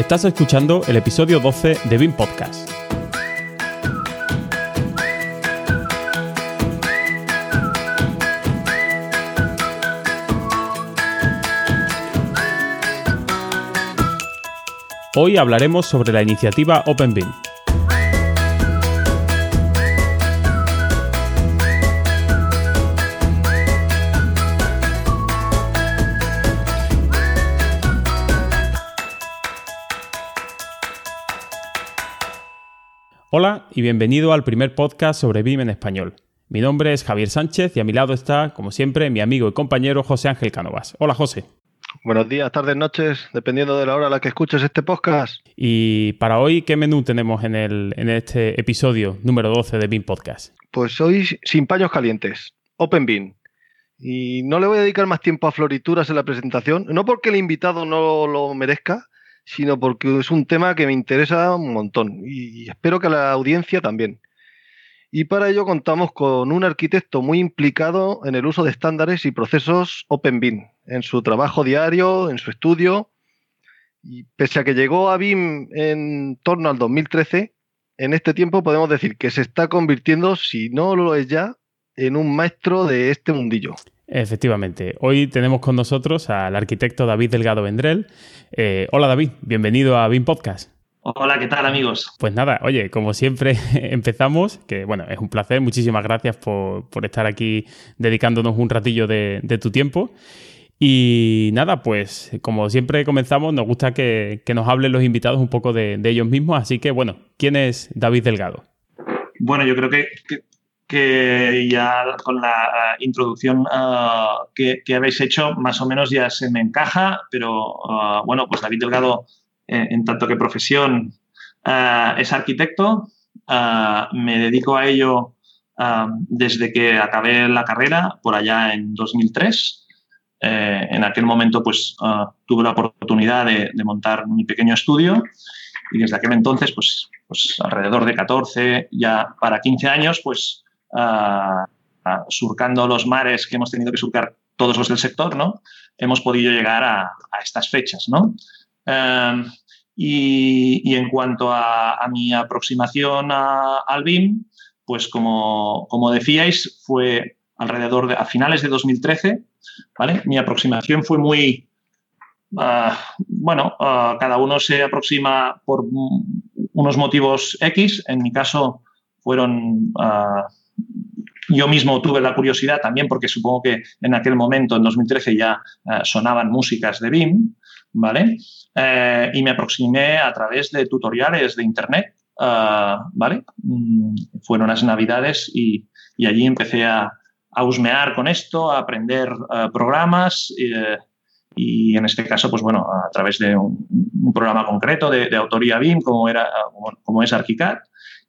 Estás escuchando el episodio 12 de BIM Podcast. Hoy hablaremos sobre la iniciativa OpenBIM. Hola y bienvenido al primer podcast sobre BIM en español. Mi nombre es Javier Sánchez y a mi lado está, como siempre, mi amigo y compañero José Ángel Cánovas. Hola José. Buenos días, tardes, noches, dependiendo de la hora a la que escuches este podcast. Y para hoy, ¿qué menú tenemos en, el, en este episodio número 12 de BIM Podcast? Pues hoy sin paños calientes, Open BIM. Y no le voy a dedicar más tiempo a florituras en la presentación, no porque el invitado no lo merezca, sino porque es un tema que me interesa un montón y espero que la audiencia también. Y para ello contamos con un arquitecto muy implicado en el uso de estándares y procesos OpenBIM, en su trabajo diario, en su estudio. Y pese a que llegó a BIM en torno al 2013, en este tiempo podemos decir que se está convirtiendo, si no lo es ya, en un maestro de este mundillo. Efectivamente. Hoy tenemos con nosotros al arquitecto David Delgado Vendrell. Eh, hola David, bienvenido a BIM Podcast. Hola, ¿qué tal amigos? Pues nada, oye, como siempre empezamos, que bueno, es un placer, muchísimas gracias por, estar aquí dedicándonos un ratillo de, tu tiempo. Y nada, pues como siempre comenzamos, nos gusta que, nos hablen los invitados un poco de, ellos mismos, así que bueno, ¿quién es David Delgado? Bueno, yo creo que, que ya con la introducción ah, que, habéis hecho, más o menos ya se me encaja, pero ah, bueno, pues David Delgado, eh, en tanto que profesión, ah, es arquitecto, me dedico a ello desde que acabé la carrera, por allá en 2003. Eh, en aquel momento, pues tuve la oportunidad de, de montar mi pequeño estudio y desde aquel entonces, pues, pues alrededor de 14, ya para 15 años, pues surcando los mares que hemos tenido que surcar todos los del sector, ¿no? Hemos podido llegar a, estas fechas, ¿no? Em, y, en cuanto a, mi aproximación al BIM, pues como, como, decíais, fue alrededor de a finales de 2013, ¿vale? Mi aproximación fue muy, ah, bueno, ah, cada uno se aproxima por unos motivos X. En mi caso fueron uh, yo mismo tuve la curiosidad también porque supongo que en aquel momento, en 2013, ya eh, sonaban músicas de BIM, ¿vale? Eh, y me aproximé a través de tutoriales de Internet, eh, ¿vale? Mm, fueron las navidades y, allí empecé a, a, husmear con esto, a aprender programas y en este caso, pues bueno, a través de un, programa concreto de, autoría BIM como, era, como es ArchiCAD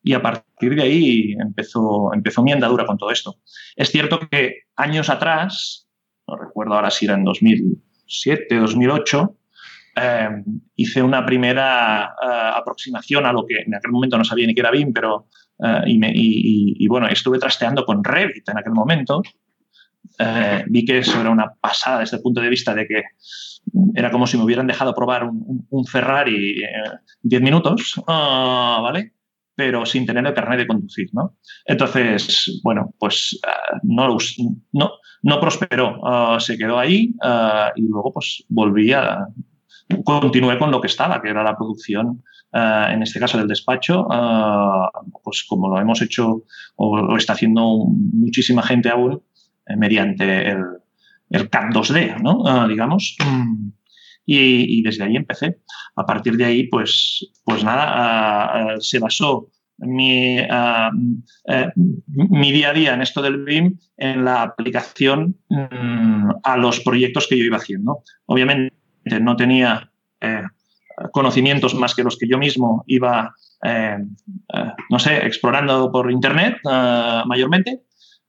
y a partir de ahí empezó, empezó mi andadura con todo esto. Es cierto que años atrás, no recuerdo ahora si era en 2007, 2008, eh, hice una primera eh, aproximación a lo que en aquel momento no sabía ni qué era BIM, pero eh, y, bueno, estuve trasteando con Revit en aquel momento. vi que eso era una pasada desde el punto de vista de que era como si me hubieran dejado probar un, Ferrari 10 minutos, ah, ¿vale? Pero sin tener el carnet de conducir, ¿no? Entonces, bueno, pues uh, no, no, prosperó, uh, se quedó ahí uh, y luego pues volví a, continué con lo que estaba, que era la producción, en este caso del despacho, pues como lo hemos hecho o está haciendo muchísima gente aún eh, mediante el, el CAD 2D, ¿no? digamos. Mm y, desde ahí empecé. A partir de ahí, pues, pues nada, ah, ah, se basó mi, eh, mi, día a día en esto del BIM en la aplicación mm, a los proyectos que yo iba haciendo. Obviamente no tenía eh, conocimientos más que los que yo mismo iba, eh, no sé, explorando por Internet mayormente,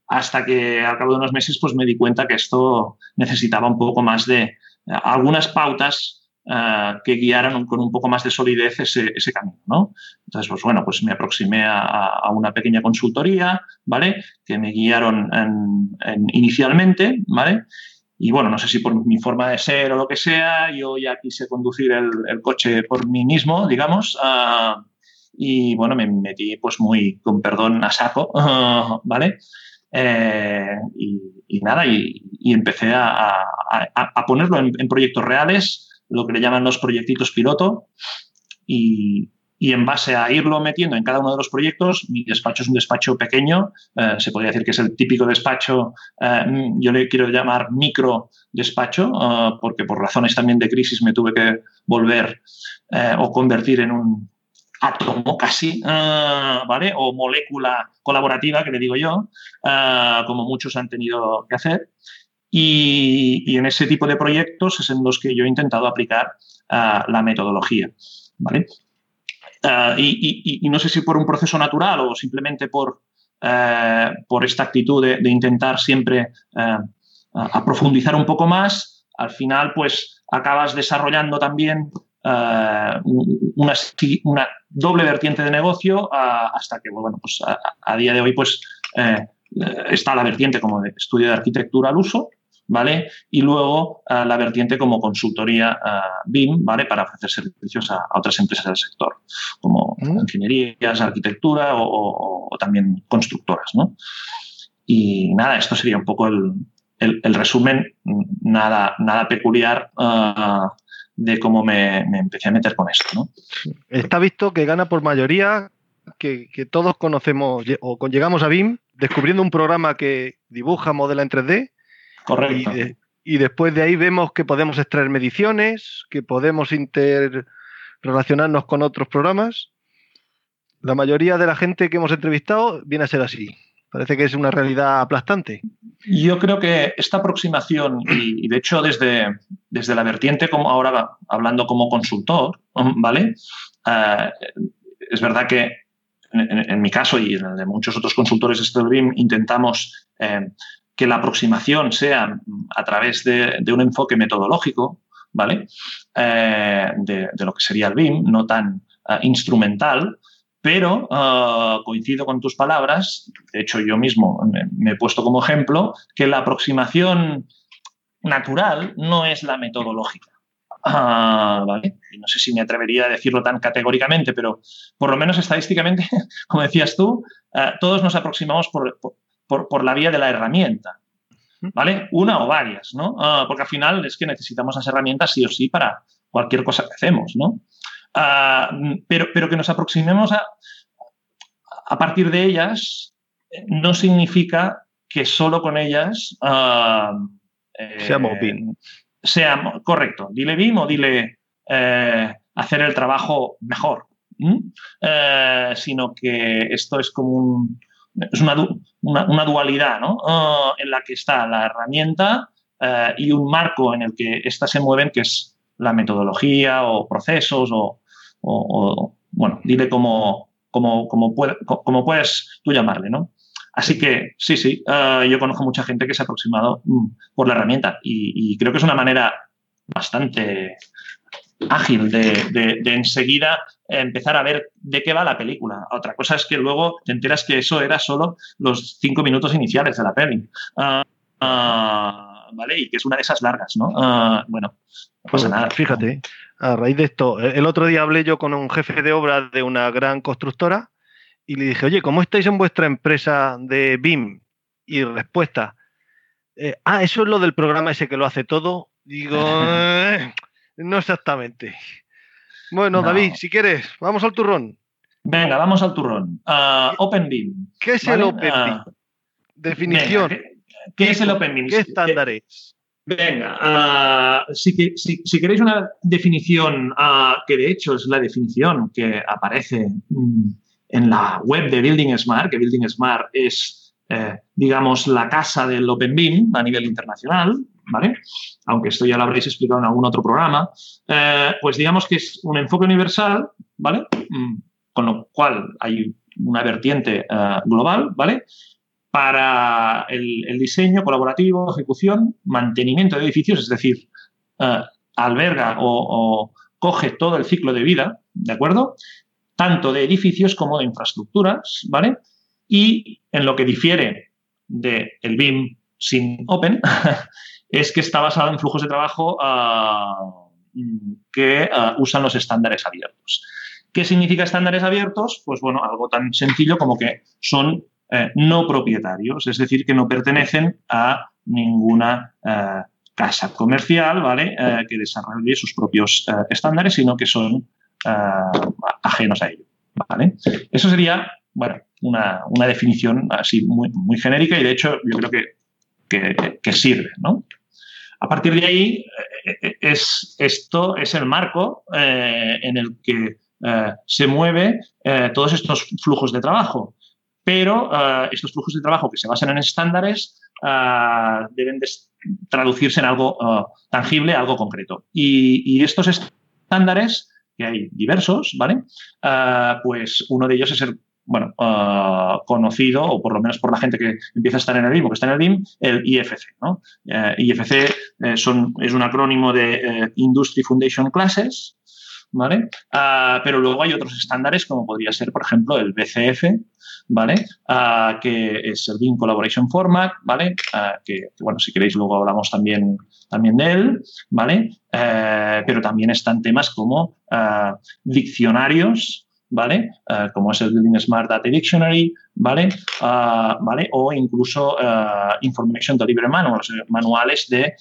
hasta que al cabo de unos meses pues me di cuenta que esto necesitaba un poco más de, algunas pautas que guiaran con un poco más de solidez ese, camino, ¿no? Entonces, pues bueno, pues me aproximé a, una pequeña consultoría, ¿vale? Que me guiaron inicialmente, ¿vale? y bueno, no sé si por mi forma de ser o lo que sea, yo ya quise conducir el, coche por mí mismo, digamos, ah, y bueno, me metí pues muy, con perdón, a saco, ¿vale? Eh, y, nada, y, empecé a, ponerlo en, proyectos reales, lo que le llaman los proyectitos piloto, y, y en base a irlo metiendo en cada uno de los proyectos, mi despacho es un despacho pequeño, eh, se podría decir que es el típico despacho, eh, yo le quiero llamar micro despacho, eh, porque por razones también de crisis me tuve que volver o convertir en un átomo casi, ¿vale? O molécula colaborativa, que le digo yo, como muchos han tenido que hacer. Y, en ese tipo de proyectos es en los que yo he intentado aplicar la metodología. ¿vale? Eh, y, no sé si por un proceso natural o simplemente por, eh, por esta actitud de, intentar siempre eh, a profundizar un poco más, al final pues acabas desarrollando también una, una, doble vertiente de negocio hasta que, bueno, pues a, día de hoy pues está la vertiente como de estudio de arquitectura al uso, ¿vale? Y luego eh, la vertiente como consultoría eh, BIM, ¿vale? Para ofrecer servicios a, otras empresas del sector, como mm. ingenierías, arquitectura o, también constructoras, ¿no? Y nada, esto sería un poco el, resumen, nada, nada peculiar eh, de cómo me, empecé a meter con esto, ¿no? Está visto que gana por mayoría, que, que todos conocemos o llegamos a BIM descubriendo un programa que dibuja, modela en 3D Correcto. Y, después de ahí vemos que podemos extraer mediciones, que podemos interrelacionarnos con otros programas. La mayoría de la gente que hemos entrevistado viene a ser así. Parece que es una realidad aplastante. Yo creo que esta aproximación, y, de hecho desde, desde la vertiente, como ahora hablando como consultor, ¿vale? Eh, es verdad que en, mi caso y en el de muchos otros consultores de BIM intentamos eh, que la aproximación sea a través de, un enfoque metodológico, ¿vale? Eh, de, lo que sería el BIM, no tan eh, instrumental, pero eh, coincido con tus palabras, de hecho yo mismo me, he puesto como ejemplo, que la aproximación natural no es la metodológica. Ah, ¿vale? No sé si me atrevería a decirlo tan categóricamente, pero por lo menos estadísticamente, como decías tú, todos nos aproximamos por, la vía de la herramienta. ¿Vale? Una o varias, ¿no? Ah, porque al final es que necesitamos las herramientas sí o sí para cualquier cosa que hacemos, ¿no? Ah, pero, pero que nos aproximemos a, a partir de ellas eh, no significa que solo con ellas uh, seamos BIM. Seamos, correcto, dile BIM o dile eh, hacer el trabajo mejor, sino que esto es como un, es una, una, dualidad ¿no? Ah, en la que está la herramienta eh, y un marco en el que éstas se mueven, que es la metodología o procesos o, bueno, dile como, como, como, puedes tú llamarle, ¿no? Así que sí, sí, eh, yo conozco mucha gente que se ha aproximado mm, por la herramienta y, creo que es una manera bastante ágil de, de enseguida empezar a ver de qué va la película. Otra cosa es que luego te enteras que eso era solo los cinco minutos iniciales de la peli. Ah, ah, ¿Vale? Y que es una de esas largas, ¿no? Ah, bueno, no pasa nada. Fíjate, a raíz de esto, el otro día hablé yo con un jefe de obra de una gran constructora y le dije, oye, ¿cómo estáis en vuestra empresa de BIM? Y respuesta, eh, ah, eso es lo del programa ese que lo hace todo. Digo, eh, no exactamente. Bueno, David, si quieres, vamos al turrón. Venga, vamos al turrón. Uh, OpenBeam. ¿Qué es el? Uh, Definición. ¿qué, es el OpenBeam? ¿Qué estándares? Venga, uh, si, si, queréis una definición, que de hecho es la definición que aparece mm, en la web de Building Smart, que Building Smart es, eh, digamos, la casa del OpenBeam a nivel internacional, ¿vale? Aunque esto ya lo habréis explicado en algún otro programa, eh, pues digamos que es un enfoque universal, ¿vale? Mm, con lo cual hay una vertiente eh, global, ¿vale? Para el, diseño colaborativo, ejecución, mantenimiento de edificios, es decir, eh, alberga o, coge todo el ciclo de vida, ¿de acuerdo? Tanto de edificios como de infraestructuras, ¿vale? Y en lo que difiere del BIM sin Open, es que está basado en flujos de trabajo que usan los estándares abiertos. ¿Qué significa estándares abiertos? Pues bueno, algo tan sencillo como que son no propietarios, es decir, que no pertenecen a ninguna casa comercial, ¿vale? que desarrolle sus propios estándares, sino que son ajenos a ello. ¿vale? Eso sería, bueno, una, definición así muy, muy, genérica y de hecho yo creo que, que, sirve, ¿no? A partir de ahí, eh, eh, es, esto es el marco eh, en el que se mueve todos estos flujos de trabajo. Pero estos flujos de trabajo que se basan en estándares deben traducirse en algo tangible, algo concreto. Y, y estos estándares que hay diversos, ¿vale? Pues uno de ellos es el bueno, ah, conocido, o por lo menos por la gente que empieza a estar en el BIM o que está en el BIM, el IFC. ¿no? Eh, IFC eh, son, es un acrónimo de eh, Industry Foundation Classes, ¿vale? Ah, pero luego hay otros estándares, como podría ser, por ejemplo, el BCF, ¿vale? que es el BIM Collaboration Format, ¿vale? que, bueno, si queréis luego hablamos también también de él, ¿vale? Pero también están temas como diccionarios, ¿vale? Eh, como es el Building Smart Data Dictionary, ¿vale? ¿vale? O incluso Information Delivery Manuals, manuales de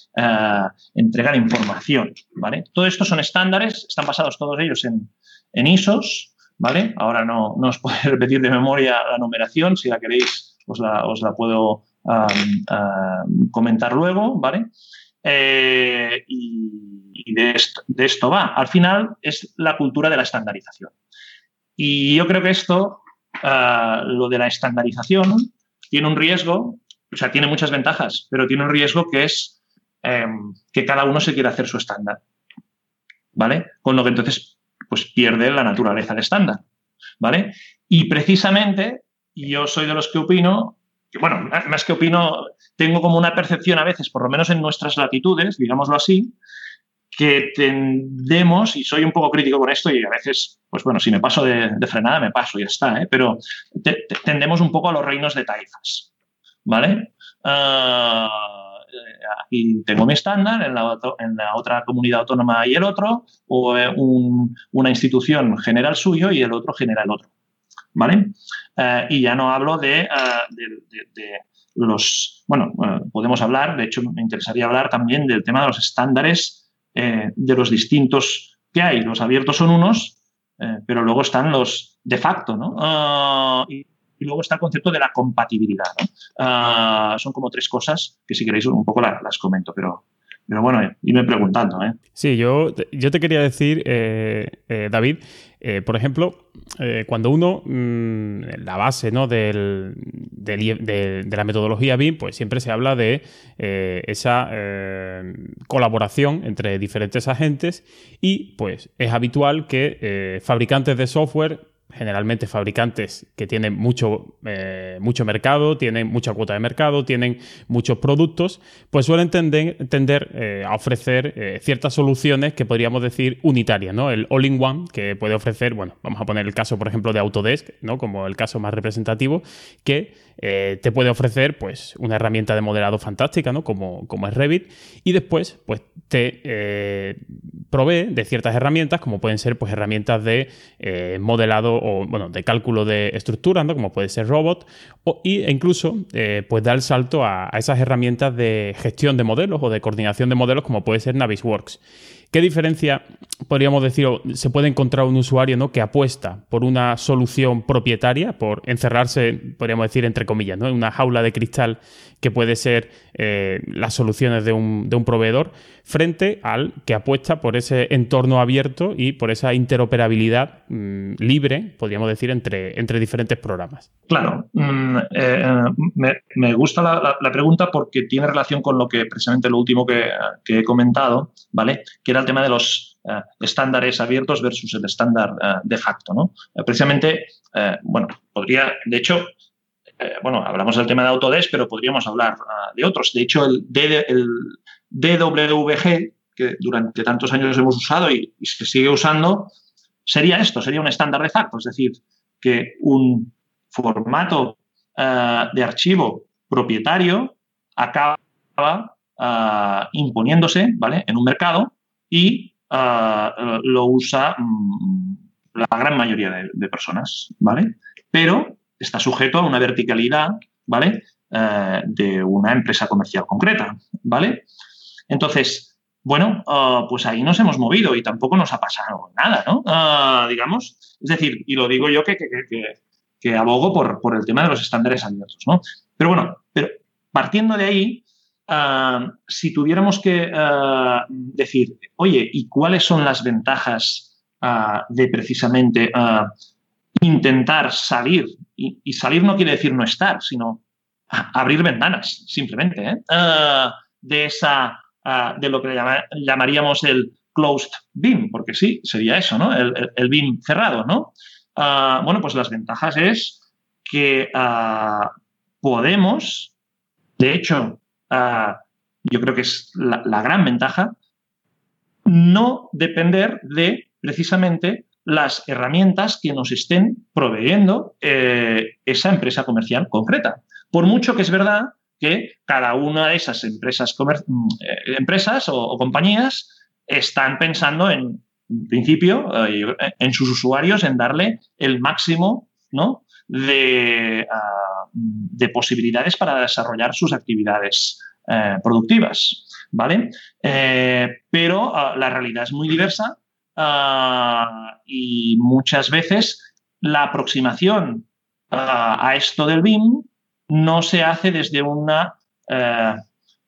entregar información, ¿vale? Todo esto son estándares, están basados todos ellos en, en ISOs, ¿vale? Ahora no, no, os puedo repetir de memoria la numeración, si la queréis os la, os la puedo comentar luego, ¿vale? Eh, y, de, esto, va. Al final es la cultura de la estandarización. Y yo creo que esto, ah, lo de la estandarización, tiene un riesgo, o sea, tiene muchas ventajas, pero tiene un riesgo que es em, que cada uno se quiera hacer su estándar. ¿Vale? Con lo que entonces pues pierde la naturaleza del estándar. ¿Vale? Y precisamente yo soy de los que opino bueno, más que opino, tengo como una percepción a veces, por lo menos en nuestras latitudes, digámoslo así, que tendemos, y soy un poco crítico con esto, y a veces, pues bueno, si me paso de, frenada, me paso, y ya está, ¿eh? pero tendemos un poco a los reinos de taifas, ¿vale? Ah, aquí tengo mi estándar, en la, otra comunidad autónoma hay el otro, o eh, una institución genera el suyo y el otro genera el otro. ¿vale? Eh, y ya no hablo de, eh, los, bueno, eh, podemos hablar, de hecho me interesaría hablar también del tema de los estándares de los distintos que hay. Los abiertos son unos, pero luego están los de facto, ¿no? Ah, y, luego está el concepto de la compatibilidad, ah, son como tres cosas que si queréis un poco las, comento, pero, pero bueno, dime preguntando. ¿eh? Sí, yo, yo te quería decir, David, por ejemplo, eh, cuando uno, mm, la base ¿no? de, la metodología BIM, pues siempre se habla de eh, esa eh, colaboración entre diferentes agentes y pues es habitual que fabricantes de software generalmente fabricantes que tienen mucho, eh, mucho mercado, tienen mucha cuota de mercado, tienen muchos productos, pues suelen tender, eh, a ofrecer eh, ciertas soluciones que podríamos decir unitarias, ¿no? El all-in-one que puede ofrecer, bueno, vamos a poner el caso, por ejemplo, de Autodesk, ¿no? Como el caso más representativo, que te puede ofrecer, pues, una herramienta de modelado fantástica, ¿no? Como, como es Revit, y después, pues, te provee de ciertas herramientas, como pueden ser, pues, herramientas de modelado o bueno, de cálculo de estructuras, como puede ser robot, o, e incluso eh, pues da el salto a, esas herramientas de gestión de modelos o de coordinación de modelos como puede ser Navisworks. ¿Qué diferencia podríamos decir se puede encontrar un usuario ¿no? que apuesta por una solución propietaria, por encerrarse, podríamos decir, entre comillas, ¿no? en una jaula de cristal que puede ser eh, las soluciones de un, de un, proveedor, frente al que apuesta por ese entorno abierto y por esa interoperabilidad mm, libre, podríamos decir, entre, entre diferentes programas? Claro, mm, eh, me, gusta la, pregunta porque tiene relación con lo que precisamente lo último que, he comentado, ¿vale? Que el tema de los eh, estándares abiertos versus el estándar eh, de facto. ¿no? Eh, precisamente, bueno, podría, de hecho, bueno, hablamos del tema de Autodesk, pero podríamos hablar de otros. De hecho, el, DWG, que durante tantos años hemos usado y, se sigue usando, sería esto, sería un estándar de facto, es decir, que un formato de archivo propietario acaba imponiéndose, ¿vale? En un mercado y lo usa mm, la gran mayoría de, personas, ¿vale? Pero está sujeto a una verticalidad, ¿vale? Eh, de una empresa comercial concreta, ¿vale? Entonces, bueno, ah, pues ahí nos hemos movido y tampoco nos ha pasado nada, ¿no? Ah, digamos, es decir, y lo digo yo que, que, abogo por, por, el tema de los estándares abiertos, ¿no? Pero bueno, pero partiendo de ahí, ah, si tuviéramos que decir, oye, ¿y cuáles son las ventajas de precisamente intentar salir, y, salir no quiere decir no estar, sino abrir ventanas, simplemente, ¿eh? de esa, de lo que llamaríamos el closed BIM, porque sí, sería eso, ¿no? El, el, BIM cerrado, ¿no? bueno, pues las ventajas es que podemos, de hecho, yo creo que es la gran ventaja, no depender de precisamente las herramientas que nos estén proveyendo eh, esa empresa comercial concreta. Por mucho que es verdad que cada una de esas empresas, mm, eh, empresas o, compañías están pensando en, principio, eh, en sus usuarios, en darle el máximo ¿no? de, de, posibilidades para desarrollar sus actividades productivas. ¿Vale? pero ah, la realidad es muy diversa Ah, y muchas veces la aproximación ah, a esto del BIM no se hace desde una eh,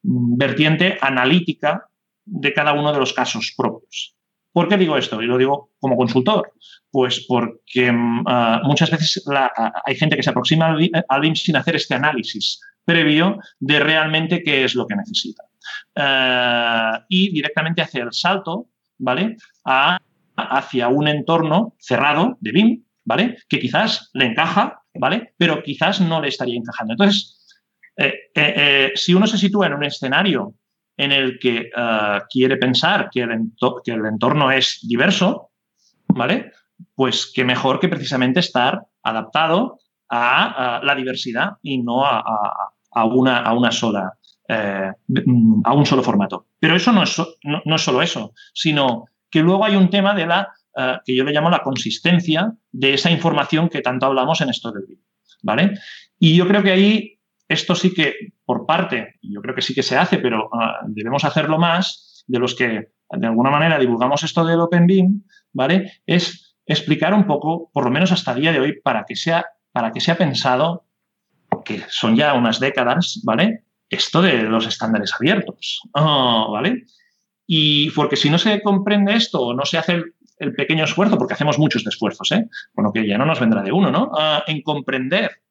vertiente analítica de cada uno de los casos propios. ¿Por qué digo esto? Y lo digo como consultor. Pues porque mm, ah, muchas veces hay gente que se aproxima al BIM, sin hacer este análisis previo de realmente qué es lo que necesita. Eh, y directamente hace el salto ¿vale? hacia un entorno cerrado de BIM, ¿vale? Que quizás le encaja, ¿vale? Pero quizás no le estaría encajando. Entonces, eh, eh, eh, si uno se sitúa en un escenario en el que quiere pensar que el, entorno es diverso, ¿vale? Pues qué mejor que precisamente estar adaptado a, la diversidad y no a, una, a una sola, a un solo formato. Pero eso no es, no es solo eso, sino que luego hay un tema de la, eh, que yo le llamo la consistencia de esa información que tanto hablamos en esto del. ¿Vale? Y yo creo que ahí esto sí que, por parte, yo creo que sí que se hace, pero eh, debemos hacerlo más, de los que de alguna manera divulgamos esto del Open BIM, ¿vale? Es explicar un poco, por lo menos hasta el día de hoy, para que sea, para que sea pensado, que son ya unas décadas, ¿vale? Esto de los estándares abiertos, oh, ¿vale? Y porque si no se comprende esto o no se hace el, pequeño esfuerzo, porque hacemos muchos esfuerzos, ¿eh? lo que ya no nos vendrá de uno, ¿no? Ah, en comprender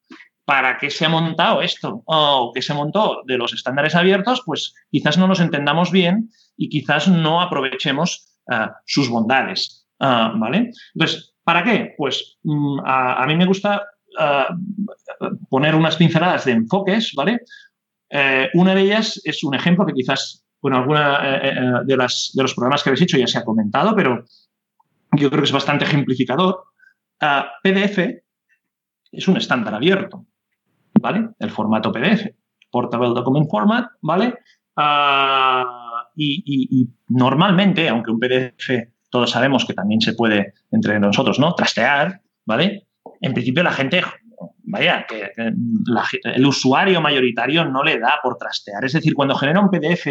para qué se ha montado esto o qué se montó de los estándares abiertos, pues quizás no nos entendamos bien y quizás no aprovechemos ah, sus bondades, ah, ¿vale? Entonces, ¿para qué? Pues mm, a, mí me gusta poner unas pinceladas de enfoques, ¿vale? Eh, una de ellas es un ejemplo que quizás bueno, alguna eh, eh, de, de los programas que habéis hecho ya se ha comentado, pero yo creo que es bastante ejemplificador. Ah, PDF es un estándar abierto, ¿vale? El formato PDF, Portable Document Format, ¿vale? Ah, y, normalmente, aunque un PDF todos sabemos que también se puede entre nosotros, ¿no? Trastear, ¿vale? En principio la gente, vaya, que el usuario mayoritario no le da por trastear. Es decir, cuando genera un PDF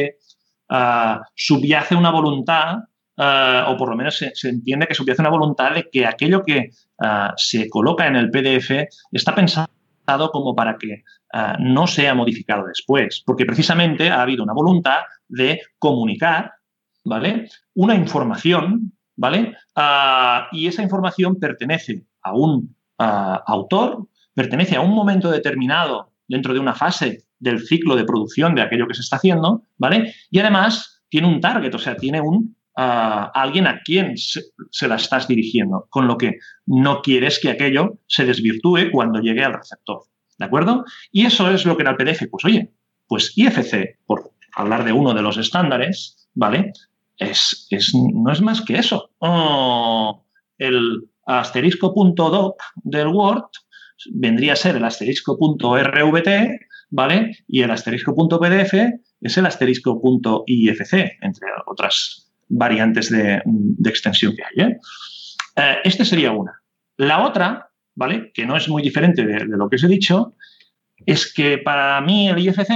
uh, subyace una voluntad, uh, o por lo menos se, entiende que subyace una voluntad de que aquello que se coloca en el PDF está pensado como para que no sea modificado después, porque precisamente ha habido una voluntad de comunicar, ¿vale? Una información, ¿vale? y esa información pertenece a un autor, pertenece a un momento determinado dentro de una fase del ciclo de producción de aquello que se está haciendo, ¿vale? Y además tiene un target, o sea, tiene un ah, alguien a quien se, la estás dirigiendo, con lo que no quieres que aquello se desvirtúe cuando llegue al receptor, ¿de acuerdo? Y eso es lo que en el PDF, pues oye, pues IFC, por hablar de uno de los estándares, ¿vale? Es, es no es más que eso. Oh, el asterisco.doc del Word vendría a ser el asterisco.rvt ¿vale? Y el asterisco.pdf es el asterisco.ifc, entre otras variantes de, extensión que hay. ¿eh? Eh, este sería una. La otra, ¿vale? Que no es muy diferente de, lo que os he dicho, es que para mí el IFC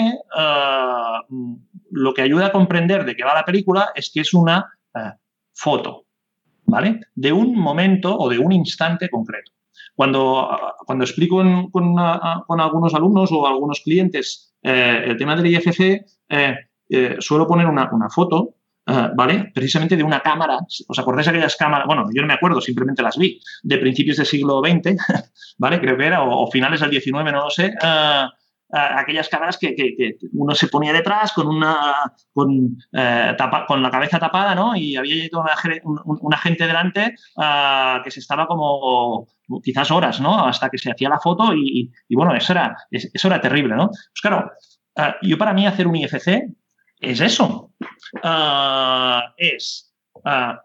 lo que ayuda a comprender de qué va la película es que es una foto, ¿vale? De un momento o de un instante concreto. Cuando, cuando explico con, algunos alumnos o algunos clientes eh, el tema del IFC, eh, eh, suelo poner una, foto, ¿vale? Precisamente de una cámara. ¿Os acordáis de aquellas cámaras? Bueno, yo no me acuerdo, simplemente las vi, de principios del siglo XX, ¿vale? Creo que era, o, finales del XIX, no lo sé aquellas cámaras que, uno se ponía detrás con una con, eh, con la cabeza tapada, ¿no? Y había una, gente delante ah, que se estaba como quizás horas, ¿no? Hasta que se hacía la foto y, bueno, eso era, eso era terrible, ¿no? Pues claro, ah, yo para mí hacer un IFC es eso. Ah, es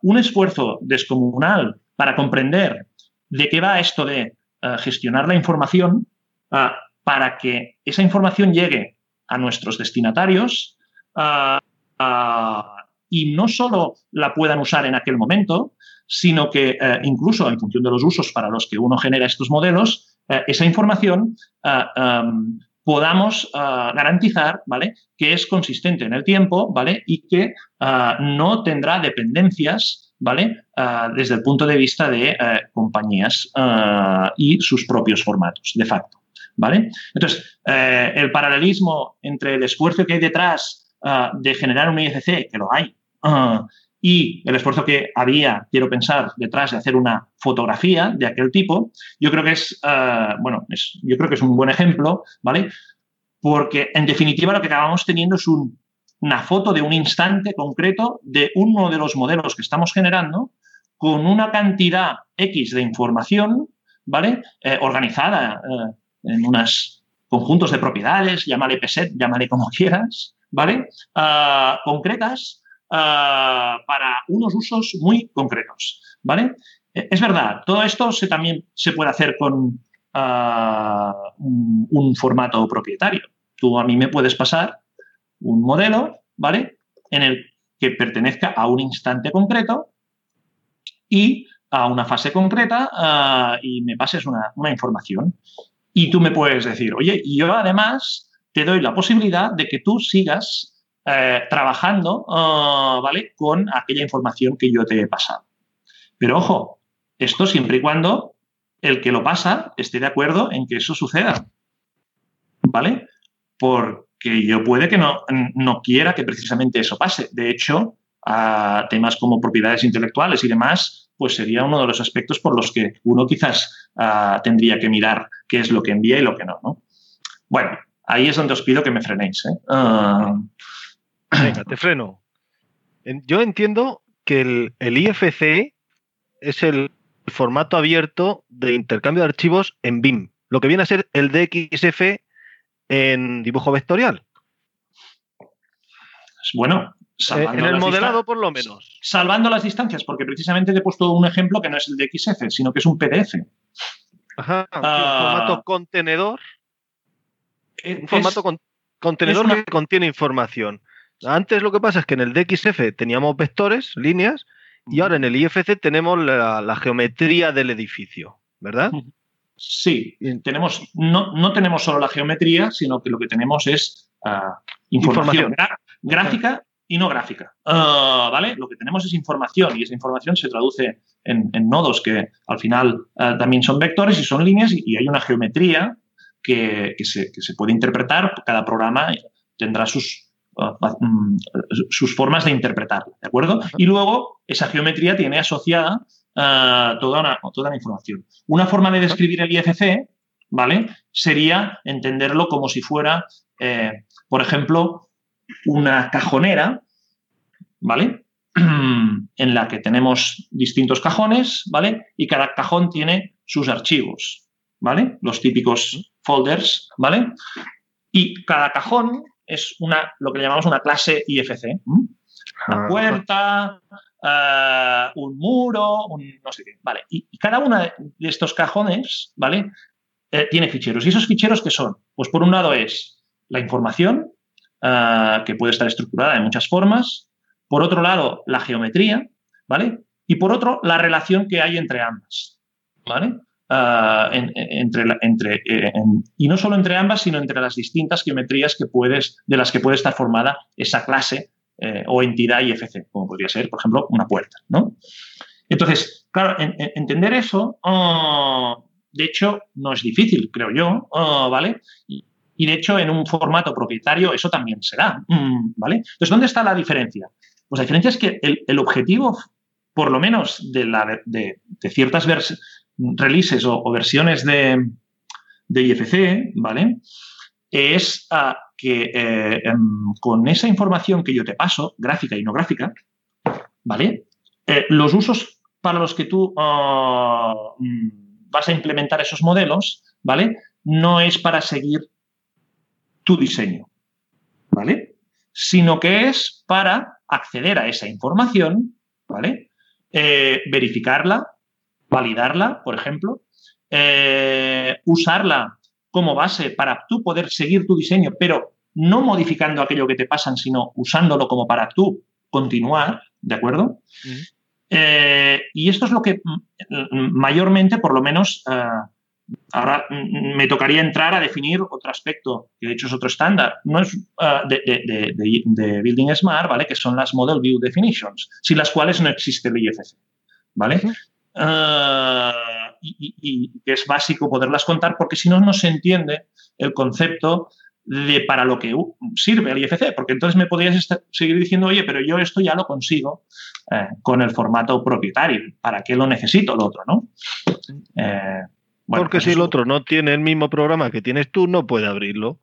un esfuerzo descomunal para comprender de qué va esto de gestionar la información para que esa información llegue a nuestros destinatarios ah, ah, y no solo la puedan usar en aquel momento, sino que eh, incluso en función de los usos para los que uno genera estos modelos, eh, esa información ah, podamos garantizar ¿vale? que es consistente en el tiempo ¿vale? y que no tendrá dependencias ¿vale? desde el punto de vista de eh, compañías y sus propios formatos, de facto. ¿vale? Entonces, eh, el paralelismo entre el esfuerzo que hay detrás de generar un IFC, que lo hay, y el esfuerzo que había, quiero pensar, detrás de hacer una fotografía de aquel tipo, yo creo que es, ah, bueno, yo creo que es un buen ejemplo, ¿vale? Porque en definitiva lo que acabamos teniendo es una foto de un instante concreto de uno de los modelos que estamos generando con una cantidad X de información, ¿vale? Eh, organizada eh, en unos conjuntos de propiedades, llámale PSET, llámale como quieras, ¿vale? Ah, concretas para unos usos muy concretos, ¿vale? Eh, es verdad, todo esto se, también se puede hacer con ah, un, formato propietario. Tú a mí me puedes pasar un modelo, ¿vale? En el que pertenezca a un instante concreto y a una fase concreta y me pases una, una información. Y tú me puedes decir, oye, y yo además te doy la posibilidad de que tú sigas eh, trabajando, ah, ¿vale? Con aquella información que yo te he pasado. Pero ojo, esto siempre y cuando el que lo pasa esté de acuerdo en que eso suceda. ¿Vale? Porque yo puede que no, no quiera que precisamente eso pase. De hecho, a temas como propiedades intelectuales y demás, pues sería uno de los aspectos por los que uno quizás ah, tendría que mirar qué es lo que envía y lo que no, ¿no? Bueno, ahí es donde os pido que me frenéis. ¿eh? Ah. Venga, te freno. Yo entiendo que el, el IFC es el formato abierto de intercambio de archivos en BIM, lo que viene a ser el DXF en dibujo vectorial. Bueno, eh, en el modelado, por lo menos. Salvando las distancias, porque precisamente te he puesto un ejemplo que no es el de XF, sino que es un PDF. Ajá, un ah. formato contenedor. Un formato contenedor que contiene información. Antes lo que pasa es que en el DXF teníamos vectores, líneas, y ahora en el IFC tenemos la, geometría del edificio, ¿verdad? Sí, tenemos, no, no, tenemos solo la geometría, sino que lo que tenemos es ah, información, gráfica y no gráfica. Ah, ¿Vale? Lo que tenemos es información y esa información se traduce en, nodos que al final ah, también son vectores y son líneas y, hay una geometría que, se, puede interpretar. Cada programa tendrá sus, sus formas de interpretarlo, ¿de acuerdo? Y luego esa geometría tiene asociada toda, una, toda la información. Una forma de describir el IFC, ¿vale? Sería entenderlo como si fuera, eh, por ejemplo, una cajonera, ¿vale? en la que tenemos distintos cajones, ¿vale? Y cada cajón tiene sus archivos, ¿vale? Los típicos folders, ¿vale? Y cada cajón es una, lo que llamamos una clase IFC. Una puerta, eh, un muro, un no sé qué, ¿vale? Y, cada uno de estos cajones, ¿vale? Eh, tiene ficheros. ¿Y esos ficheros qué son? Pues por un lado es la información, que puede estar estructurada de muchas formas. Por otro lado, la geometría, ¿vale? Y por otro, la relación que hay entre ambas, ¿vale? Entre, entre, y no solo entre ambas, sino entre las distintas geometrías que puedes, de las que puede estar formada esa clase o entidad IFC, como podría ser, por ejemplo, una puerta. ¿no? Entonces, claro, entender eso, oh, de hecho, no es difícil, creo yo, oh, ¿vale? Y, de hecho, en un formato propietario eso también será, mm, ¿vale? Entonces, ¿dónde está la diferencia? Pues la diferencia es que el, objetivo, por lo menos de, la, de, ciertas releases o, versiones de, IFC, ¿vale? Es que eh, em, con esa información que yo te paso, gráfica y no gráfica, ¿vale? Eh, los usos para los que tú ah, mm, vas a implementar esos modelos, ¿vale? No es para seguir tu diseño, ¿vale? Sino que es para acceder a esa información, ¿vale? Eh, verificarla, validarla, por ejemplo, eh, usarla como base para tú poder seguir tu diseño, pero no modificando aquello que te pasan, sino usándolo como para tú continuar, ¿de acuerdo? Eh, y esto es lo que mayormente, por lo menos, eh, ahora me tocaría entrar a definir otro aspecto, que de hecho es otro estándar, no es de, Building Smart, ¿vale? Que son las Model View Definitions, sin las cuales no existe el IFC, ¿vale? Y, que es básico poderlas contar porque si no, no se entiende el concepto de para lo que sirve el IFC, porque entonces me podrías seguir diciendo, oye, pero yo esto ya lo consigo eh, con el formato propietario, ¿para qué lo necesito el otro, no? Eh, porque si el otro no tiene el mismo programa que tienes tú, no puede abrirlo.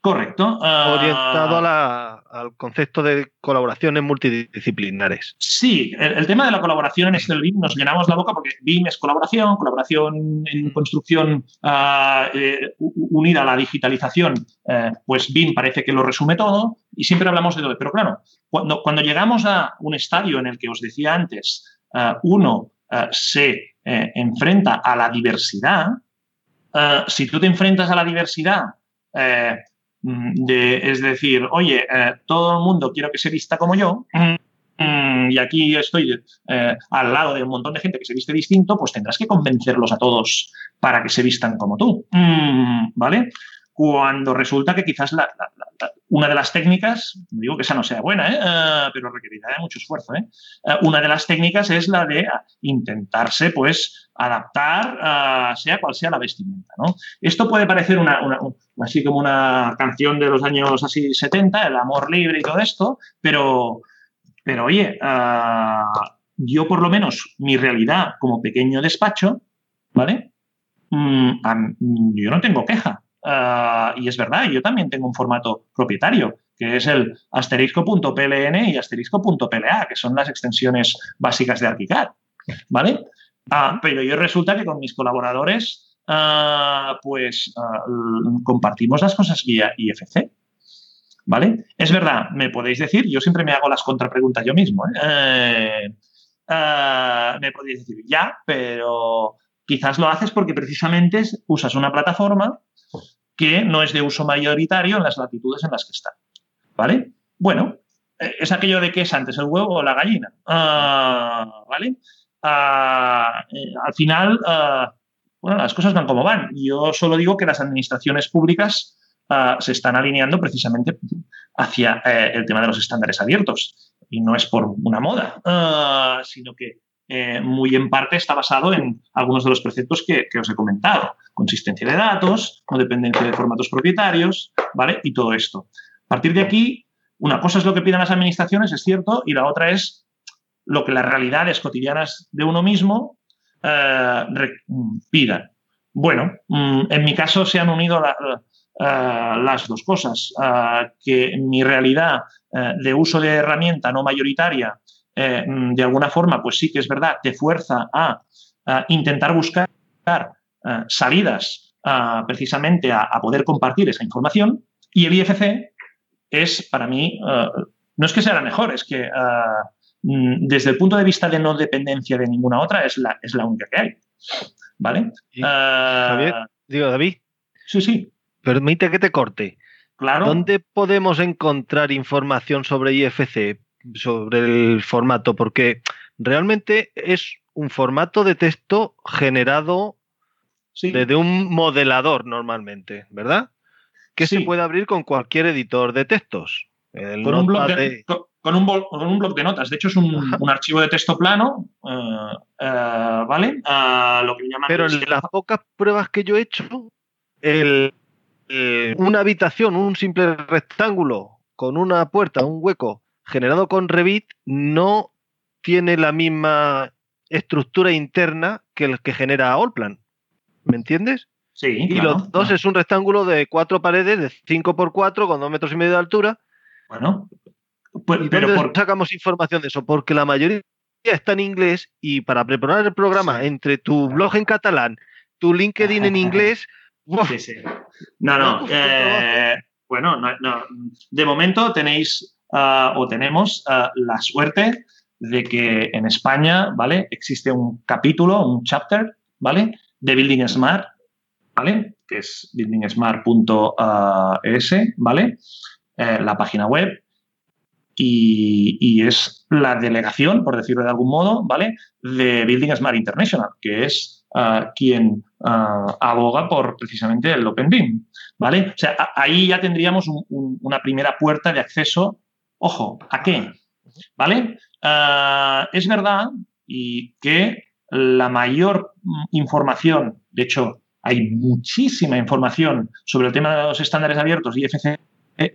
Correcto. Orientado ah, al concepto de colaboraciones multidisciplinares. Sí, el, tema de la colaboración en este BIM nos llenamos la boca porque BIM es colaboración, colaboración en construcción ah, eh, unida a la digitalización, eh, pues BIM parece que lo resume todo y siempre hablamos de todo. Pero claro, cuando, cuando llegamos a un estadio en el que os decía antes, ah, uno se eh, enfrenta a la diversidad, si tú te enfrentas a la diversidad Mm, de, es decir, oye, eh, todo el mundo quiero que se vista como yo, mm, y aquí estoy eh, al lado de un montón de gente que se viste distinto, pues tendrás que convencerlos a todos para que se vistan como tú, mm, ¿vale? Cuando resulta que quizás una de las técnicas, no digo que esa no sea buena, ¿eh? Eh, pero requerirá mucho esfuerzo. ¿eh? una de las técnicas es la de intentarse, pues, adaptar, sea cual sea la vestimenta. ¿no? Esto puede parecer una, así como una canción de los años así 70, el amor libre y todo esto, pero, pero oye, yo por lo menos mi realidad como pequeño despacho, ¿vale? Mm, yo no tengo queja. Ah, y es verdad, yo también tengo un formato propietario, que es el asterisco.pln y asterisco.pla, que son las extensiones básicas de ArchiCAD. ¿Vale? Ah, pero yo resulta que con mis colaboradores, ah, pues compartimos las cosas vía IFC. ¿Vale? Es verdad, me podéis decir, yo siempre me hago las contrapreguntas yo mismo. ¿eh? Eh, me podéis decir, ya, pero quizás lo haces porque precisamente usas una plataforma que no es de uso mayoritario en las latitudes en las que está. ¿Vale? Bueno, eh, es aquello de que es antes el huevo o la gallina. Ah, ¿Vale? Ah, eh, al final, ah, bueno, las cosas van como van. Yo solo digo que las administraciones públicas se están alineando precisamente hacia eh, el tema de los estándares abiertos. Y no es por una moda, sino que muy en parte está basado en algunos de los preceptos que, os he comentado. Consistencia de datos, no dependencia de formatos propietarios, ¿vale? Y todo esto. A partir de aquí, una cosa es lo que piden las administraciones, es cierto, y la otra es lo que las realidades cotidianas de uno mismo eh, pidan. Bueno, mm, en mi caso se han unido eh, las dos cosas, que mi realidad de uso de herramienta no mayoritaria eh, mm, de alguna forma, pues sí que es verdad, te fuerza a, intentar buscar eh, salidas precisamente a, poder compartir esa información. Y el IFC es para mí, eh, no es que sea la mejor, es que mm, desde el punto de vista de no dependencia de ninguna otra, es la, es la única que hay. ¿Vale? Javier, digo, David. Sí, sí. Permite que te corte. Claro. ¿Dónde podemos encontrar información sobre IFC, sobre el formato? Porque realmente es un formato de texto generado desde un modelador normalmente, ¿verdad? Que se puede abrir con cualquier editor de textos. con, un blog de, con, un blog de notas. De hecho, es un, archivo de texto plano, eh, ¿vale? Lo que Pero en las pocas pruebas que yo he hecho, el, eh, una habitación, un simple rectángulo con una puerta, un hueco generado con Revit, no tiene la misma estructura interna que el que genera Allplan. ¿Me entiendes? Sí. Y los dos es un rectángulo de cuatro paredes de 5 por 4 con dos metros y medio de altura. Bueno. Pues, pero por... sacamos información de eso? Porque la mayoría está en inglés y para preparar el programa entre tu blog en catalán, tu LinkedIn en inglés. Sí, sí. No, no. Eh, bueno, no, de momento tenéis ah, o tenemos ah, la suerte de que en España, ¿vale? Existe un capítulo, un chapter, ¿vale? De Building Smart, ¿vale? Que es buildingsmart.es, ¿vale? Eh, la página web. Y, es la delegación, por decirlo de algún modo, ¿vale? De Building Smart International, que es ah, quien ah, aboga por precisamente el Open BIM, ¿vale? O sea, ahí ya tendríamos una primera puerta de acceso. Ojo, ¿a qué? ¿Vale? Ah, es verdad y que la mayor información, de hecho, hay muchísima información sobre el tema de los estándares abiertos y IFC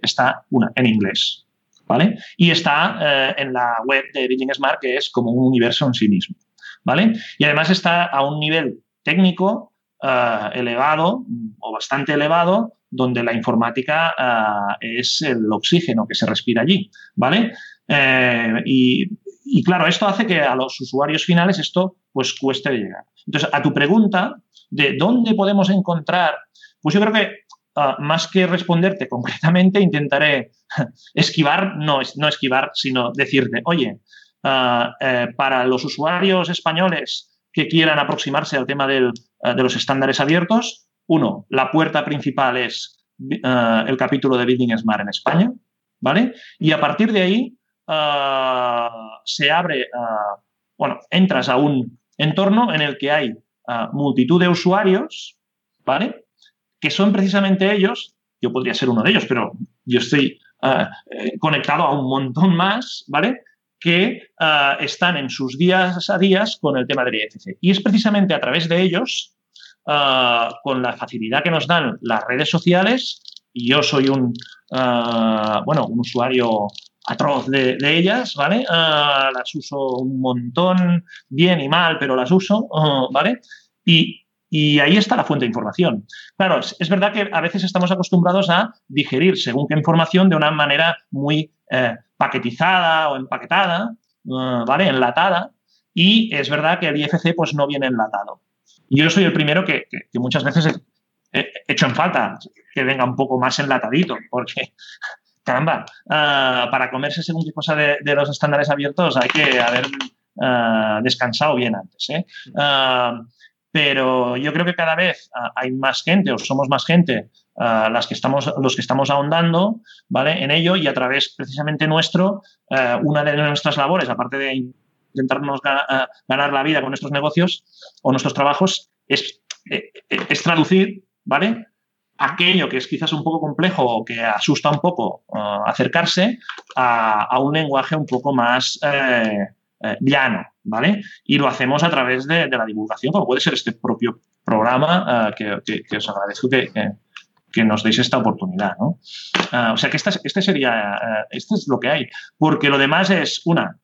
está una, en inglés. ¿Vale? Y está eh, en la web de Building Smart, que es como un universo en sí mismo. ¿Vale? Y además está a un nivel técnico eh, elevado o bastante elevado, donde la informática eh, es el oxígeno que se respira allí. ¿Vale? Y, claro, esto hace que a los usuarios finales esto pues cueste llegar. Entonces, a tu pregunta de dónde podemos encontrar, pues yo creo que ah, más que responderte concretamente, intentaré esquivar, no, no esquivar, sino decirte, oye, ah, eh, para los usuarios españoles que quieran aproximarse al tema del, ah, de los estándares abiertos, uno, la puerta principal es el capítulo de Building Smart en España, ¿vale? Y a partir de ahí, Ah, se abre, bueno, entras a un entorno en el que hay ah, multitud de usuarios, ¿vale? Que son precisamente ellos, yo podría ser uno de ellos, pero yo estoy eh, conectado a un montón más, ¿vale? Que están en sus días a días con el tema del IFC. Y es precisamente a través de ellos, con la facilidad que nos dan las redes sociales, y yo soy un, bueno, un usuario atroz de, ellas, ¿vale? Ah, las uso un montón, bien y mal, pero las uso, ah, ¿vale? Y, ahí está la fuente de información. Claro, es, verdad que a veces estamos acostumbrados a digerir según qué información de una manera muy eh, paquetizada o empaquetada, ah, ¿vale? Enlatada. Y es verdad que el IFC pues no viene enlatado. Yo soy el primero que, muchas veces he hecho en falta que venga un poco más enlatadito, porque caramba, ah, para comerse según qué cosa de, los estándares abiertos hay que haber ah, descansado bien antes. ¿eh? Ah, pero yo creo que cada vez hay más gente o somos más gente las que estamos, los que estamos ahondando ¿vale? en ello y a través precisamente nuestro, una de nuestras labores, aparte de intentarnos ganar la vida con nuestros negocios o nuestros trabajos, es, eh, es traducir ¿vale? Aquello que es quizás un poco complejo o que asusta un poco uh, acercarse a, un lenguaje un poco más eh, eh, llano, ¿vale? Y lo hacemos a través de, la divulgación, como puede ser este propio programa que, os agradezco que, nos deis esta oportunidad, ¿no? O sea que este sería, esto es lo que hay, porque lo demás es, una,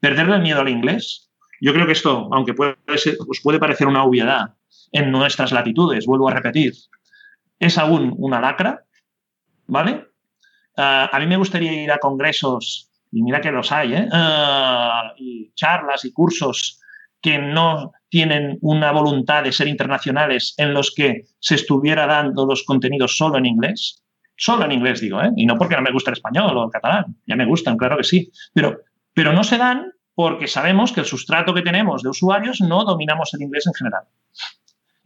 perderle el miedo al inglés. Yo creo que esto, aunque os puede parecer una obviedad, en nuestras latitudes, vuelvo a repetir, es aún una lacra, ¿vale? Ah, a mí me gustaría ir a congresos, y mira que los hay, ¿eh? Ah, y charlas y cursos que no tienen una voluntad de ser internacionales en los que se estuviera dando los contenidos solo en inglés. Solo en inglés, digo, ¿eh? Y no porque no me gusta el español o el catalán. Ya me gustan, claro que sí. Pero, pero no se dan porque sabemos que el sustrato que tenemos de usuarios no dominamos el inglés en general.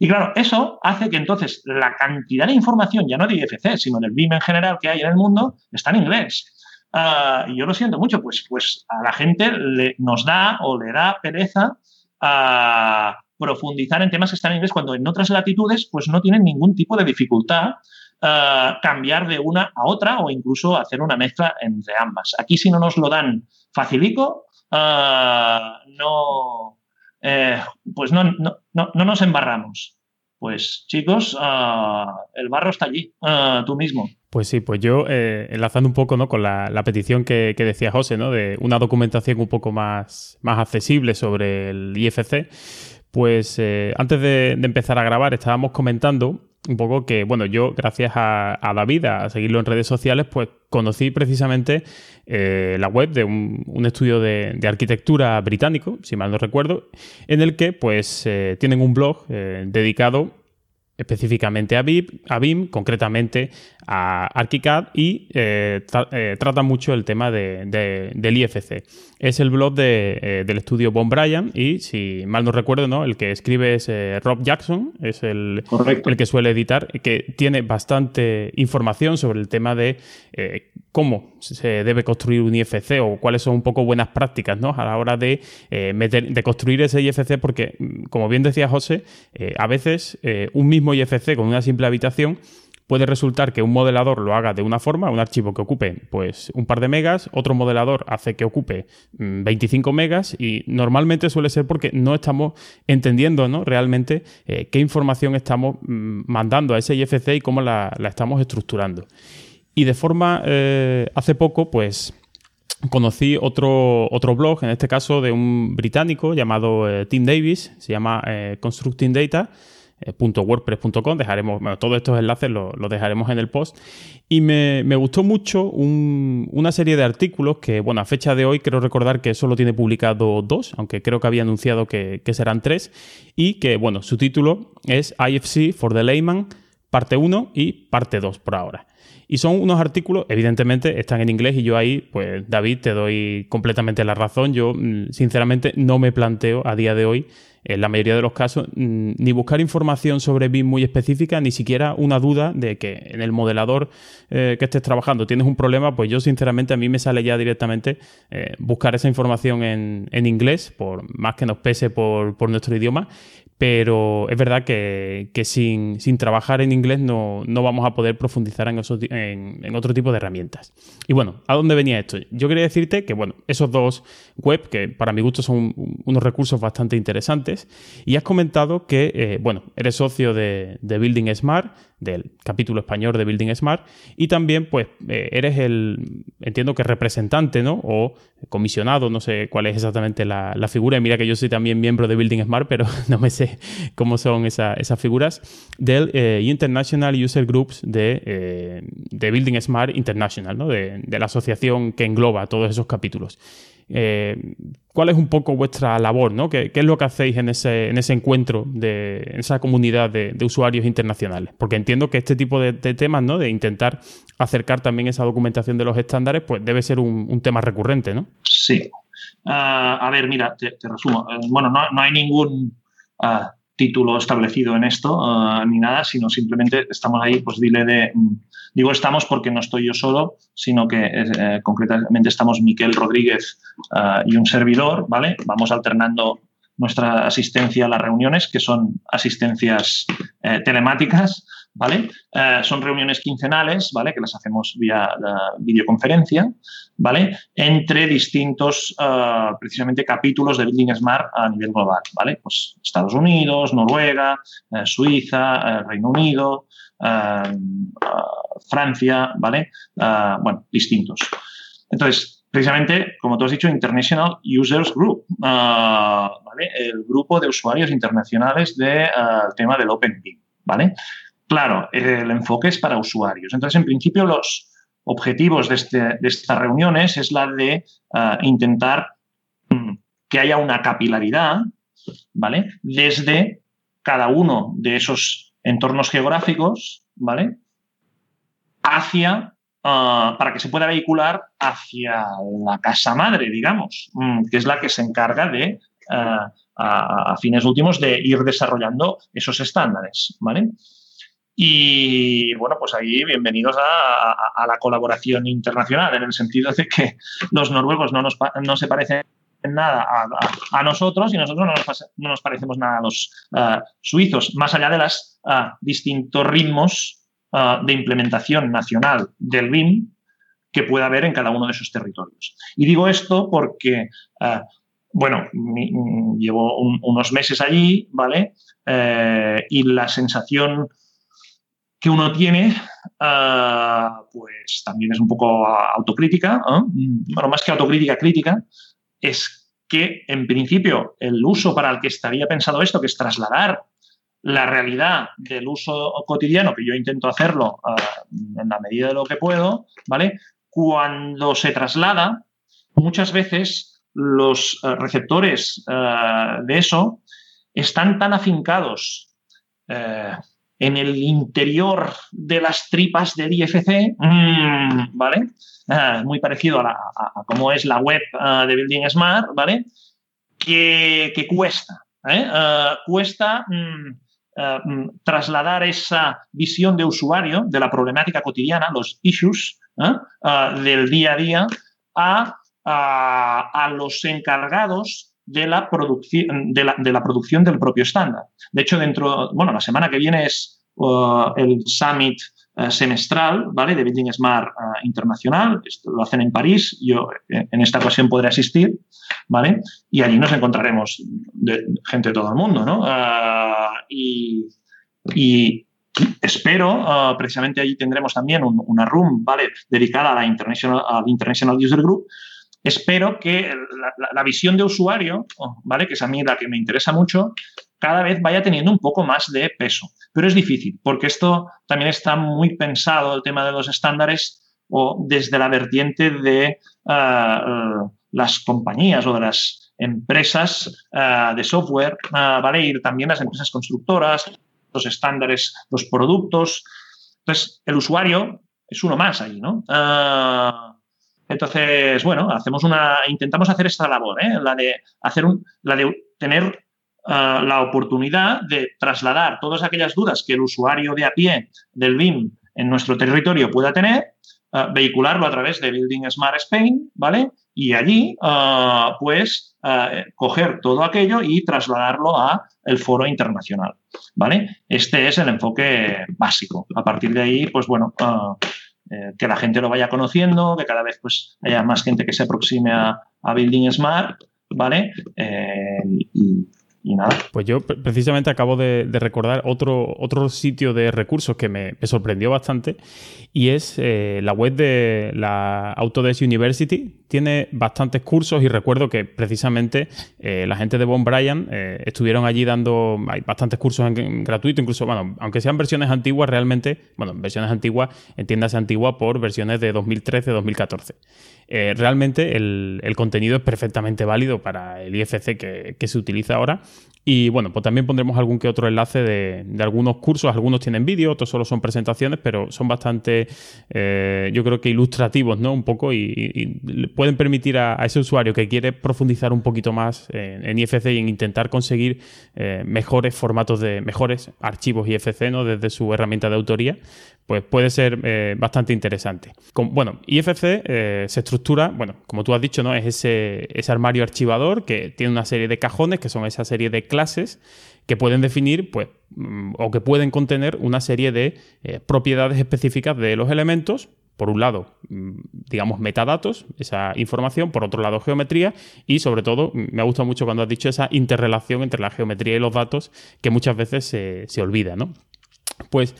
Y claro, eso hace que entonces la cantidad de información, ya no de IFC, sino del BIM en general que hay en el mundo, está en inglés. Ah, y yo lo siento mucho, pues, pues a la gente le, nos da o le da pereza a profundizar en temas que están en inglés cuando en otras latitudes pues no tienen ningún tipo de dificultad uh, cambiar de una a otra o incluso hacer una mezcla entre ambas. Aquí si no nos lo dan facilico, no, eh, pues no, no, no, no, nos embarramos. Pues chicos, uh, el barro está allí, tú mismo. Pues sí, pues yo, eh, enlazando un poco ¿no? con la, petición que, que, decía José, ¿no? de una documentación un poco más, más accesible sobre el IFC, pues eh, antes de, de, empezar a grabar estábamos comentando un poco que, bueno, yo gracias a, David, a seguirlo en redes sociales, pues conocí precisamente eh, la web de un, estudio de, de, arquitectura británico, si mal no recuerdo, en el que pues eh, tienen un blog eh, dedicado específicamente a BIM, a BIM concretamente a ArchiCAD y eh, tra eh, trata mucho el tema de, de, del IFC. Es el blog de, eh, del estudio Von Bryan y, si mal no recuerdo, ¿no? el que escribe es Rob Jackson, es el, el, que suele editar, que tiene bastante información sobre el tema de cómo se debe construir un IFC o cuáles son un poco buenas prácticas ¿no? a la hora de, meter, de construir ese IFC, porque, como bien decía José, a veces un mismo IFC con una simple habitación puede resultar que un modelador lo haga de una forma, un archivo que ocupe pues un par de megas, otro modelador hace que ocupe 25 mm, megas y normalmente suele ser porque no estamos entendiendo ¿no? realmente eh, qué información estamos mm, mandando a ese IFC y cómo la, la estamos estructurando. Y de forma, eh, hace poco, pues conocí otro, otro blog, en este caso de un británico llamado eh, Tim Davis, se llama eh, Constructing Data, .wordpress.com, dejaremos, todos estos enlaces los lo dejaremos en el post. Y me, me gustó mucho un, una serie de artículos que, bueno, a fecha de hoy quiero recordar que solo tiene publicado dos, aunque creo que había anunciado que, que serán tres, y que, bueno, su título es IFC for the Layman, parte 1 y parte 2 por ahora. Y son unos artículos, evidentemente, están en inglés y yo ahí, pues David, te doy completamente la razón. Yo, mm, sinceramente, no me planteo a día de hoy en la mayoría de los casos, mm, ni buscar información sobre BIM muy específica, ni siquiera una duda de que en el modelador eh, que estés trabajando tienes un problema, pues yo sinceramente a mí me sale ya directamente eh, buscar esa información en, en, inglés, por más que nos pese por, por nuestro idioma, pero es verdad que, sin, trabajar en inglés no, no, vamos a poder profundizar en, esos, en, otro tipo de herramientas. Y bueno, ¿a dónde venía esto? Yo quería decirte que, bueno, esos dos web, que para mi gusto son unos recursos bastante interesantes, y has comentado que, eh, bueno, eres socio de Building Smart, del capítulo español de Building Smart y también pues eh, eres el, entiendo que representante, ¿no? O comisionado, no sé cuál es exactamente la, la, figura, y mira que yo soy también miembro de Building Smart, pero no me sé cómo son esa, esas figuras, del eh, International User Groups de, eh, de, Building Smart International, ¿no? De, de la asociación que engloba todos esos capítulos. Eh, ¿Cuál es un poco vuestra labor? ¿no? ¿Qué, ¿Qué, es lo que hacéis en ese, en ese encuentro, de, en esa comunidad de, usuarios internacionales? Porque entiendo que este tipo de, temas, ¿no? de intentar acercar también esa documentación de los estándares, pues debe ser un, tema recurrente, ¿no? Sí. Uh, a ver, mira, te, resumo. Uh, bueno, no, no, hay ningún uh, título establecido en esto ni nada, sino simplemente estamos ahí, pues dile de Digo estamos porque no estoy yo solo, sino que eh, concretamente estamos Miquel Rodríguez y un servidor, ¿vale? Vamos alternando nuestra asistencia a las reuniones, que son asistencias eh, telemáticas, ¿vale? Eh, son reuniones quincenales, ¿vale? Que las hacemos vía videoconferencia, ¿vale? Entre distintos, uh, precisamente, capítulos de Building Smart a nivel global, ¿vale? Pues Estados Unidos, Noruega, eh, Suiza, Reino Unido, Francia, ¿vale? bueno, distintos. Entonces, precisamente, como tú has dicho, International Users Group, ¿vale? el grupo de usuarios internacionales del de, tema del OpenBIM. ¿vale? Claro, el enfoque es para usuarios. Entonces, en principio, los objetivos de, este, de estas reuniones es la de uh, intentar um, que haya una capilaridad, ¿vale? Desde cada uno de esos entornos geográficos, ¿vale? Hacia Uh, para que se pueda vehicular hacia la casa madre, digamos, um, que es la que se encarga de a, fines últimos de ir desarrollando esos estándares, ¿vale? Y bueno, pues ahí bienvenidos a, la colaboración internacional, en el sentido de que los noruegos no, nos, no se parecen en nada a, nosotros y nosotros no nos, parecemos nada a los suizos, más allá de los distintos ritmos de implementación nacional del BIM que pueda haber en cada uno de esos territorios. Y digo esto porque, bueno, llevo unos meses allí, ¿vale? Eh, y la sensación que uno tiene, pues también es un poco autocrítica, bueno, más que autocrítica, crítica, es que en principio el uso para el que estaría pensado esto, que es trasladar la realidad del uso cotidiano, que yo intento hacerlo en la medida de lo que puedo, ¿vale? Cuando se traslada, muchas veces los eh, receptores eh, de eso están tan afincados eh, en el interior de las tripas del IFC, mm, ¿vale? muy parecido a, cómo es la web de Building Smart, ¿vale? Que, cuesta, cuesta mm, mm, trasladar esa visión de usuario de la problemática cotidiana, los issues, ¿eh? Ah, del día a día a, a, los encargados de la, producción, de, la, de la, producción del propio estándar. De hecho, dentro, bueno, la semana que viene es uh, el Summit uh, semestral, ¿vale? De Building Smart uh, Internacional. Esto lo hacen en París. Yo en esta ocasión podré asistir, ¿vale? Y allí nos encontraremos gente de todo el mundo, ¿no? y, y espero, precisamente allí tendremos también una room ¿vale? dedicada a la International, International User Group. Espero que la, visión de usuario, ¿vale? que es a mí la que me interesa mucho, cada vez vaya teniendo un poco más de peso. Pero es difícil, porque esto también está muy pensado, el tema de los estándares, o desde la vertiente de ah, las compañías o de las empresas ah, de software, ¿vale? Y también las empresas constructoras, los estándares, los productos. Entonces, el usuario es uno más ahí, ¿no? Ah, entonces, bueno, hacemos una, intentamos hacer esta labor, ¿eh? la de hacer la de tener ah, la oportunidad de trasladar todas aquellas dudas que el usuario de a pie del BIM en nuestro territorio pueda tener, ah, vehicularlo a través de Building Smart Spain, ¿vale? Y allí, pues, coger todo aquello y trasladarlo a el foro internacional. ¿Vale? Este es el enfoque básico. A partir de ahí, pues bueno, ah, eh, que la gente lo vaya conociendo, que cada vez pues, haya más gente que se aproxime a, Building Smart, ¿vale? Eh, y, nada. Pues yo precisamente acabo de, recordar otro, otro sitio de recursos que me, sorprendió bastante y es eh, la web de la Autodesk University. Tiene bastantes cursos y recuerdo que precisamente eh, la gente de Von Bryan eh, estuvieron allí dando hay bastantes cursos en, gratuito, incluso, bueno, aunque sean versiones antiguas, realmente, bueno, versiones antiguas, entiéndase antigua por versiones de 2013-2014. realmente el, contenido es perfectamente válido para el IFC que, que se utiliza ahora y bueno, pues también pondremos algún que otro enlace de, algunos cursos. Algunos tienen vídeo, otros solo son presentaciones, pero son bastante, eh, yo creo que ilustrativos, ¿no? Un poco y, pueden permitir a, ese usuario que quiere profundizar un poquito más en, IFC y en intentar conseguir eh, mejores formatos de, mejores archivos IFC, ¿no? Desde su herramienta de autoría, pues puede ser eh, bastante interesante. bueno, IFC se estructura, bueno, como tú has dicho, ¿no? Es ese, ese armario archivador que tiene una serie de cajones que son esa serie de clases que pueden definir, pues, mm, o que pueden contener una serie de eh, propiedades específicas de los elementos. Por un lado, mm, digamos, metadatos, esa información, por otro lado, geometría y sobre todo, mm, me ha gustado mucho cuando has dicho esa interrelación entre la geometría y los datos que muchas veces se, se olvida, ¿no? Pues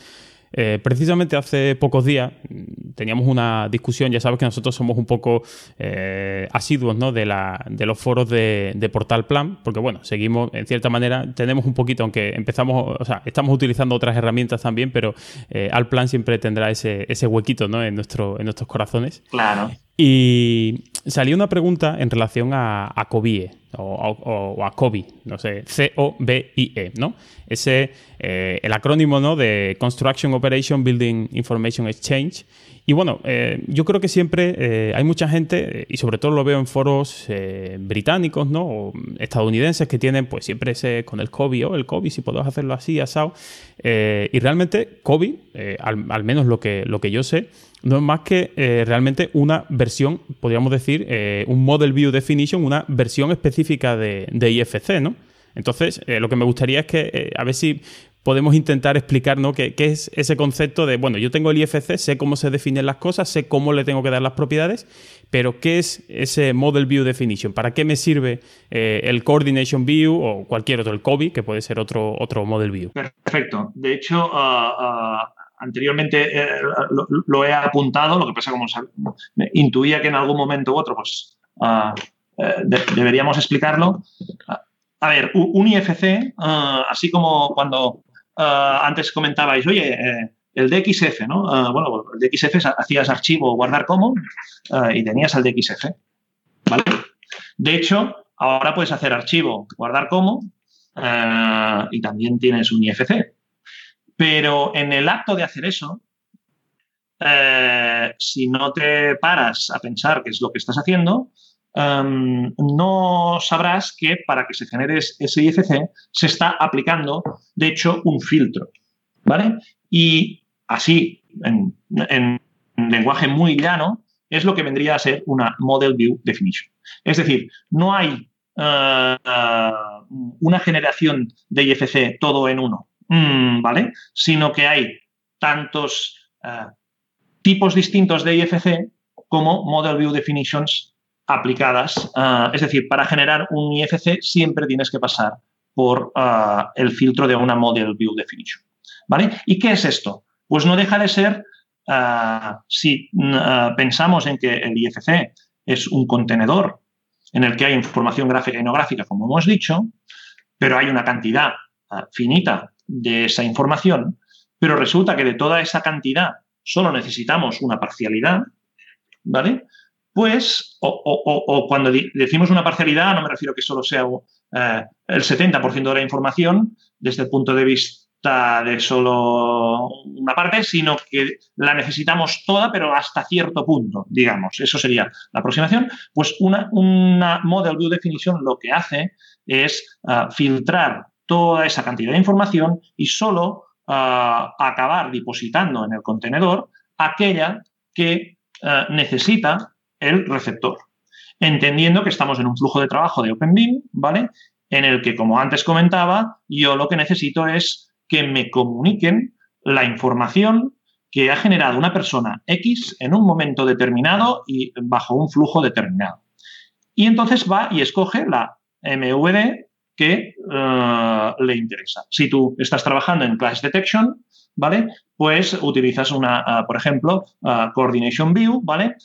eh, precisamente hace pocos días mm, teníamos una discusión, ya sabes que nosotros somos un poco eh, asiduos ¿no? de, la, de, los foros de, Portal Plan, porque bueno, seguimos, en cierta manera, tenemos un poquito, aunque empezamos, o sea, estamos utilizando otras herramientas también, pero eh, Alplan siempre tendrá ese, ese huequito ¿no? en, nuestro, en nuestros corazones. Claro. Y salió una pregunta en relación a, a Cobie. o, a COBI, no sé, C-O-B-I-E, ¿no? Ese, eh, el acrónimo, ¿no? De Construction Operation Building Information Exchange. Y bueno, eh, yo creo que siempre eh, hay mucha gente, y sobre todo lo veo en foros británicos, ¿no? O estadounidenses que tienen, pues siempre ese con el COBI, o el COBI, si podemos hacerlo así, asado. y realmente COBI, al, al, menos lo que, lo que yo sé, no es más que eh, realmente una versión, podríamos decir, eh, un Model View Definition, una versión específica de, IFC, ¿no? Entonces, eh, lo que me gustaría es que, a ver si podemos intentar explicar ¿no? qué, es ese concepto de, bueno, yo tengo el IFC, sé cómo se definen las cosas, sé cómo le tengo que dar las propiedades, pero ¿qué es ese Model View Definition? ¿Para qué me sirve el Coordination View o cualquier otro, el COBI, que puede ser otro, otro Model View? Perfecto. De hecho, ah, ah, anteriormente eh, lo, he apuntado, lo que pasa como intuía que en algún momento u otro pues ah, eh, deberíamos explicarlo. A ver, un IFC, ah, así como cuando ah, antes comentabais, oye, eh, el DXF, ¿no? bueno, el DXF hacías archivo guardar como y tenías el DXF, ¿vale? De hecho, ahora puedes hacer archivo guardar como y también tienes un IFC. Pero en el acto de hacer eso, eh, si no te paras a pensar qué es lo que estás haciendo, em, no sabrás que para que se genere ese IFC se está aplicando, de hecho, un filtro. ¿Vale? Y así, en, lenguaje muy llano, es lo que vendría a ser una Model View Definition. Es decir, no hay eh, una generación de IFC todo en uno. Mm, ¿vale? Sino que hay tantos eh, tipos distintos de IFC como Model View Definitions aplicadas. Eh, es decir, para generar un IFC siempre tienes que pasar por eh, el filtro de una Model View Definition. ¿Vale? ¿Y qué es esto? Pues no deja de ser, si pensamos en que el IFC es un contenedor en el que hay información gráfica y no gráfica, como hemos dicho, pero hay una cantidad finita de esa información, pero resulta que de toda esa cantidad solo necesitamos una parcialidad, ¿vale? Pues, o, cuando decimos una parcialidad, no me refiero a que solo sea eh, el 70% de la información desde el punto de vista de solo una parte, sino que la necesitamos toda, pero hasta cierto punto, digamos. Eso sería la aproximación. Pues una, una Model View Definition lo que hace es eh, filtrar toda esa cantidad de información y solo ah, acabar depositando en el contenedor aquella que ah, necesita el receptor. Entendiendo que estamos en un flujo de trabajo de OpenBeam, ¿vale? En el que, como antes comentaba, yo lo que necesito es que me comuniquen la información que ha generado una persona X en un momento determinado y bajo un flujo determinado. Y entonces va y escoge la MVD eh, le interesa. Si tú estás trabajando en Class Detection, ¿vale? Pues utilizas una, eh, por ejemplo, eh, Coordination View, ¿vale?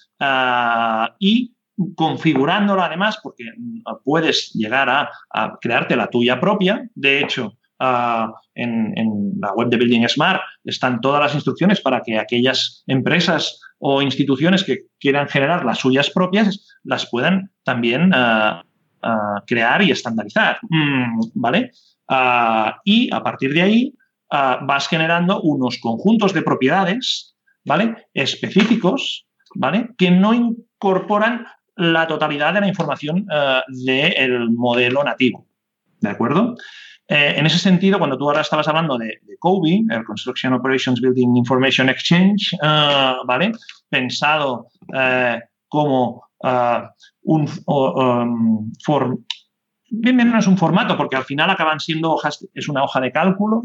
y configurándolo además, porque puedes llegar a, crearte la tuya propia. De hecho, en, en, la web de Building Smart están todas las instrucciones para que aquellas empresas o instituciones que quieran generar las suyas propias las puedan también crear y estandarizar, mm, ¿vale? Y a partir de ahí ah, vas generando unos conjuntos de propiedades, ¿vale? Específicos, ¿vale? Que no incorporan la totalidad de la información del modelo nativo, ¿de acuerdo? Eh, en ese sentido, cuando tú ahora estabas hablando de, de COBI, el Construction Operations Building Information Exchange, ¿vale? Pensado eh, como un, um, bien, bien, no es un formato, porque al final acaban siendo hojas, es una hoja de cálculo,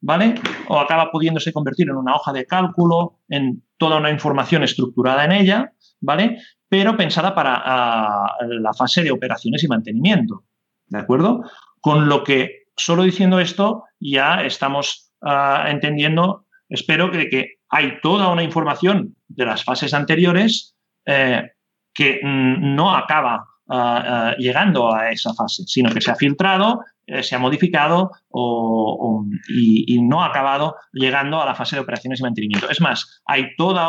¿vale? O acaba pudiéndose convertir en una hoja de cálculo, en toda una información estructurada en ella, ¿vale? Pero pensada para la fase de operaciones y mantenimiento, ¿de acuerdo? Con lo que, solo diciendo esto, ya estamos ah, entendiendo, espero que, que hay toda una información de las fases anteriores eh, que mm, no acaba ah, ah, llegando a esa fase, sino que se ha filtrado, eh, se ha modificado y, no ha acabado llegando a la fase de operaciones y mantenimiento. Es más, hay toda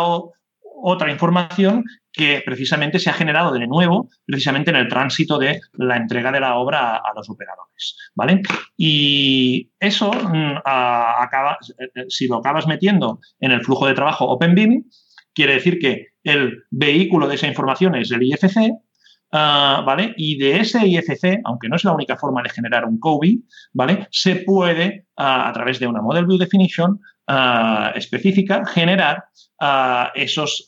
otra información que precisamente se ha generado de nuevo precisamente en el tránsito de la entrega de la obra a, los operadores. ¿vale? Y eso mm, acaba, eh, si lo acabas metiendo en el flujo de trabajo OpenBIM, quiere decir que el vehículo de esa información es el IFC, ah, ¿vale? Y de ese IFC, aunque no es la única forma de generar un COBI, ¿vale? Se puede, ah, a través de una Model View Definition, Ah, específica, generar esos,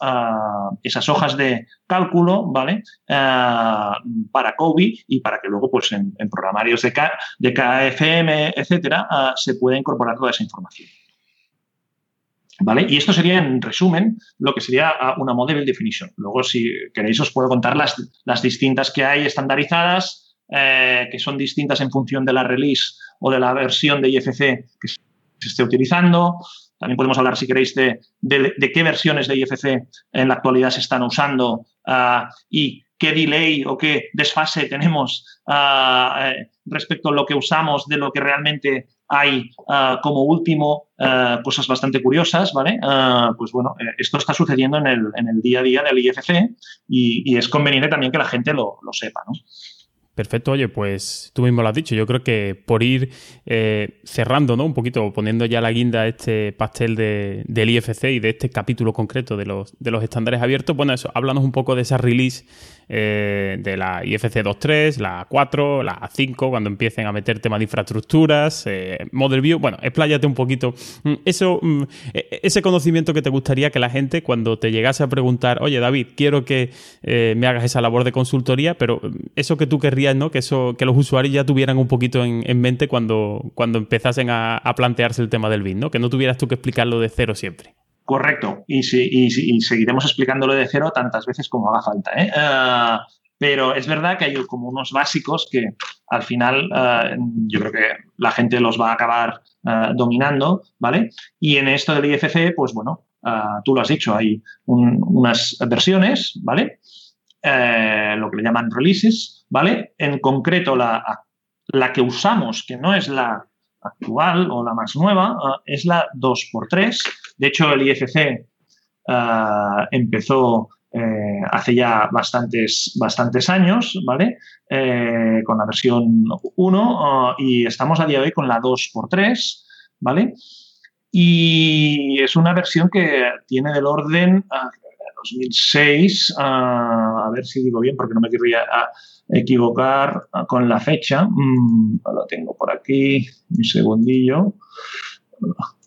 esas hojas de cálculo, ¿vale? para COBI y para que luego, pues, en, programarios de, de KFM, etcétera, se pueda incorporar toda esa información. Y esto sería, en resumen, lo que sería una Model Definition. Luego, si queréis, os puedo contar las, las distintas que hay estandarizadas, eh, que son distintas en función de la release o de la versión de IFC que se esté utilizando. También podemos hablar, si queréis, de, qué versiones de IFC en la actualidad se están usando ah, y qué delay o qué desfase tenemos ah, eh, respecto a lo que usamos de lo que realmente hay ah, como último, cosas bastante curiosas, ¿vale? pues bueno, eh, esto está sucediendo en el, día a día del IFC y, es conveniente también que la gente lo, lo sepa, ¿no? Perfecto, oye, pues tú mismo lo has dicho. Yo creo que por ir eh, cerrando, ¿no? Un poquito, poniendo ya la guinda a este pastel de, del IFC y de este capítulo concreto de los, de los estándares abiertos, bueno, eso, háblanos un poco de esa release eh, de la IFC 2.3, la 4, la 5, cuando empiecen a meter temas de infraestructuras, eh, Model View. Bueno, expláyate un poquito mm, eso, mm, e, e, ese conocimiento que te gustaría que la gente, cuando te llegase a preguntar, oye David, quiero que eh, me hagas esa labor de consultoría, pero mm, eso que tú querrías, ¿no? Que eso, que los usuarios ya tuvieran un poquito en, mente cuando, cuando empezasen a, a, plantearse el tema del BIM, ¿no? Que no tuvieras tú que explicarlo de cero siempre. Correcto. Y, y, seguiremos explicándolo de cero tantas veces como haga falta. ¿eh? Ah, pero es verdad que hay como unos básicos que al final ah, yo creo que la gente los va a acabar ah, dominando, ¿vale? Y en esto del IFC, pues bueno, tú lo has dicho, hay unas versiones, ¿vale? Eh, lo que le llaman releases, ¿vale? En concreto, la, la que usamos, que no es la actual o la más nueva, es la 2x3 de hecho, el IFC eh, empezó eh, hace ya bastantes, bastantes años, ¿vale? Eh, con la versión 1 y estamos a día de hoy con la 2x3, ¿vale? Y es una versión que tiene del orden 2006, a ver si digo bien porque no me querría equivocar con la fecha. Mm, lo tengo por aquí, un segundillo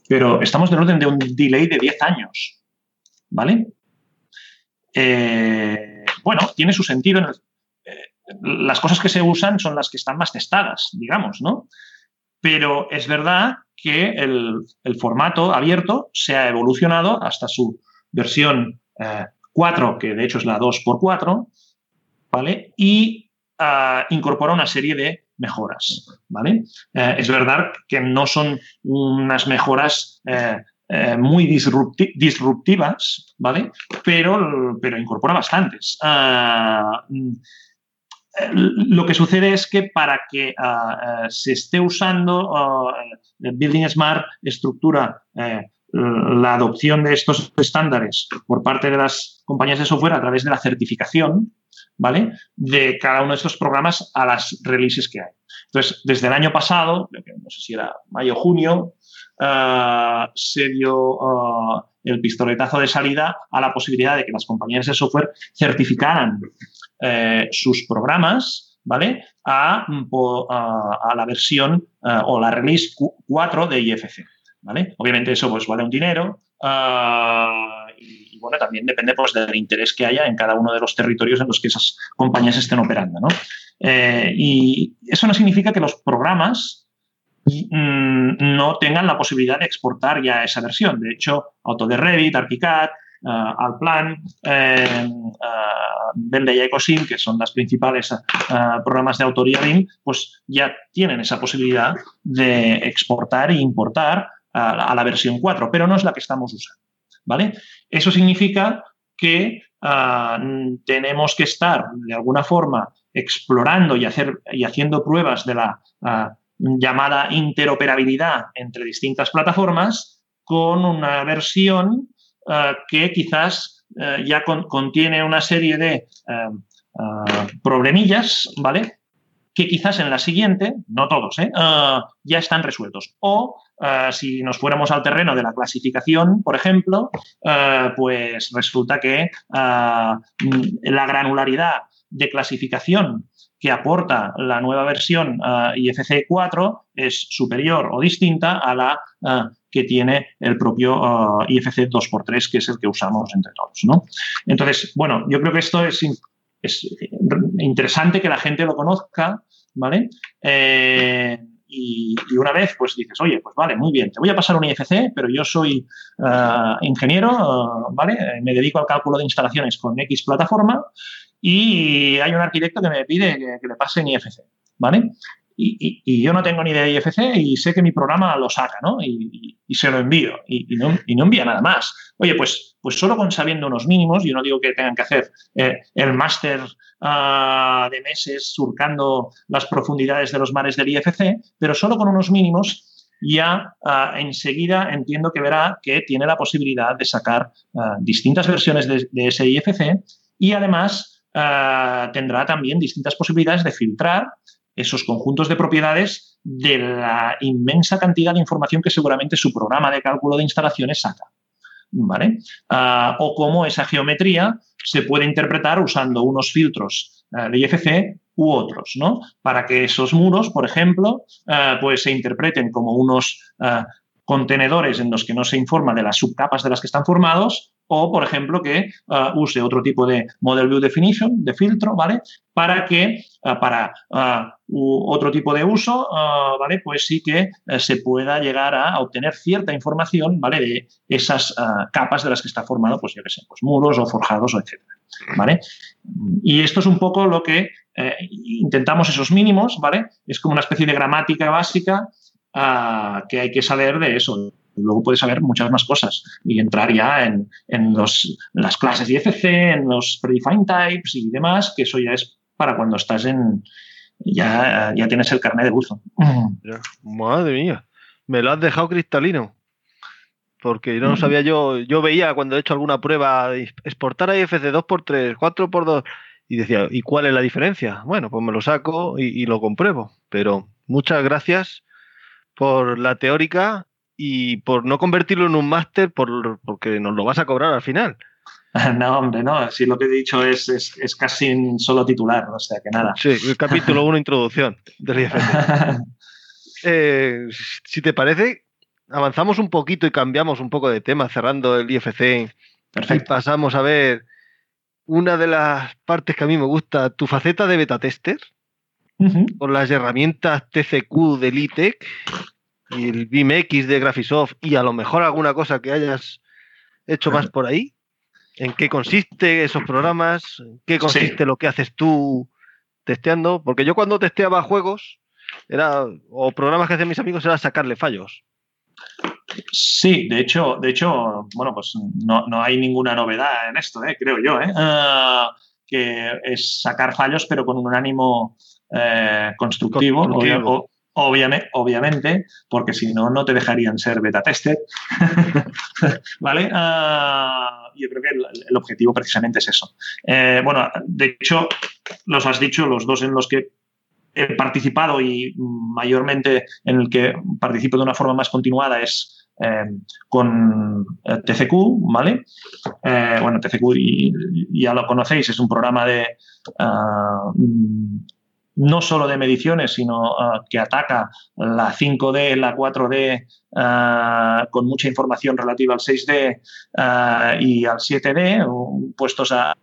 pero estamos del orden de un delay de 10 años, ¿vale? Eh, bueno, tiene su sentido. Eh, las cosas que se usan son las que están más testadas, digamos, ¿no? Pero es verdad que el, formato abierto se ha evolucionado hasta su versión 4, eh, que de hecho es la 2x4, ¿vale? Y ah, incorpora una serie de mejoras. ¿vale? Eh, es verdad que no son unas mejoras eh, eh, muy disruptivas, ¿vale? Pero, pero incorpora bastantes. Ah, lo que sucede es que para que ah, se esté usando uh, Building Smart estructura la adopción de estos estándares por parte de las compañías de software a través de la certificación, ¿vale? De cada uno de estos programas a las releases que hay. Entonces, desde el año pasado, no sé si era mayo o junio, eh, se dio eh, el pistoletazo de salida a la posibilidad de que las compañías de software certificaran eh, sus programas, ¿vale? A, la versión o la release 4 de IFC, ¿vale? Obviamente eso pues vale un dinero, bueno, también depende pues, del interés que haya en cada uno de los territorios en los que esas compañías estén operando. ¿no? Eh, y eso no significa que los programas mm, no tengan la posibilidad de exportar ya esa versión. De hecho, Autodesk Revit, ArchiCAD, uh, Alplan, eh, uh, y Ecosim, que son las principales programas de autoría BIM, pues ya tienen esa posibilidad de exportar e importar a la versión 4, pero no es la que estamos usando. ¿vale? Eso significa que ah, tenemos que estar de alguna forma explorando y, hacer, y haciendo pruebas de la ah, llamada interoperabilidad entre distintas plataformas con una versión ah, que quizás ya contiene una serie de problemillas, ¿vale? Que quizás en la siguiente, no todos, ¿eh? Ah, ya están resueltos. O ah, si nos fuéramos al terreno de la clasificación, por ejemplo, ah, pues resulta que la granularidad de clasificación que aporta la nueva versión IFC 4 es superior o distinta a la que tiene el propio IFC 2x3, que es el que usamos entre todos. ¿no? Entonces, bueno, yo creo que esto es es interesante que la gente lo conozca, ¿vale? Eh, y, una vez, pues dices, oye, pues vale, muy bien, te voy a pasar un IFC, pero yo soy eh, ingeniero, eh, ¿vale? Me dedico al cálculo de instalaciones con X plataforma y hay un arquitecto que me pide que, le pase en IFC, ¿vale? Y, yo no tengo ni idea de IFC y sé que mi programa lo saca, ¿no? Y, se lo envío y, no, envía nada más. Oye, pues, pues solo con sabiendo unos mínimos, yo no digo que tengan que hacer el máster Ah, de meses surcando las profundidades de los mares del IFC, pero solo con unos mínimos ya ah, enseguida entiendo que verá que tiene la posibilidad de sacar ah, distintas versiones de, ese IFC y además tendrá también distintas posibilidades de filtrar esos conjuntos de propiedades de la inmensa cantidad de información que seguramente su programa de cálculo de instalaciones saca. ¿Vale? o cómo esa geometría se puede interpretar usando unos filtros eh, de IFC u otros, ¿no? Para que esos muros, por ejemplo, eh, pues se interpreten como unos eh, contenedores en los que no se informa de las subcapas de las que están formados o, por ejemplo, que use otro tipo de Model View Definition, de filtro, ¿vale? Para que, para otro tipo de uso, ¿vale? Pues sí que se pueda llegar a, obtener cierta información, ¿vale? De esas capas de las que está formado, pues yo qué sé, pues muros o forjados o etcétera, ¿vale? Y esto es un poco lo que eh, intentamos esos mínimos, ¿vale? Es como una especie de gramática básica que hay que saber de eso luego puedes saber muchas más cosas y entrar ya en, las clases IFC, en los predefined types y demás, que eso ya es para cuando estás en. Ya, ya tienes el carnet de buzo. Madre mía, me lo has dejado cristalino. Porque no sabía yo, yo veía cuando he hecho alguna prueba exportar a IFC 2x3, 4x2 y decía, ¿y cuál es la diferencia? Bueno, pues me lo saco y, y lo compruebo. Pero muchas gracias por la teórica y por no convertirlo en un máster por, porque nos lo vas a cobrar al final. No, hombre, no. Si lo que he dicho es, es, casi un solo titular, o sea que nada. Sí, el capítulo 1, introducción del IFC. Eh, si te parece, avanzamos un poquito y cambiamos un poco de tema, cerrando el IFC. Perfecto. Y pasamos a ver una de las partes que a mí me gusta, tu faceta de beta tester, con las herramientas TCQ de LITEC y el BIMX de Graphisoft y a lo mejor alguna cosa que hayas hecho más por ahí. ¿En qué consiste esos programas? ¿En qué consiste lo que haces tú testeando? Porque yo cuando testeaba juegos era o programas que hacían mis amigos era sacarle fallos. Sí, de hecho, de hecho, bueno, pues no, hay ninguna novedad en esto, ¿eh? creo yo, ¿eh? Ah, que es sacar fallos, pero con un ánimo eh, constructivo, constructivo. Obviamente, obviamente, porque si no, no te dejarían ser beta tester. ¿Vale? Ah, yo creo que el, objetivo precisamente es eso. Eh, bueno, de hecho, los has dicho, los dos en los que he participado y mayormente en el que participo de una forma más continuada es eh, con TCQ, ¿vale? bueno, TCQ ya lo conocéis, es un programa de ah, no solo de mediciones, sino ah, que ataca la 5D, la 4D, ah, con mucha información relativa al 6D ah, y al 7D, puestos a,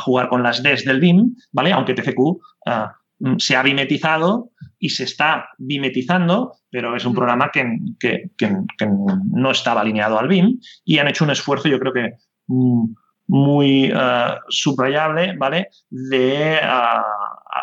jugar con las Ds del BIM, ¿vale? Aunque TCQ se ha bimetizado y se está bimetizando, pero es un programa que, no estaba alineado al BIM y han hecho un esfuerzo, yo creo que mm, muy subrayable, ¿vale? De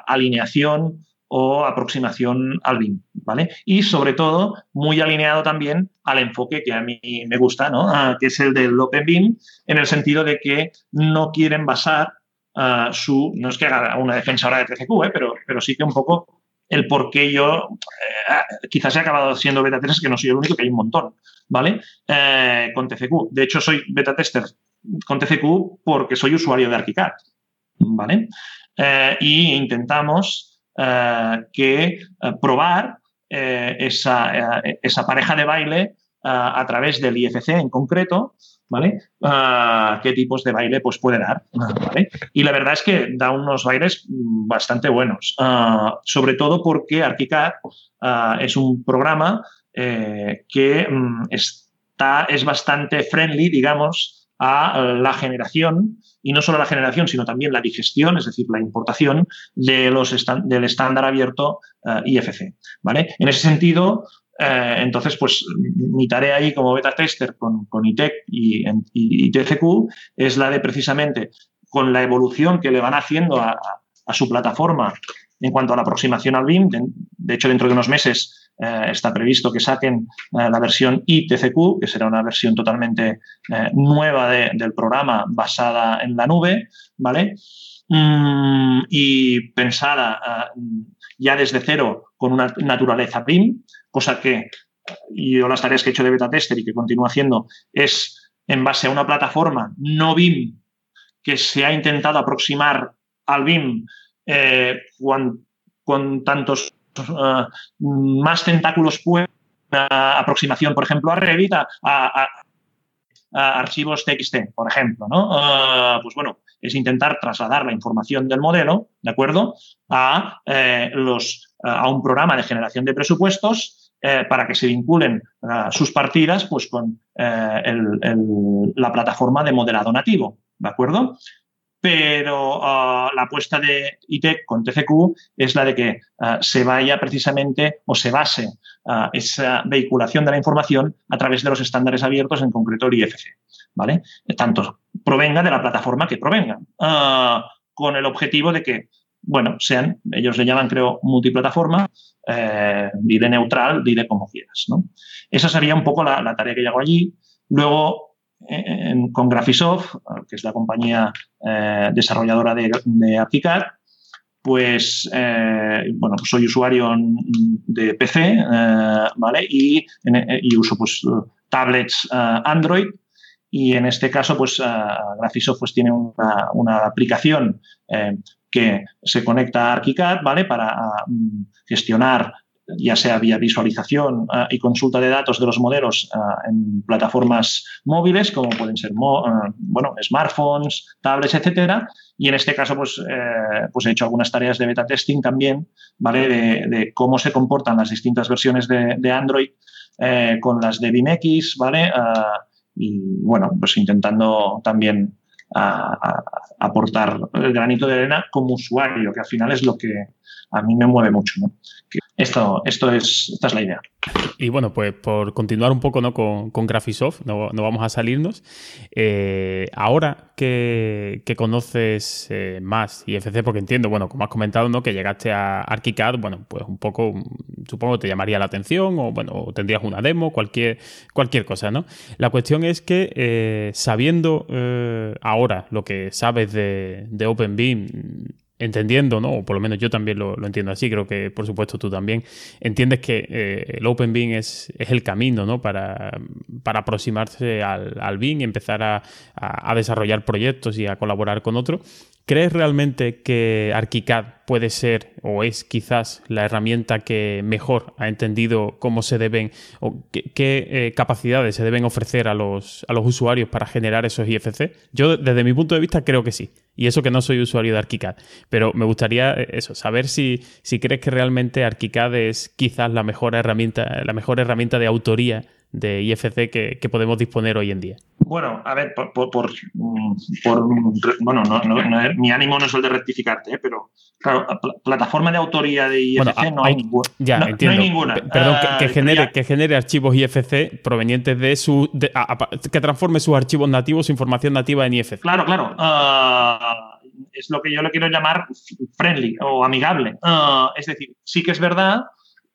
alineación o aproximación al BIM, ¿vale? Y sobre todo, muy alineado también al enfoque que a mí me gusta, ¿no? Ah, que es el del Open BIM, en el sentido de que no quieren basar ah, su, no es que haga una defensa ahora de TCQ, ¿eh? pero, pero sí que un poco el por qué yo eh, quizás he acabado siendo beta tester, que no soy el único, que hay un montón, ¿vale? Eh, con TCQ. De hecho, soy beta tester con TCQ porque soy usuario de ArchiCAD, ¿vale? Eh, y intentamos eh, que probar esa, esa, pareja de baile a través del IFC en concreto, ¿vale? qué tipos de baile pues, puede dar. Y la verdad es que da unos bailes bastante buenos, sobre todo porque ArchiCAD es un programa que mm, está, es bastante friendly, digamos, a la generación, y no solo la generación, sino también la digestión, es decir, la importación de los del estándar abierto eh, IFC. ¿vale? En ese sentido, eh, entonces, pues mi tarea ahí como beta tester con, con ITEC y, TCQ es la de precisamente con la evolución que le van haciendo a, a su plataforma en cuanto a la aproximación al BIM. De hecho, dentro de unos meses eh, está previsto que saquen eh, la versión ITCQ, que será una versión totalmente eh, nueva del programa basada en la nube, ¿vale? Mm, y pensada ya desde cero con una naturaleza BIM, cosa que yo las tareas que he hecho de beta tester y que continúo haciendo es en base a una plataforma no BIM que se ha intentado aproximar al BIM con tantos eh, más tentáculos puede aproximación, por ejemplo, a Revit, a, archivos TXT, por ejemplo, ¿no? Eh, pues bueno, es intentar trasladar la información del modelo, ¿de acuerdo?, a, eh, los, a un programa de generación de presupuestos para que se vinculen sus partidas pues, con la plataforma de modelado nativo, ¿de acuerdo? Pero ah, la apuesta de ITEC con TCQ es la de que ah, se vaya precisamente o se base ah, esa vehiculación de la información a través de los estándares abiertos, en concreto el IFC, ¿vale? Tanto provenga de la plataforma que provenga, con el objetivo de que, bueno, sean, ellos le llaman, creo, multiplataforma, eh, dile neutral, dile como quieras, ¿no? Esa sería un poco la, la tarea que yo hago allí. Luego, con Graphisoft, que es la compañía eh, desarrolladora de, de pues, eh, bueno, pues soy usuario de PC, eh, ¿vale? Y, uso, pues, tablets Android. Y en este caso, pues, Graphisoft pues, tiene una, una aplicación que se conecta a ArchiCAD, ¿vale? Para gestionar ya sea vía visualización ah, y consulta de datos de los modelos ah, en plataformas móviles, como pueden ser ah, bueno, smartphones, tablets, etcétera. Y en este caso, pues, eh, pues he hecho algunas tareas de beta testing también, ¿vale? De, cómo se comportan las distintas versiones de, Android eh, con las de BIMX, ¿vale? y bueno, pues intentando también aportar el granito de arena como usuario, que al final es lo que a mí me mueve mucho. ¿no? Esto, esto es, esta es la idea. Y bueno, pues por continuar un poco ¿no? con, con Graphisoft, no, no vamos a salirnos. Eh, ahora que, conoces eh, más IFC, porque entiendo, bueno, como has comentado, ¿no? que llegaste a ArchiCAD, bueno, pues un poco, supongo que te llamaría la atención, o bueno, tendrías una demo, cualquier, cualquier cosa, ¿no? La cuestión es que eh, sabiendo ahora lo que sabes de, de OpenBeam, entendiendo, ¿no? O por lo menos yo también lo, entiendo así, creo que por supuesto tú también, entiendes que eh, el Open BIM es, es, el camino, ¿no? Para, para aproximarse al, al y empezar a, a, desarrollar proyectos y a colaborar con otros. ¿Crees realmente que ArchiCAD puede ser o es quizás la herramienta que mejor ha entendido cómo se deben o qué, eh, capacidades se deben ofrecer a los, a los usuarios para generar esos IFC? Yo desde mi punto de vista creo que sí. Y eso que no soy usuario de ArchiCAD. Pero me gustaría eh, eso, saber si, si crees que realmente ArchiCAD es quizás la mejor herramienta, la mejor herramienta de autoría de IFC que, podemos disponer hoy en día? Bueno, a ver, por, mm, bueno, mi ánimo no es el de rectificarte, ¿eh? pero claro, plataforma de autoría de IFC no, hay ninguna. Ya, entiendo. ninguna. Perdón, que, ah, genere, que genere archivos IFC provenientes de su. que transforme sus archivos nativos, su información nativa en IFC. Claro, claro. Ah, es lo que yo le quiero llamar friendly o amigable. Ah, es decir, sí que es verdad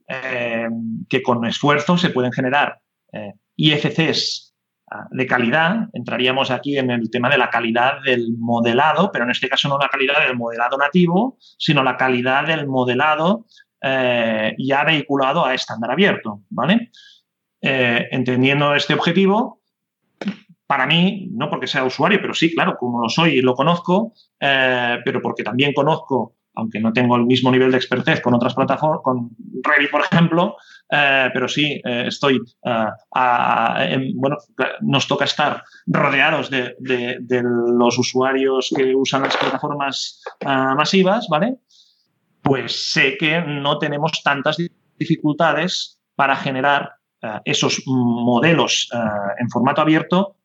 eh, que con esfuerzo se pueden generar eh, IFCs ah, de calidad, entraríamos aquí en el tema de la calidad del modelado, pero en este caso no la calidad del modelado nativo, sino la calidad del modelado eh, ya vehiculado a estándar abierto, ¿vale? Eh, entendiendo este objetivo, para mí, no porque sea usuario, pero sí, claro, como lo soy y lo conozco, eh, pero porque también conozco, aunque no tengo el mismo nivel de expertez con otras plataformas, con Ready, por ejemplo, eh, pero sí eh, estoy, bueno, nos toca estar rodeados de, los usuarios que usan las plataformas masivas, ¿vale? Pues sé que no tenemos tantas dificultades para generar esos modelos en formato abierto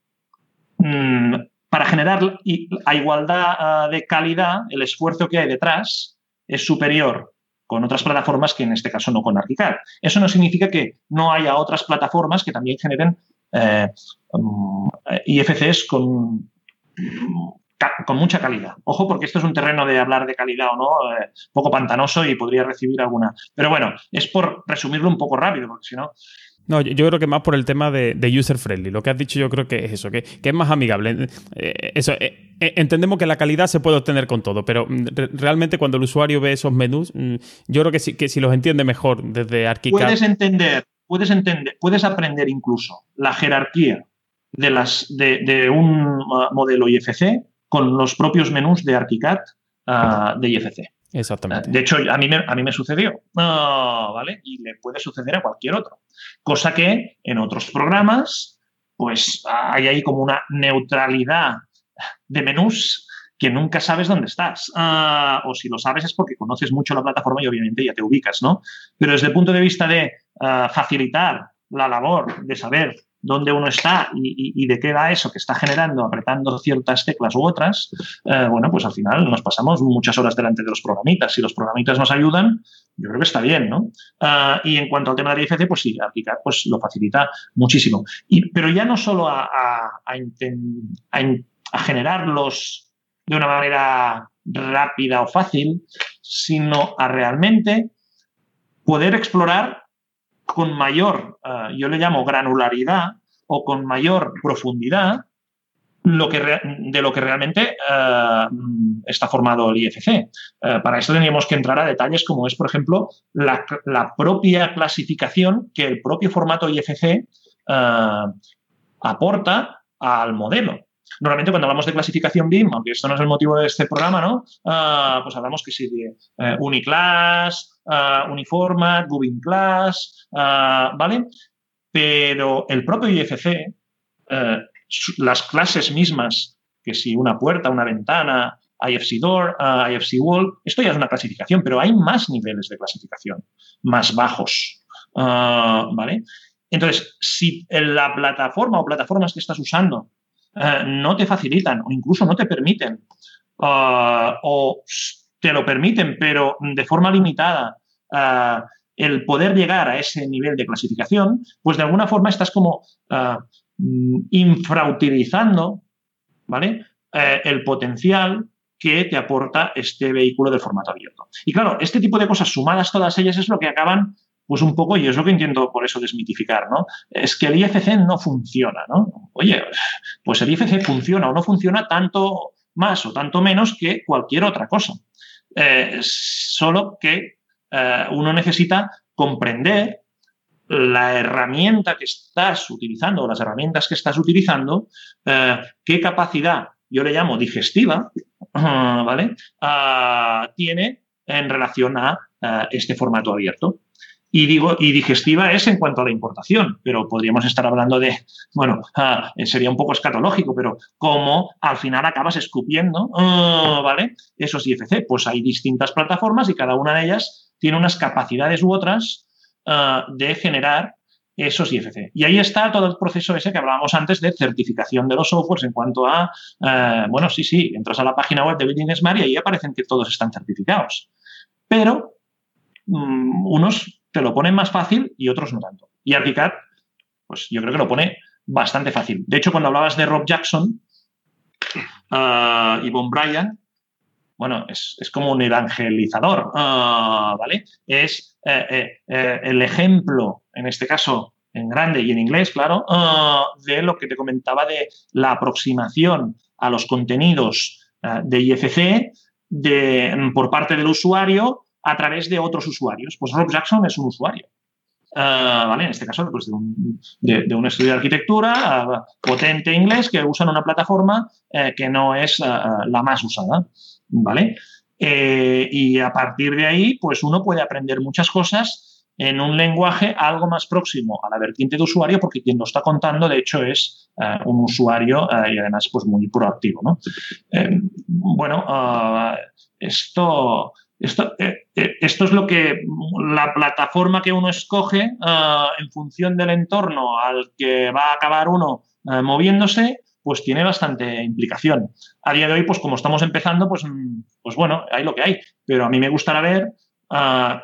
Mm, para generar a igualdad de calidad, el esfuerzo que hay detrás es superior con otras plataformas que en este caso no con Archicad. Eso no significa que no haya otras plataformas que también generen eh, mm, IFCs con, con mucha calidad. Ojo, porque esto es un terreno de hablar de calidad o no, eh, poco pantanoso y podría recibir alguna. Pero bueno, es por resumirlo un poco rápido, porque si no, no, yo, creo que más por el tema de, user friendly. Lo que has dicho yo creo que es eso, que, es más amigable. Eh, eso, eh, eh, entendemos que la calidad se puede obtener con todo, pero mm, realmente cuando el usuario ve esos menús, mm, yo creo que si, que si los entiende mejor desde ArchiCAD... Puedes entender, puedes entender, puedes aprender incluso la jerarquía de, las, de, un uh, modelo IFC con los propios menús de ArchiCAD uh, de IFC. Exactamente. De hecho, a mí me, a mí me sucedió, ah, ¿vale? Y le puede suceder a cualquier otro. Cosa que en otros programas, pues hay ahí como una neutralidad de menús que nunca sabes dónde estás. Ah, o si lo sabes es porque conoces mucho la plataforma y obviamente ya te ubicas, ¿no? Pero desde el punto de vista de ah, facilitar la labor de saber dónde uno está y, de qué da eso que está generando apretando ciertas teclas u otras, eh, bueno, pues al final nos pasamos muchas horas delante de los programitas. Si los programitas nos ayudan, yo creo que está bien, ¿no? Ah, y en cuanto al tema de IFC, pues sí, aplicar pues lo facilita muchísimo. Pero ya no solo a generarlos de una manera rápida o fácil, sino a realmente poder explorar con mayor, eh, yo le llamo granularidad o con mayor profundidad lo que de lo que realmente eh, está formado el IFC. Eh, para esto tendríamos que entrar a detalles como es, por ejemplo, la, propia clasificación que el propio formato IFC aporta al modelo. Normalmente cuando hablamos de clasificación BIM, aunque esto no es el motivo de este programa, ¿no? pues hablamos que sí de Uniclass, uh, Uniformat, Gubin Class, ah, ¿vale? Pero el propio IFC, eh, las clases mismas, que si una puerta, una ventana, IFC Door, uh, IFC Wall, esto ya es una clasificación, pero hay más niveles de clasificación, más bajos, ¿vale? Entonces, si la plataforma o plataformas que estás usando eh, no te facilitan o incluso no te permiten o te lo permiten, pero de forma limitada, uh, el poder llegar a ese nivel de clasificación, pues de alguna forma estás como infrautilizando ¿vale? El potencial que te aporta este vehículo de formato abierto. Y claro, este tipo de cosas sumadas todas ellas es lo que acaban pues un poco, y es lo que intento por eso desmitificar, ¿no? Es que el IFC no funciona, ¿no? Oye, pues el IFC funciona o no funciona tanto más o tanto menos que cualquier otra cosa. Eh, solo que eh, uno necesita comprender la herramienta que estás utilizando o las herramientas que estás utilizando, eh, qué capacidad, yo le llamo digestiva, ¿vale? Ah, tiene en relación a este formato abierto. Y digo, y digestiva es en cuanto a la importación, pero podríamos estar hablando de, bueno, ah, sería un poco escatológico, pero cómo al final acabas escupiendo, ah, ¿vale? Esos IFC. Pues hay distintas plataformas y cada una de ellas tiene unas capacidades u otras ah, de generar esos IFC. Y ahí está todo el proceso ese que hablábamos antes de certificación de los softwares en cuanto a, bueno, sí, sí, entras a la página web de Building Smart y ahí aparecen que todos están certificados. Pero mm, unos te lo ponen más fácil y otros no tanto. Y ArchiCAD, pues yo creo que lo pone bastante fácil. De hecho, cuando hablabas de Rob Jackson uh, y Von Bryan, bueno, es, como un evangelizador, uh, ¿vale? Es eh, eh, el ejemplo, en este caso en grande y en inglés, claro, uh, de lo que te comentaba de la aproximación a los contenidos de IFC de, por parte del usuario a través de otros usuarios. Pues Rob Jackson es un usuario. ¿vale? En este caso, pues de un, de, un estudio de arquitectura potente inglés que usan una plataforma que no es la más usada, ¿vale? y a partir de ahí, pues uno puede aprender muchas cosas en un lenguaje algo más próximo a la vertiente de usuario, porque quien lo está contando, de hecho, es eh, un usuario eh, y además pues, muy proactivo. ¿no? Eh, bueno, esto, esto, esto es lo que la plataforma que uno escoge en función del entorno al que va a acabar uno moviéndose, pues tiene bastante implicación. A día de hoy, pues como estamos empezando, pues, mm, pues bueno, hay lo que hay. Pero a mí me gustaría ver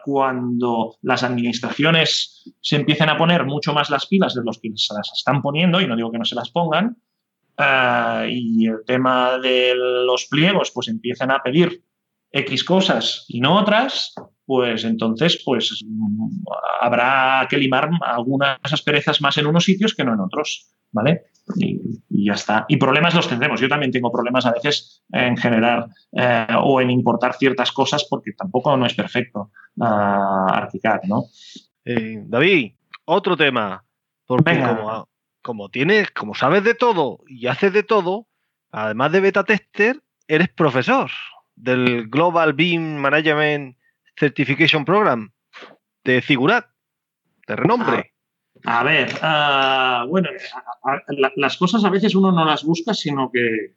cuando las administraciones se empiecen a poner mucho más las pilas de los que se las están poniendo, y no digo que no se las pongan, ah, y el tema de los pliegos pues empiezan a pedir X cosas y no otras, pues entonces pues habrá que limar algunas asperezas más en unos sitios que no en otros, ¿vale? Y, ya está. Y problemas los tendremos. Yo también tengo problemas a veces en generar eh, o en importar ciertas cosas porque tampoco no es perfecto uh, ArchiCAD, ¿no? Eh, David, otro tema. Porque como, como tienes, como sabes de todo y haces de todo, además de beta tester, eres profesor del Global Beam Management Certification Program de Figurat, de renombre. A ver, ah, bueno, las cosas a veces uno no las busca, sino que,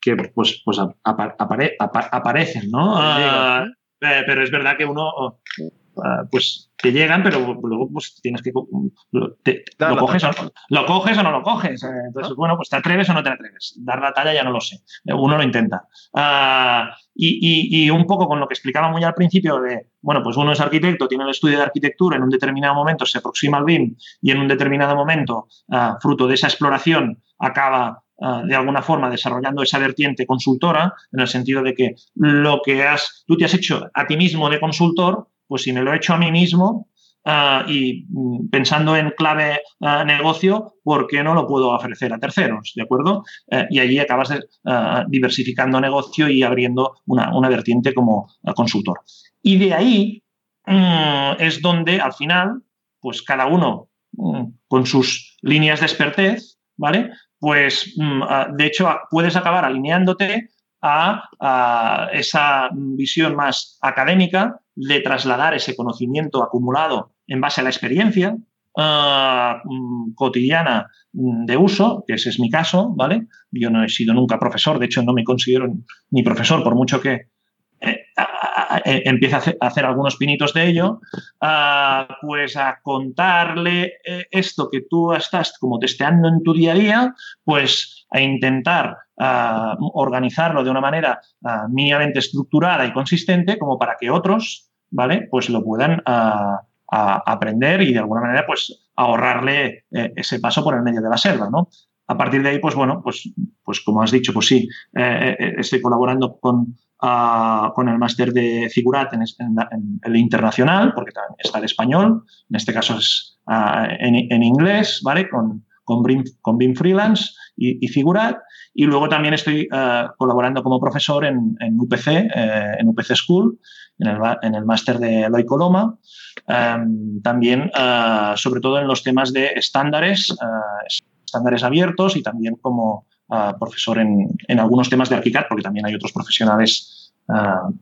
que pues, pues aparecen, ¿no? Ah, eh, pero es verdad que uno Ah, pues te llegan, pero luego pues tienes que... Lo, coges o, lo, coges o, no lo coges. Eh, entonces, bueno, pues te atreves o no te atreves. Dar la talla ya no lo sé. Uno lo intenta. Ah, y, un poco con lo que explicaba muy al principio de, bueno, pues uno es arquitecto, tiene el estudio de arquitectura, en un determinado momento se aproxima al BIM y en un determinado momento, ah, fruto de esa exploración, acaba de alguna forma desarrollando esa vertiente consultora, en el sentido de que lo que has, tú te has hecho a ti mismo de consultor, pues si me lo he hecho a mí mismo ah, y mm, pensando en clave ah, negocio, ¿por qué no lo puedo ofrecer a terceros? ¿De acuerdo? Eh, y allí acabas ah, diversificando negocio y abriendo una, vertiente como consultor. Y de ahí mm, es donde al final, pues cada uno mm, con sus líneas de expertez, ¿vale? Pues de hecho puedes acabar alineándote a, esa visión más académica de trasladar ese conocimiento acumulado en base a la experiencia ah, mm, cotidiana mm, de uso, que ese es mi caso, ¿vale? Yo no he sido nunca profesor, de hecho no me considero ni profesor, por mucho que eh, eh, a hacer, algunos pinitos de ello, ah, pues a contarle eh, esto que tú estás como testeando en tu día a día, pues a intentar organizarlo de una manera mínimamente estructurada y consistente como para que otros, ¿vale? Pues lo puedan aprender y de alguna manera pues ahorrarle eh, ese paso por el medio de la selva, ¿no? A partir de ahí, pues bueno, pues, pues como has dicho, pues sí, eh, eh, estoy colaborando con, con el máster de Figurat en, el internacional, porque está el español, en este caso es en, en, inglés, ¿vale? Con, con, con BIM Freelance y, y Figurat. Y luego también estoy eh, colaborando como profesor en, UPC, eh, en UPC School, en el, máster de Eloy Coloma. Em, también, eh, sobre todo en los temas de estándares, estándares abiertos y también como profesor en, algunos temas de ArchiCAD, porque también hay otros profesionales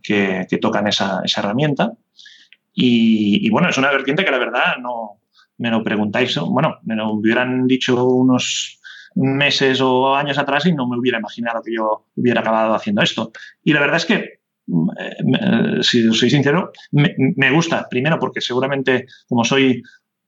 que, tocan esa, herramienta. Y, y, bueno, es una vertiente que la verdad no me lo preguntáis, bueno, me lo hubieran dicho unos meses o años atrás y no me hubiera imaginado que yo hubiera acabado haciendo esto. Y la verdad es que, mm, eh, si soy sincero, me, gusta. Primero porque seguramente, como soy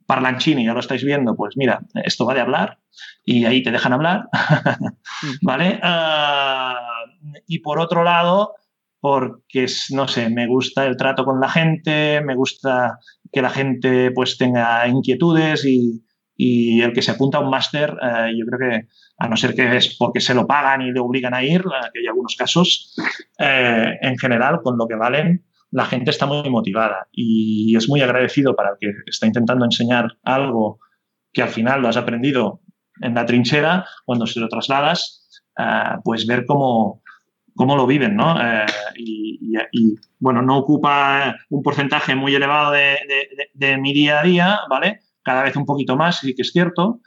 parlanchini, ya lo estáis viendo, pues mira, esto va de hablar y ahí te dejan hablar, ¿vale? Ah, y por otro lado, porque, no sé, me gusta el trato con la gente, me gusta que la gente pues tenga inquietudes y, y el que se apunta a un máster, eh, yo creo que, a no ser que es porque se lo pagan y le obligan a ir, eh, que hay algunos casos, eh, en general, con lo que valen, la gente está muy motivada y es muy agradecido para el que está intentando enseñar algo que al final lo has aprendido en la trinchera, cuando se lo trasladas, pues ver cómo, cómo lo viven, ¿no? Y, bueno, no ocupa un porcentaje muy elevado de, mi día a día, ¿vale? Cada vez un poquito más, sí que es cierto,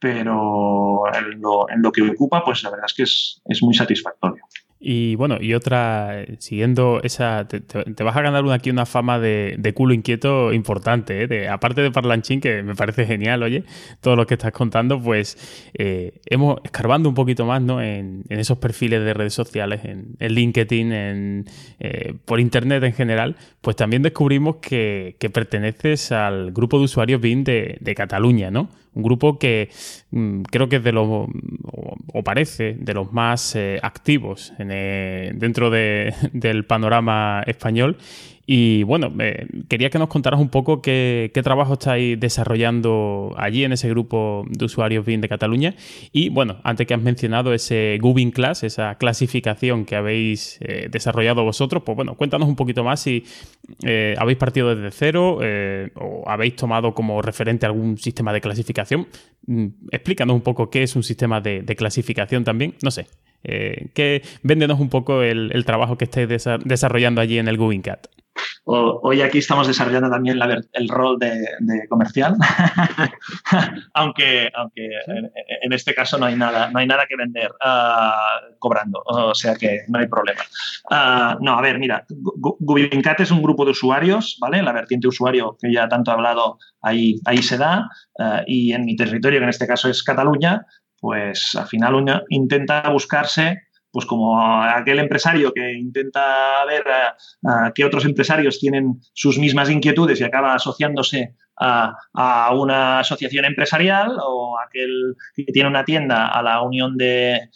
pero en lo, que ocupa, pues la verdad es que es muy satisfactorio. Y bueno, y otra, siguiendo esa, te, vas a ganar aquí una fama de, culo inquieto importante, ¿eh? de, aparte de Parlanchín, que me parece genial, oye, todo lo que estás contando, pues eh, hemos escarbando un poquito más ¿no? en, esos perfiles de redes sociales, en, LinkedIn, en, eh, por internet en general, pues también descubrimos que, que perteneces al grupo de usuarios BIM de, de Cataluña, ¿no? Un grupo que mm, creo que es de los, o, parece, de los más eh, activos dentro del panorama español y bueno, quería que nos contaras un poco qué, trabajo estáis desarrollando allí en ese grupo de usuarios BIM de Cataluña. Y bueno, antes que has mencionado ese Gubin Class, esa clasificación que habéis eh, desarrollado vosotros, pues bueno, cuéntanos un poquito más si eh, habéis partido desde cero eh, o habéis tomado como referente algún sistema de clasificación. Mm, explícanos un poco qué es un sistema de, clasificación también. No sé. Que, véndenos un poco el, trabajo que estáis desarrollando allí en el GubinCat hoy aquí estamos desarrollando también el rol de, comercial, aunque, aunque en, este caso no hay nada, no hay nada que vender ah, cobrando, o sea que no hay problema. Ah, no, a ver, mira, Gubincat es un grupo de usuarios, ¿vale? La vertiente usuario que ya tanto he hablado ahí, ahí se da, ah, y en mi territorio, que en este caso es Cataluña, pues al final intenta buscarse pues como aquel empresario que intenta ver a, qué otros empresarios tienen sus mismas inquietudes y acaba asociándose a, una asociación empresarial o aquel que tiene una tienda a la unión de,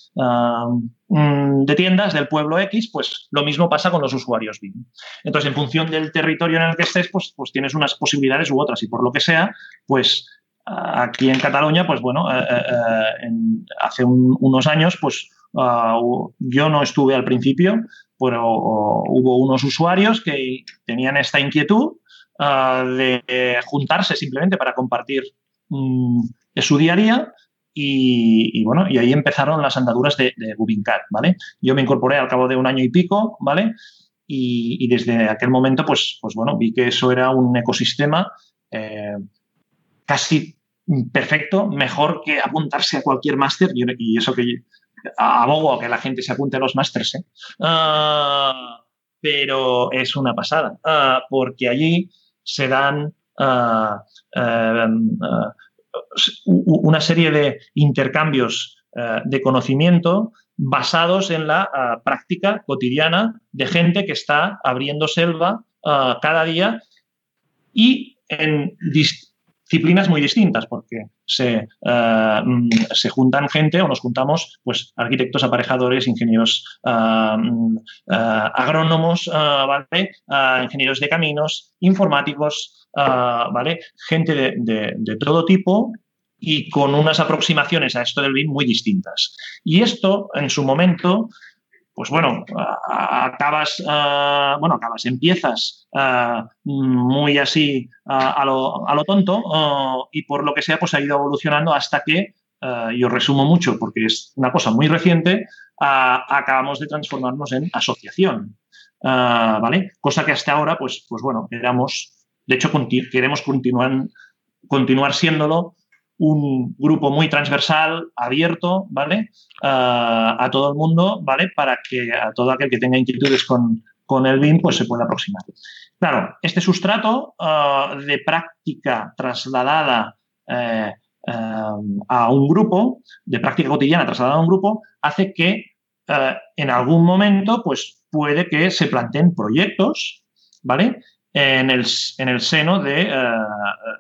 de tiendas del pueblo X, pues lo mismo pasa con los usuarios BIM. Entonces, en función del territorio en el que estés, pues, pues tienes unas posibilidades u otras y por lo que sea, pues aquí en Cataluña, pues bueno, eh, eh, eh, hace unos años, pues Ah, yo no estuve al principio, pero hubo unos usuarios que tenían esta inquietud ah, de juntarse simplemente para compartir mm, su día a día y, bueno, y ahí empezaron las andaduras de, de ¿vale? Yo me incorporé al cabo de un año y pico, ¿vale? Y, desde aquel momento, pues, pues bueno, vi que eso era un ecosistema eh, casi perfecto, mejor que apuntarse a cualquier máster y, eso que abogo a que la gente se apunte a los másters, ¿eh? ah, pero es una pasada, ah, porque allí se dan ah, una serie de intercambios de conocimiento basados en la práctica cotidiana de gente que está abriendo selva cada día y en disciplinas muy distintas, porque se, eh, mm, se, juntan gente o nos juntamos pues arquitectos aparejadores, ingenieros eh, mm, eh, agrónomos, ingenieros de caminos, informáticos, ¿vale? gente de, de, todo tipo y con unas aproximaciones a esto del BIM muy distintas. Y esto, en su momento, pues bueno, acabas, bueno, acabas, empiezas muy así a, lo, a, lo, tonto y por lo que sea, pues ha ido evolucionando hasta que, yo resumo mucho porque es una cosa muy reciente, acabamos de transformarnos en asociación, ¿vale? Cosa que hasta ahora, pues, pues bueno, éramos, de hecho, queremos continuar, continuar siéndolo un grupo muy transversal, abierto, ¿vale? a todo el mundo, ¿vale? Para que a todo aquel que tenga inquietudes con, con el BIM, pues se pueda aproximar. Claro, este sustrato ah, de práctica trasladada eh, eh, a un grupo, de práctica cotidiana trasladada a un grupo, hace que eh, en algún momento, pues puede que se planteen proyectos, ¿vale? En el, en el seno eh,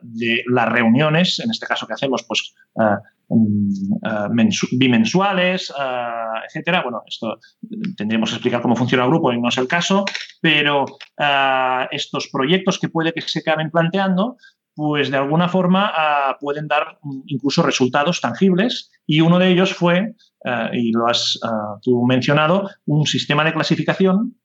de, las reuniones, en este caso que hacemos, pues eh, mm, eh, bimensuales, etcétera. Bueno, esto tendríamos que explicar cómo funciona el grupo y no es el caso, pero estos proyectos que puede que se acaben planteando, pues de alguna forma pueden dar incluso resultados tangibles y uno de ellos fue, y lo has tú mencionado, un sistema de clasificación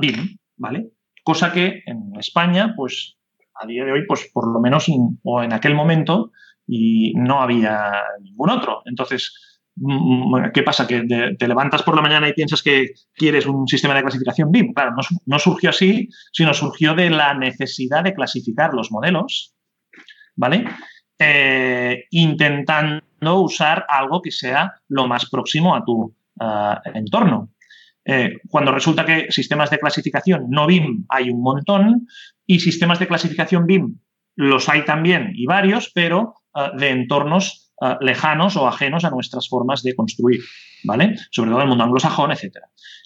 BIM, ¿vale? Cosa que en España, pues a día de hoy, pues por lo menos, o en aquel momento, y no había ningún otro. Entonces, mm, mm, ¿qué pasa? ¿Que te levantas por la mañana y piensas que quieres un sistema de clasificación BIM? Claro, no, surgió así, sino surgió de la necesidad de clasificar los modelos, ¿vale? Eh, intentando usar algo que sea lo más próximo a tu eh, entorno. Eh, cuando resulta que sistemas de clasificación no BIM hay un montón y sistemas de clasificación BIM los hay también y varios, pero de entornos eh, lejanos o ajenos a nuestras formas de construir, ¿vale? Sobre todo el mundo anglosajón, etc.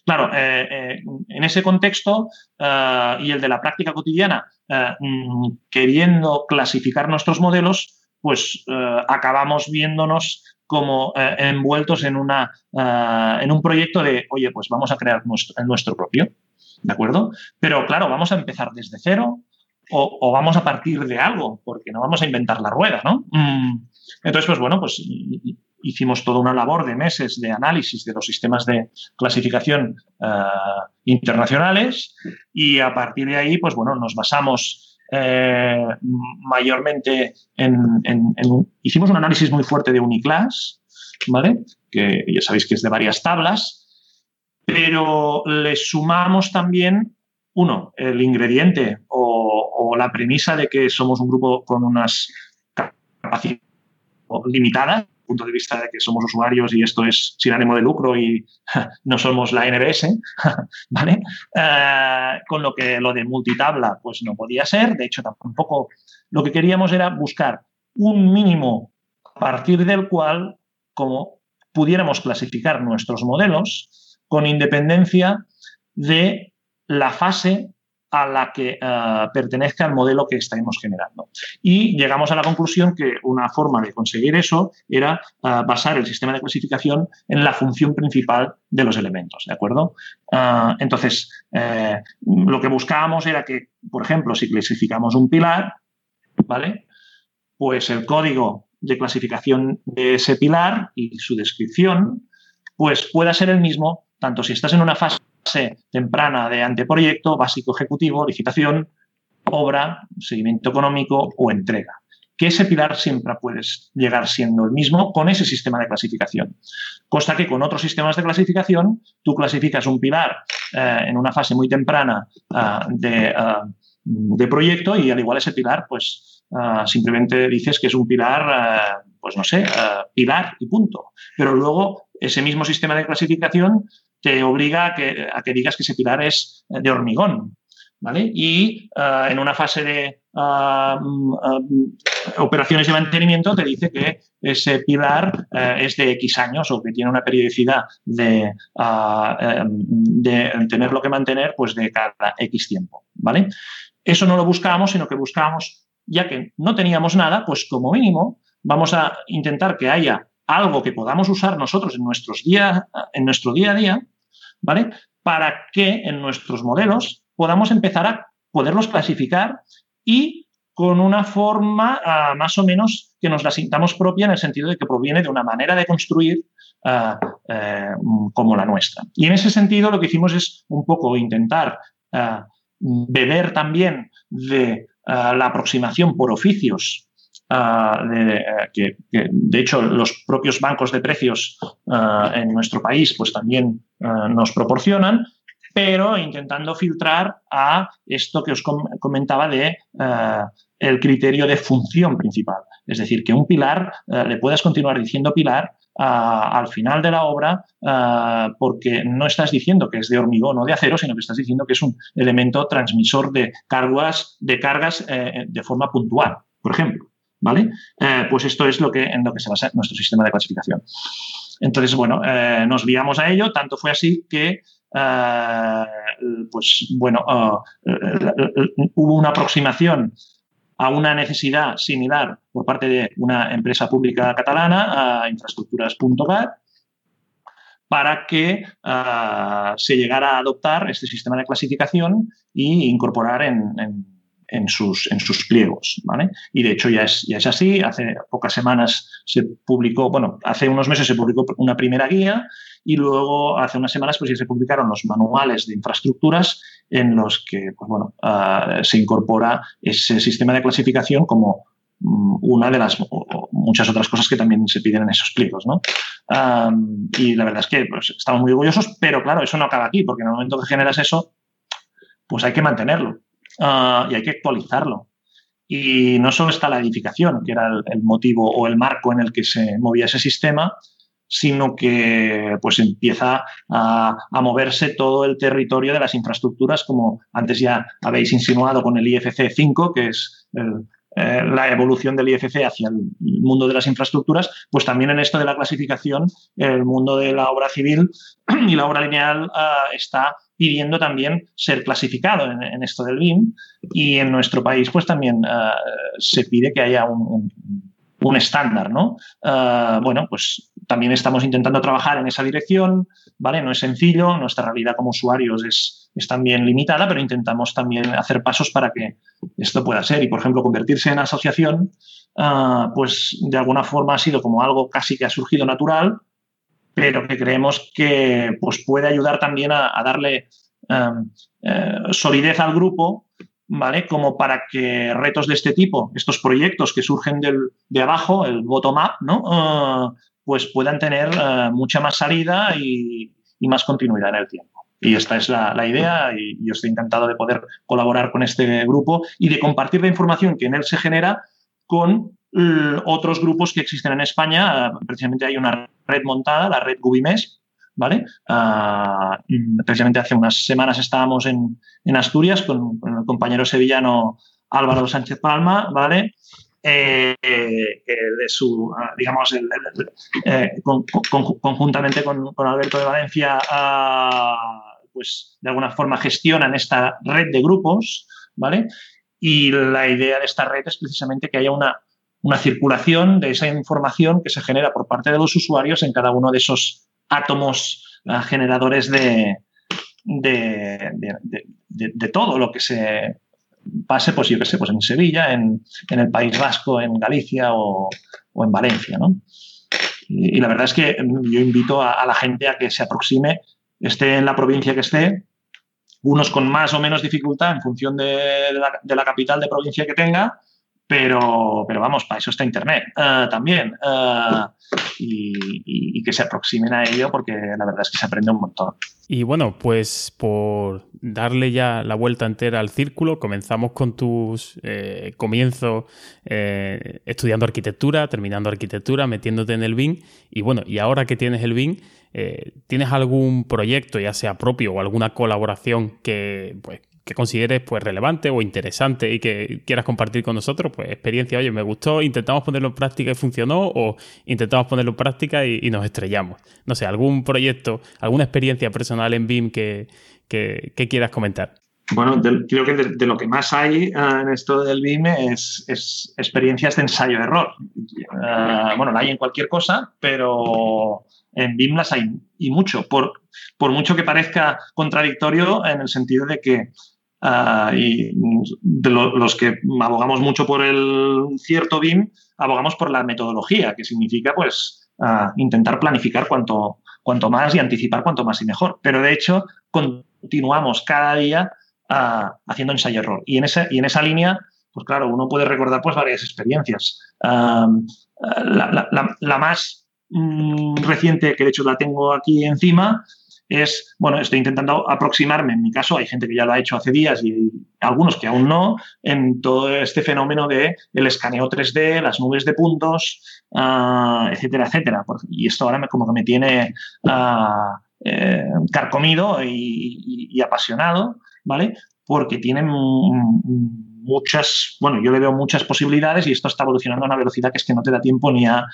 Claro, eh, eh, en ese contexto y el de la práctica cotidiana, mm, queriendo clasificar nuestros modelos, pues acabamos viéndonos como envueltos en, una, en un proyecto de, oye, pues vamos a crear nuestro, nuestro propio, ¿de acuerdo? Pero claro, vamos a empezar desde cero, o, vamos a partir de algo, porque no vamos a inventar la rueda, ¿no? Mm. Entonces, pues bueno, pues hicimos toda una labor de meses de análisis de los sistemas de clasificación eh, internacionales y a partir de ahí, pues bueno, nos basamos eh, mayormente en, Hicimos un análisis muy fuerte de Uniclass, ¿vale? Que ya sabéis que es de varias tablas, pero le sumamos también, uno, el ingrediente o la premisa de que somos un grupo con unas capacidades limitada, punto de vista de que somos usuarios y esto es sin ánimo de lucro y no somos la NBS, ¿vale? Eh, con lo que lo de multitabla pues no podía ser, de hecho tampoco lo que queríamos era buscar un mínimo a partir del cual como pudiéramos clasificar nuestros modelos con independencia de la fase a la que eh, pertenezca el modelo que estamos generando. Y llegamos a la conclusión que una forma de conseguir eso era eh, basar el sistema de clasificación en la función principal de los elementos, ¿de acuerdo? Eh, entonces, lo que buscábamos era que, por ejemplo, si clasificamos un pilar, ¿vale? Pues el código de clasificación de ese pilar y su descripción, pues pueda ser el mismo tanto si estás en una fase temprana de anteproyecto, básico ejecutivo, licitación, obra, seguimiento económico o entrega. Que ese pilar siempre puedes llegar siendo el mismo con ese sistema de clasificación. Costa que con otros sistemas de clasificación tú clasificas un pilar eh, en una fase muy temprana de, eh, de, proyecto y al igual ese pilar, pues simplemente dices que es un pilar, pues no sé, pilar y punto. Pero luego ese mismo sistema de clasificación te obliga a que, a que digas que ese pilar es de hormigón. ¿Vale? Y eh, en una fase de eh, eh, operaciones de mantenimiento te dice que ese pilar es de X años o que tiene una periodicidad de, de tenerlo que mantener pues de cada X tiempo. ¿vale? Eso no lo buscábamos, sino que buscábamos, ya que no teníamos nada, pues como mínimo vamos a intentar que haya algo que podamos usar nosotros en, nuestros día, en nuestro día a día, ¿vale? Para que en nuestros modelos podamos empezar a poderlos clasificar y con una forma ah, más o menos que nos la sintamos propia en el sentido de que proviene de una manera de construir ah, eh, como la nuestra. Y en ese sentido lo que hicimos es un poco intentar ah, beber también de la aproximación por oficios Ah, de, que, de hecho los propios bancos de precios ah, en nuestro país pues también ah, nos proporcionan, pero intentando filtrar a esto que os comentaba de el criterio de función principal. Es decir, que un pilar le puedas continuar diciendo pilar al final de la obra porque no estás diciendo que es de hormigón o de acero, sino que estás diciendo que es un elemento transmisor de cargas, de, cargas eh, de forma puntual, por ejemplo. ¿Vale? Eh, pues esto es lo que, en lo que se basa nuestro sistema de clasificación. Entonces, bueno, eh, nos guiamos a ello, tanto fue así que, eh, pues bueno, hubo una aproximación a una necesidad similar por parte de una empresa pública catalana, a infraestructuras.cat, para que se llegara a adoptar este sistema de clasificación e incorporar en en sus, en sus pliegos. ¿vale? Y de hecho ya es, ya es así. Hace pocas semanas se publicó, bueno, hace unos meses se publicó una primera guía y luego hace unas semanas pues ya se publicaron los manuales de infraestructuras en los que pues, bueno, ah, se incorpora ese sistema de clasificación como mm, una de las muchas otras cosas que también se piden en esos pliegos. ¿no? y la verdad es que pues, estamos muy orgullosos, pero claro, eso no acaba aquí, porque en el momento que generas eso, pues hay que mantenerlo ah, y hay que actualizarlo. Y no solo está la edificación, que era el, motivo o el marco en el que se movía ese sistema, sino que pues empieza a, moverse todo el territorio de las infraestructuras, como antes ya habéis insinuado con el IFC 5, que es eh, la evolución del IFC hacia el mundo de las infraestructuras, pues también en esto de la clasificación, el mundo de la obra civil y la obra lineal ah, está pidiendo también ser clasificado en, esto del BIM y en nuestro país pues también ah, se pide que haya un, estándar, ¿no? Ah, bueno, pues también estamos intentando trabajar en esa dirección, ¿vale? No es sencillo, nuestra realidad como usuarios es, es también limitada, pero intentamos también hacer pasos para que esto pueda ser. Y, por ejemplo, convertirse en asociación, ah, pues de alguna forma ha sido como algo casi que ha surgido natural, pero que creemos que pues, puede ayudar también a, darle em, eh, solidez al grupo, ¿vale? Como para que retos de este tipo, estos proyectos que surgen del, de abajo, el bottom-up, ¿no? Ah, pues puedan tener eh, mucha más salida y, más continuidad en el tiempo. Y esta es la, la, idea y yo estoy encantado de poder colaborar con este grupo y de compartir la información que en él se genera con otros grupos que existen en España. Precisamente hay una red montada, la red Gubimes, ¿vale? Ah, precisamente hace unas semanas estábamos en, en Asturias con, el compañero sevillano Álvaro Sánchez Palma, ¿vale? Eh, de su, ah, digamos, eh, conjuntamente con, con, Alberto de Valencia, ah, pues de alguna forma gestionan esta red de grupos, ¿vale? Y la idea de esta red es precisamente que haya una una circulación de esa información que se genera por parte de los usuarios en cada uno de esos átomos ah, generadores de, de, todo lo que se pase, pues yo que sé, pues en Sevilla, en, el País Vasco, en Galicia o, en Valencia. ¿no? Y, la verdad es que yo invito a, la gente a que se aproxime, esté en la provincia que esté, unos con más o menos dificultad en función de la capital de provincia que tenga, pero, pero vamos, para eso está Internet eh, también. Eh, y, que se aproximen a ello porque la verdad es que se aprende un montón. Y bueno, pues por darle ya la vuelta entera al círculo, comenzamos con tus eh, comienzos estudiando arquitectura, terminando arquitectura, metiéndote en el BIM. Y bueno, y ahora que tienes el BIM, ¿tienes algún proyecto, ya sea propio o alguna colaboración que, pues, que consideres pues relevante o interesante y que quieras compartir con nosotros, pues experiencia, oye, me gustó, intentamos ponerlo en práctica y funcionó, o intentamos ponerlo en práctica y, nos estrellamos. No sé, algún proyecto, alguna experiencia personal en BIM que, quieras comentar. Bueno, creo que de, lo que más hay eh, en esto del BIM es, experiencias de ensayo-error. Uh, bueno, la hay en cualquier cosa, pero en BIM las hay y mucho, por, por mucho que parezca contradictorio en el sentido de que Ah, y de los que abogamos mucho por el cierto BIM, abogamos por la metodología, que significa pues ah, intentar planificar cuanto, cuanto más y anticipar cuanto más y mejor. Pero de hecho, continuamos cada día ah, haciendo ensayo-error. Y, en esa, y en esa línea, pues claro, uno puede recordar pues varias experiencias. la, más mm, reciente, que de hecho la tengo aquí encima, es, bueno, estoy intentando aproximarme, en mi caso hay gente que ya lo ha hecho hace días y algunos que aún no, en todo este fenómeno de el escaneo 3D, las nubes de puntos, ah, etcétera, etcétera. Y esto ahora me, como que me tiene uh, carcomido y, apasionado, ¿vale? Porque tienen muchas, bueno, yo le veo muchas posibilidades y esto está evolucionando a una velocidad que es que no te da tiempo ni a,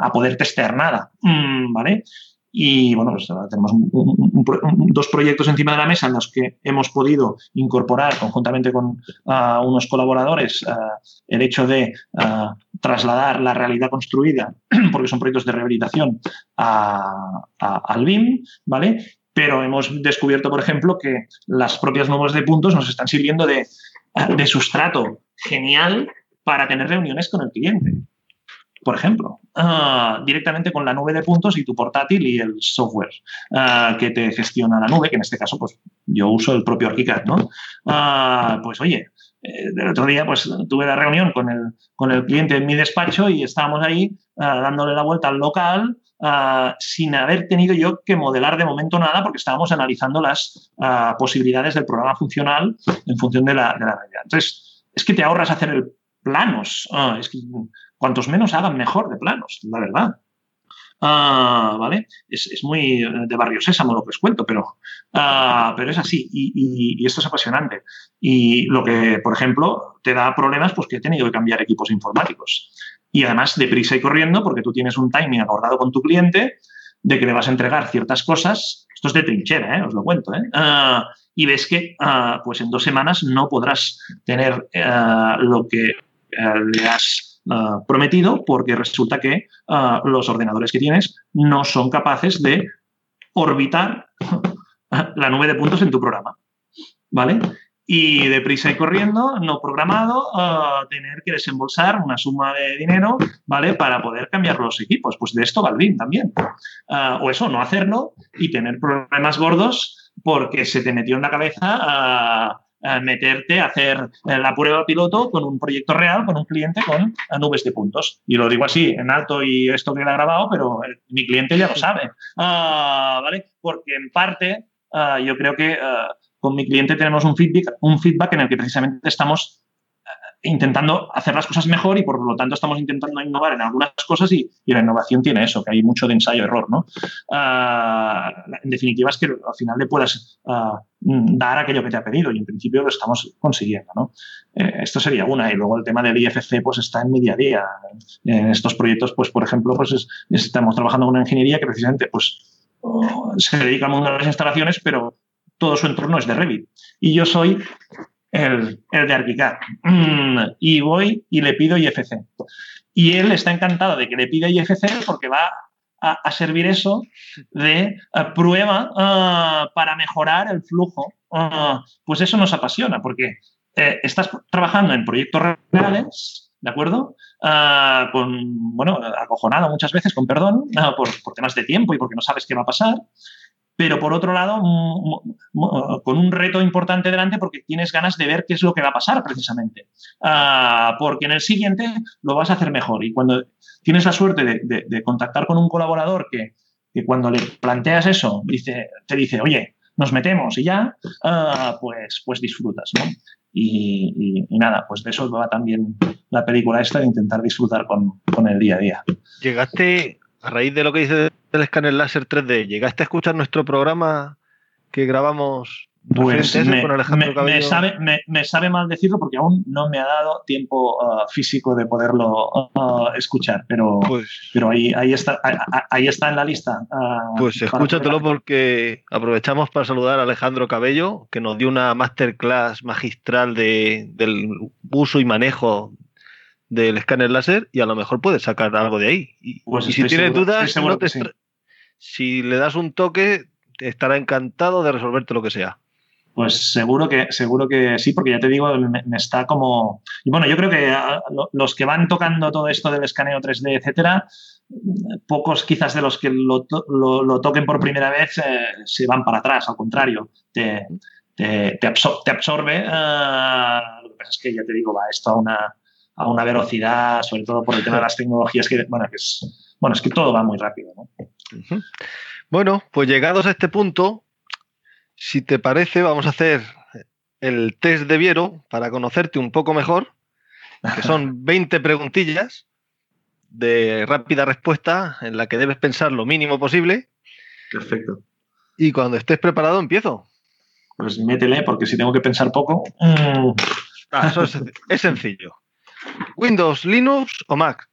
a poder testear nada, mm, ¿vale? Y bueno, pues tenemos dos proyectos encima de la mesa en los que hemos podido incorporar conjuntamente con ah, unos colaboradores ah, el hecho de ah, trasladar la realidad construida, porque son proyectos de rehabilitación, al BIM, ¿vale? Pero hemos descubierto, por ejemplo, que las propias nubes de puntos nos están sirviendo de, de sustrato genial para tener reuniones con el cliente por ejemplo, ah, directamente con la nube de puntos y tu portátil y el software ah, que te gestiona la nube, que en este caso pues yo uso el propio ArchiCAD, ¿no? Ah, pues oye, el otro día pues tuve la reunión con el, con el cliente en mi despacho y estábamos ahí dándole la vuelta al local sin haber tenido yo que modelar de momento nada porque estábamos analizando las posibilidades del programa funcional en función de la, de la realidad. Entonces, es que te ahorras hacer el planos. es cuantos menos hagan mejor de planos, la verdad. Ah, ¿Vale? Es, muy de barrio sésamo lo que os cuento, pero, ah, pero es así y, esto es apasionante. Y lo que, por ejemplo, te da problemas, pues que he tenido que cambiar equipos informáticos. Y además deprisa y corriendo, porque tú tienes un timing acordado con tu cliente de que le vas a entregar ciertas cosas. Esto es de trinchera, ¿eh? os lo cuento. ¿eh? Ah, y ves que pues en dos semanas no podrás tener lo que le has Ah, prometido porque resulta que ah, los ordenadores que tienes no son capaces de orbitar la nube de puntos en tu programa. ¿Vale? Y deprisa y corriendo, no programado, ah, tener que desembolsar una suma de dinero, ¿vale? Para poder cambiar los equipos. Pues de esto va el también. o eso, no hacerlo y tener problemas gordos porque se te metió en la cabeza meterte a hacer eh, la prueba piloto con un proyecto real, con un cliente con eh, nubes de puntos. Y lo digo así, en alto y esto que ha grabado, pero eh, mi cliente ya lo sabe. Ah, ¿Vale? Porque en parte ah, yo creo que ah, con mi cliente tenemos un feedback, un feedback en el que precisamente estamos intentando hacer las cosas mejor y por lo tanto estamos intentando innovar en algunas cosas y, la innovación tiene eso, que hay mucho de ensayo-error, ¿no? Ah, en definitiva es que al final le puedas ah, dar aquello que te ha pedido y en principio lo estamos consiguiendo, ¿no? Eh, esto sería una y luego el tema del IFC pues está en mi día a día. En estos proyectos, pues por ejemplo, pues estamos trabajando con una ingeniería que precisamente pues oh, se dedica al mundo las instalaciones, pero todo su entorno es de Revit. Y yo soy el, de ArchiCAD. Mm, y voy y le pido IFC. Y él está encantado de que le pida IFC porque va a, servir eso de eh, prueba ah, para mejorar el flujo. Ah, pues eso nos apasiona porque eh, estás trabajando en proyectos reales, ¿de acuerdo? Ah, con, bueno, acojonado muchas veces, con perdón, por, por, temas de tiempo y porque no sabes qué va a pasar pero por otro lado, con un reto importante delante porque tienes ganas de ver qué es lo que va a pasar precisamente. Ah, porque en el siguiente lo vas a hacer mejor. Y cuando tienes la suerte de, contactar con un colaborador que, cuando le planteas eso, te dice, oye, nos metemos y ya, ah, pues, pues disfrutas. ¿no? Y, nada, pues de eso va también la película esta, de intentar disfrutar con, con el día a día. Llegaste a raíz de lo que dice el escáner láser 3D, ¿llegaste a escuchar nuestro programa que grabamos pues me, con Alejandro me, sabe, me, sabe, mal decirlo porque aún no me ha dado tiempo uh, físico de poderlo uh, escuchar, pero, pues, pero ahí, ahí, está, ahí, está en la lista. Uh, pues escúchatelo porque aprovechamos para saludar a Alejandro Cabello, que nos dio una masterclass magistral de, del uso y manejo del escáner láser y a lo mejor puedes sacar algo de ahí. Y, pues si tienes dudas, si le das un toque, estará encantado de resolverte lo que sea. Pues seguro que, seguro que sí, porque ya te digo, me, está como. Y bueno, yo creo que ah, los que van tocando todo esto del escaneo 3D, etcétera, pocos quizás de los que lo, toquen por primera vez eh, se van para atrás, al contrario, te, te, absorbe. Ah, lo que pasa es que ya te digo, va esto a una, a una velocidad, sobre todo por el tema de las tecnologías, que, bueno, que es, bueno, es que todo va muy rápido. Bueno, pues llegados a este punto, si te parece, vamos a hacer el test de Viero para conocerte un poco mejor, que son 20 preguntillas de rápida respuesta en la que debes pensar lo mínimo posible. Perfecto. Y cuando estés preparado, empiezo. Pues métele, porque si tengo que pensar poco. Ah, eso es sencillo. ¿Windows, Linux o Mac?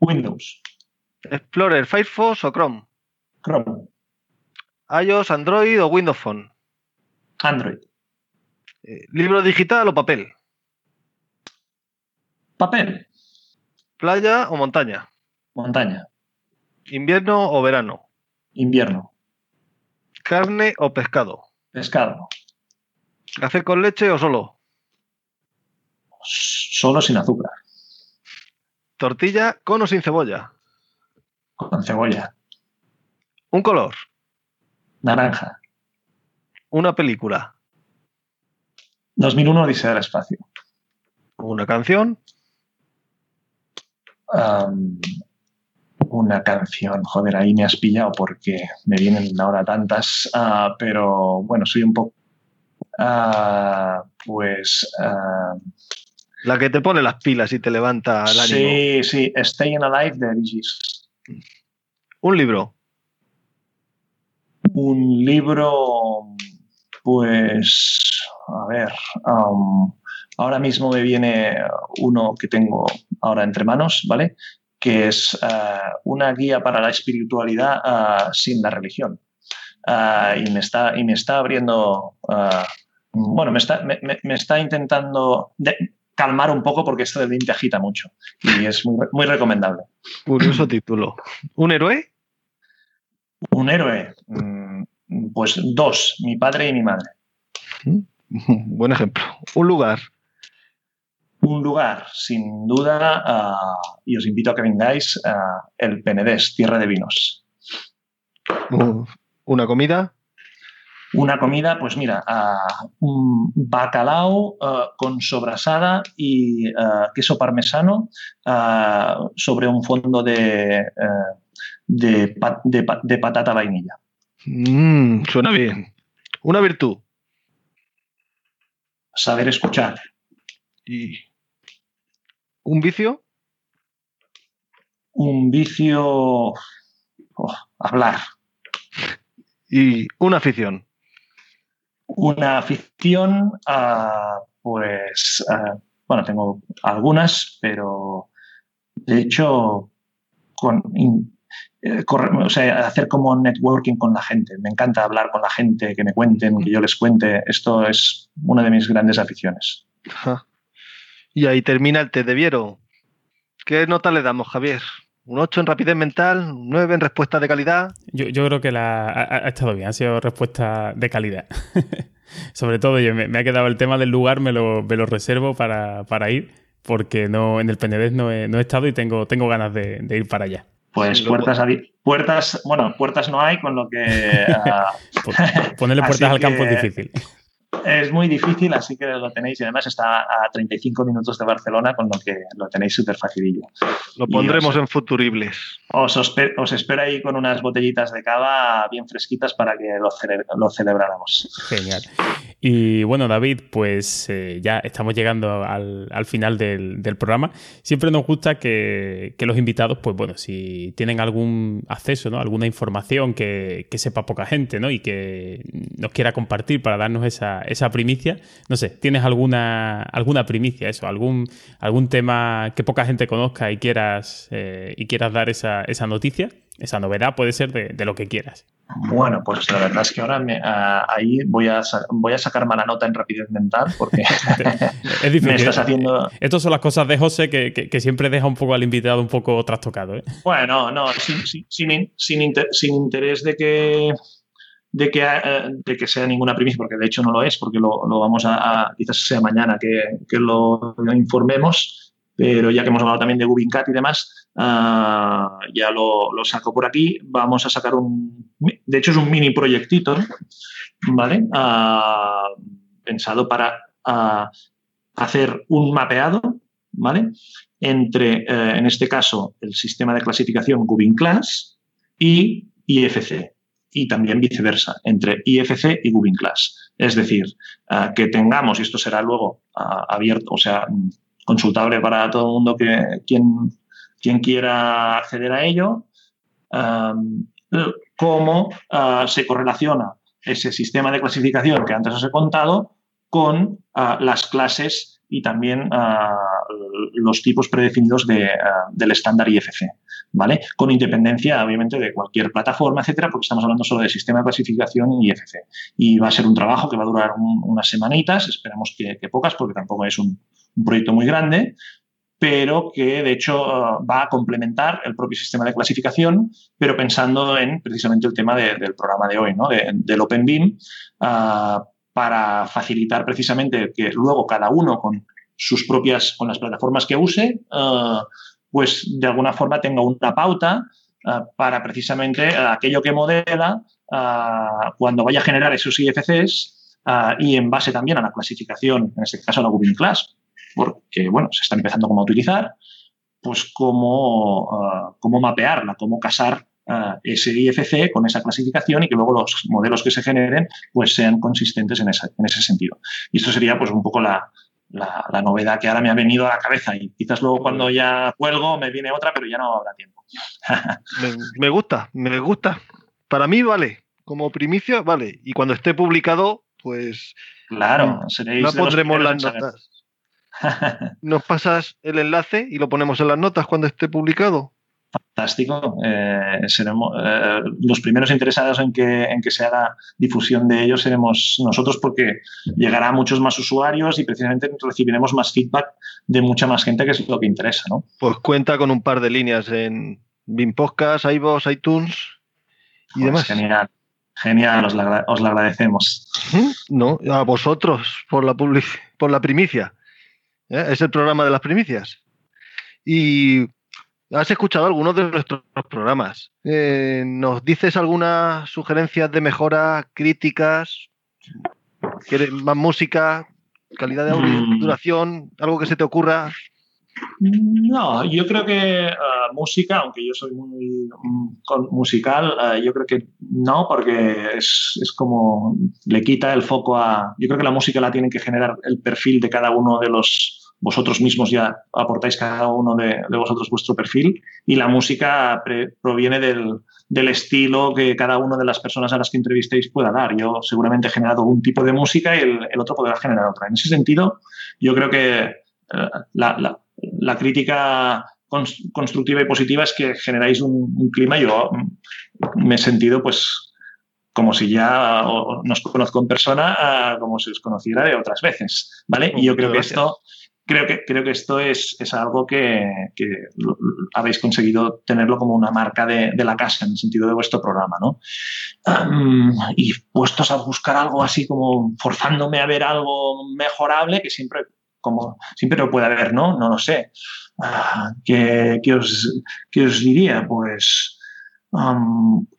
Windows. ¿Explorer, Firefox o Chrome? Chrome. iOS, Android o Windows Phone? Android. Eh, ¿Libro digital o papel? Papel. ¿Playa o montaña? Montaña. ¿Invierno o verano? Invierno. ¿Carne o pescado? Pescado. ¿Café con leche o solo? Solo sin azúcar. ¿Tortilla con o sin cebolla? Con cebolla. ¿Un color? Naranja. ¿Una película? 2001 Odisea del Espacio. ¿Una canción? una canción, joder, ahí me has pillado porque me vienen ahora tantas, ah, pero bueno, soy un poco... Ah, pues... Ah, la que te pone las pilas y te levanta el ánimo. Sí, sí, Staying Alive de Digis. ¿Un libro? Un libro, pues, a ver, ahora mismo me viene uno que tengo ahora entre manos, ¿vale? Que es eh, una guía para la espiritualidad eh, sin la religión. Eh, y, me está, y me está abriendo, bueno, me está, me, está intentando calmar un poco porque esto de mí te agita mucho y es muy, muy recomendable. Curioso título. ¿Un héroe? Un héroe. Mm, pues dos, mi padre y mi madre. Buen ejemplo. Un lugar. Un lugar, sin duda, uh, y os invito a que vengáis, uh, el Penedés, tierra de vinos. ¿Una comida? Una comida, pues mira, uh, un bacalao con sobrasada y queso parmesano sobre un fondo de, de, de, patata vainilla. Mm, suena bien. Una virtud saber escuchar. ¿Y un vicio? Un vicio, oh, hablar. ¿Y una afición? Una afición, ah, pues, bueno, tengo algunas, pero de hecho, con, eh, hacer como networking con la gente. Me encanta hablar con la gente, que me cuenten, que yo les cuente. Esto es una de mis grandes aficiones. Y ahí termina el te debiero. ¿Qué nota le damos, Javier? ¿Un 8 en rapidez mental? ¿Un 9 en respuesta de calidad? Yo, creo que la, ha, estado bien, ha sido respuesta de calidad. Sobre todo, yo me, ha quedado el tema del lugar, me lo, me lo reservo para, ir, porque no, en el PND no he, no he estado y tengo, tengo ganas de ir para allá. Pues puertas, puertas, bueno, puertas no hay, con lo que... Uh, Ponerle puertas al campo es difícil. Es muy difícil, así que lo tenéis. Y además está a 35 minutos de Barcelona, con lo que lo tenéis súper facilillo. Lo pondremos en futuribles. Os, os, espero ahí con unas botellitas de cava bien fresquitas para que lo, lo celebráramos. Genial. Y bueno, David, pues eh, ya estamos llegando al, final del, programa. Siempre nos gusta que, los invitados, pues bueno, si tienen algún acceso, ¿no? Alguna información que, que sepa poca gente, ¿no? Y que nos quiera compartir para darnos esa esa primicia. No sé, ¿tienes alguna, alguna primicia, eso? ¿Algún, algún tema que poca gente conozca y quieras, eh, y quieras dar esa, esa noticia? Esa novedad puede ser de, lo que quieras. Bueno, pues la verdad es que ahora ahí voy a, voy a sacar mala nota en rapidez mental porque es difícil. me estás haciendo... Estas son las cosas de José que, siempre deja un poco al invitado un poco trastocado. ¿eh? Bueno, no, sin, sin, sin interés de que de que, eh, de que sea ninguna primicia, porque de hecho no lo es, porque lo, vamos a, quizás sea mañana que, lo, informemos, pero ya que hemos hablado también de Gubincat y demás, ah, ya lo, saco por aquí. Vamos a sacar un, de hecho es un mini proyectito, ¿vale? Ah, pensado para ah, hacer un mapeado, ¿vale? Entre, eh, en este caso, el sistema de clasificación Gubinclass y IFC y también viceversa, entre IFC y Gubin Class. Es decir, eh, que tengamos, y esto será luego ah, abierto, o sea, consultable para todo el mundo que quien, quien quiera acceder a ello, cómo ah, se correlaciona ese sistema de clasificación que antes os he contado con las clases y también los tipos predefinidos del estándar IFC. ¿vale? Con independencia, obviamente, de cualquier plataforma, etcétera, porque estamos hablando solo del sistema de clasificación IFC. Y va a ser un trabajo que va a durar unas semanitas, esperamos que, pocas, porque tampoco es un, proyecto muy grande, pero que de hecho uh, va a complementar el propio sistema de clasificación, pero pensando en precisamente el tema del programa de hoy, ¿no? del Open BIM, uh, para facilitar precisamente que luego cada uno con sus propias, con las plataformas que use, uh, pues de alguna forma tenga una pauta eh, para precisamente aquello que modela, eh, cuando vaya a generar esos IFCs, y en base también a la clasificación, en este caso la Google Class, porque bueno, se está empezando como a utilizar, pues cómo, cómo mapearla, cómo casar ese IFC con esa clasificación y que luego los modelos que se generen pues sean consistentes en, en ese sentido. Y esto sería pues un poco la, la, novedad que ahora me ha venido a la cabeza y quizás luego cuando ya cuelgo me viene otra, pero ya no habrá tiempo. me, gusta, me gusta. Para mí vale, como primicia vale. Y cuando esté publicado, pues... Claro, seréis... La pondremos las notas. Nos pasas el enlace y lo ponemos en las notas cuando esté publicado fantástico. Eh, seremos eh, los primeros interesados en que, en que se haga difusión de ello seremos nosotros porque llegará a muchos más usuarios y precisamente recibiremos más feedback de mucha más gente que es lo que interesa. ¿no? Pues cuenta con un par de líneas en BIM Podcast, iVoox, iTunes y pues demás. Genial. Genial, os la, agradecemos. No, a vosotros por la, por la primicia. ¿Eh? Es el programa de las primicias. Y has escuchado algunos de nuestros programas. Eh, ¿Nos dices algunas sugerencias de mejora, críticas? ¿Quieres más música? ¿Calidad de audio? Mm. ¿Duración? ¿Algo que se te ocurra? No, yo creo que ah, música, aunque yo soy muy musical, ah, yo creo que no, porque es, es, como le quita el foco a... Yo creo que la música la tiene que generar el perfil de cada uno de los vosotros mismos ya aportáis cada uno de, vosotros vuestro perfil y la música proviene del, estilo que cada una de las personas a las que entrevistéis pueda dar. Yo seguramente he generado un tipo de música y el, otro podrá generar otra. En ese sentido, yo creo que eh, la, crítica constructiva y positiva es que generáis un, clima. Yo me he sentido pues como si ya nos conozco en persona, como si os conociera de otras veces, ¿vale? Y yo creo que esto creo que, creo que esto es, es algo que, habéis conseguido tenerlo como una marca de, la casa en el sentido de vuestro programa, ¿no? y puestos a buscar algo así como forzándome a ver algo mejorable, que siempre, como, siempre lo puede haber, ¿no? No lo sé. Ah, ¿qué, os, os, diría? Pues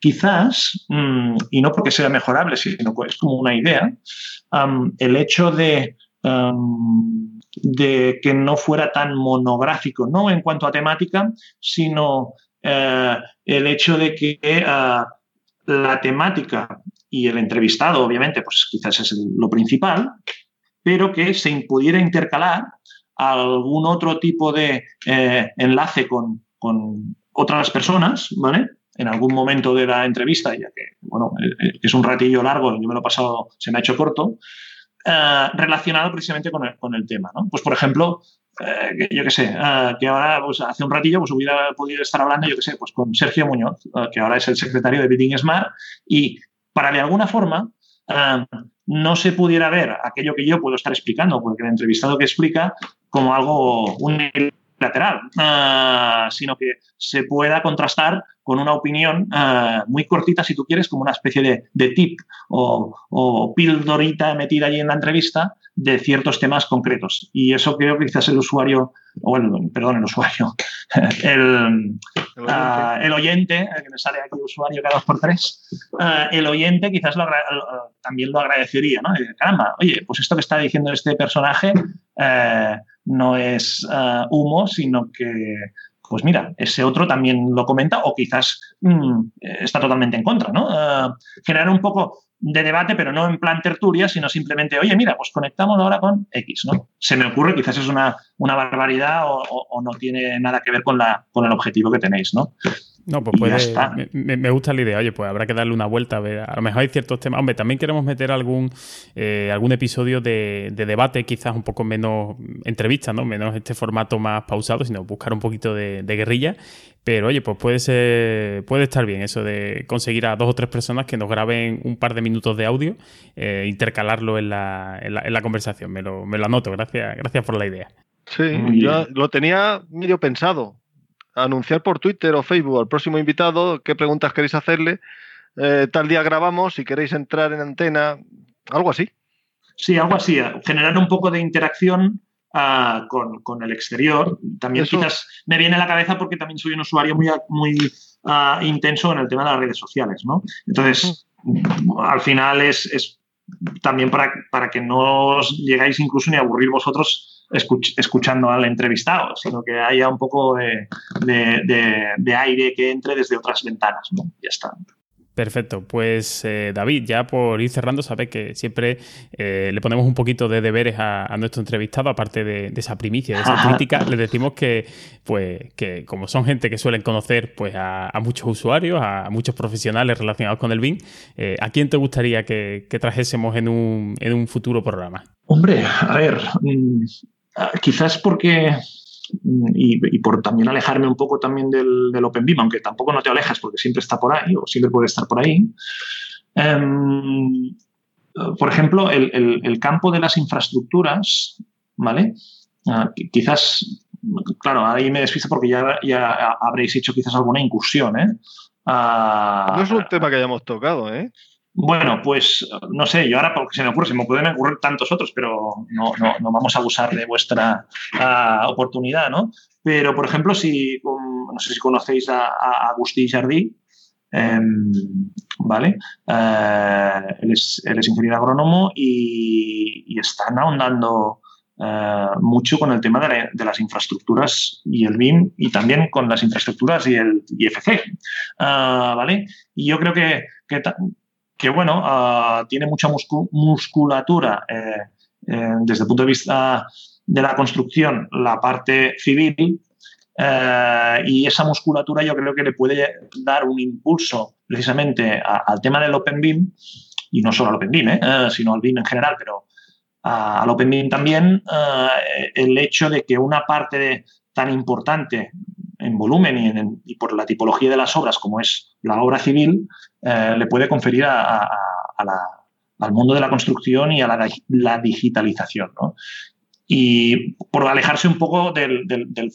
quizás, mm, y no porque sea mejorable, sino que es como una idea, el hecho de de que no fuera tan monográfico, no en cuanto a temática, sino eh, el hecho de que eh, la temática y el entrevistado, obviamente, pues quizás es lo principal, pero que se pudiera intercalar algún otro tipo de eh, enlace con, con, otras personas, ¿vale? En algún momento de la entrevista, ya que, bueno, es un ratillo largo, yo me lo he pasado, se me ha hecho corto, eh, relacionado precisamente con el, tema. ¿no? Pues, por ejemplo, eh, yo qué sé, eh, que ahora, pues, hace un ratillo, pues hubiera podido estar hablando, yo qué sé, pues con Sergio Muñoz, que ahora es el secretario de Bidding Smart, y para de alguna forma no se pudiera ver aquello que yo puedo estar explicando, porque el entrevistado que explica, como algo unilateral, sino que se pueda contrastar con una opinión eh, muy cortita, si tú quieres, como una especie de, tip o, o, pildorita metida allí en la entrevista de ciertos temas concretos. Y eso creo que quizás el usuario, o bueno, perdón, el usuario, el, el oyente, eh, que me sale aquí usuario cada dos por tres, el oyente quizás también lo agradecería, ¿no? Caramba, oye, pues esto que está diciendo este personaje no es humo, sino que pues mira, ese otro también lo comenta o quizás mm, está totalmente en contra, ¿no? Eh, generar un poco de debate, pero no en plan tertulia, sino simplemente, oye, mira, pues conectamos ahora con X, ¿no? Se me ocurre, quizás es una, una barbaridad o, no tiene nada que ver con, la, con el objetivo que tenéis, ¿no? No, pues puede, me, me, gusta la idea. Oye, pues habrá que darle una vuelta. A, ver, a lo mejor hay ciertos temas. Hombre, también queremos meter algún, eh, algún episodio de, debate, quizás un poco menos entrevista, ¿no? Menos este formato más pausado, sino buscar un poquito de, guerrilla. Pero oye, pues puede ser, puede estar bien eso de conseguir a dos o tres personas que nos graben un par de minutos de audio, e intercalarlo en la, en la, conversación. Me lo, me lo anoto. Gracias, gracias por la idea. Sí, yo lo tenía medio pensado anunciar por Twitter o Facebook al próximo invitado qué preguntas queréis hacerle. Eh, tal día grabamos, si queréis entrar en antena, algo así. Sí, algo así. Generar un poco de interacción ah, con, el exterior. También quizás me viene a la cabeza porque también soy un usuario muy, muy ah, intenso en el tema de las redes sociales. ¿no? Entonces, al final es, también para, para, que no os llegáis incluso ni a aburrir vosotros escuchando al entrevistado, sino que haya un poco de, de, aire que entre desde otras ventanas. ¿no? Ya está. Perfecto, pues eh, David, ya por ir cerrando, sabes que siempre eh, le ponemos un poquito de deberes a, nuestro entrevistado, aparte de, esa primicia, de esa crítica, le decimos que, pues, que como son gente que suelen conocer pues, a, muchos usuarios, a, muchos profesionales relacionados con el BIM, eh, ¿a quién te gustaría que, trajésemos en un, en un futuro programa? Hombre, a ver, mm, quizás porque y, por también alejarme un poco también del, del OpenBIM, aunque tampoco no te alejas porque siempre está por ahí o siempre puede estar por ahí. Em, por ejemplo, el, campo de las infraestructuras, ¿vale? Ah, quizás, claro, ahí me despisto porque ya, ya habréis hecho quizás alguna incursión, ¿eh? Ah, no es un tema que hayamos tocado, ¿eh? Bueno, pues no sé, yo ahora porque se me ocurre, se me pueden ocurrir tantos otros, pero no, vamos a abusar de vuestra ah, oportunidad, ¿no? Pero, por ejemplo, si, no sé si conocéis a, Agustí Jardí, em, ¿vale? Eh, él, es, ingeniero agrónomo y, están ahondando eh, mucho con el tema de, las infraestructuras y el BIM y también con las infraestructuras y el IFC, ah, ¿vale? Y yo creo que, que que bueno, ah, tiene mucha musculatura eh, eh, desde el punto de vista de la construcción, la parte civil, eh, y esa musculatura yo creo que le puede dar un impulso precisamente al tema del Open BIM, y no solo al Open BIM, sino al BIM en general, pero al Open BIM también, el hecho de que una parte tan importante en volumen y, por la tipología de las obras, como es la obra civil, eh, le puede conferir al mundo de la construcción y a la, digitalización. Y por alejarse un poco del,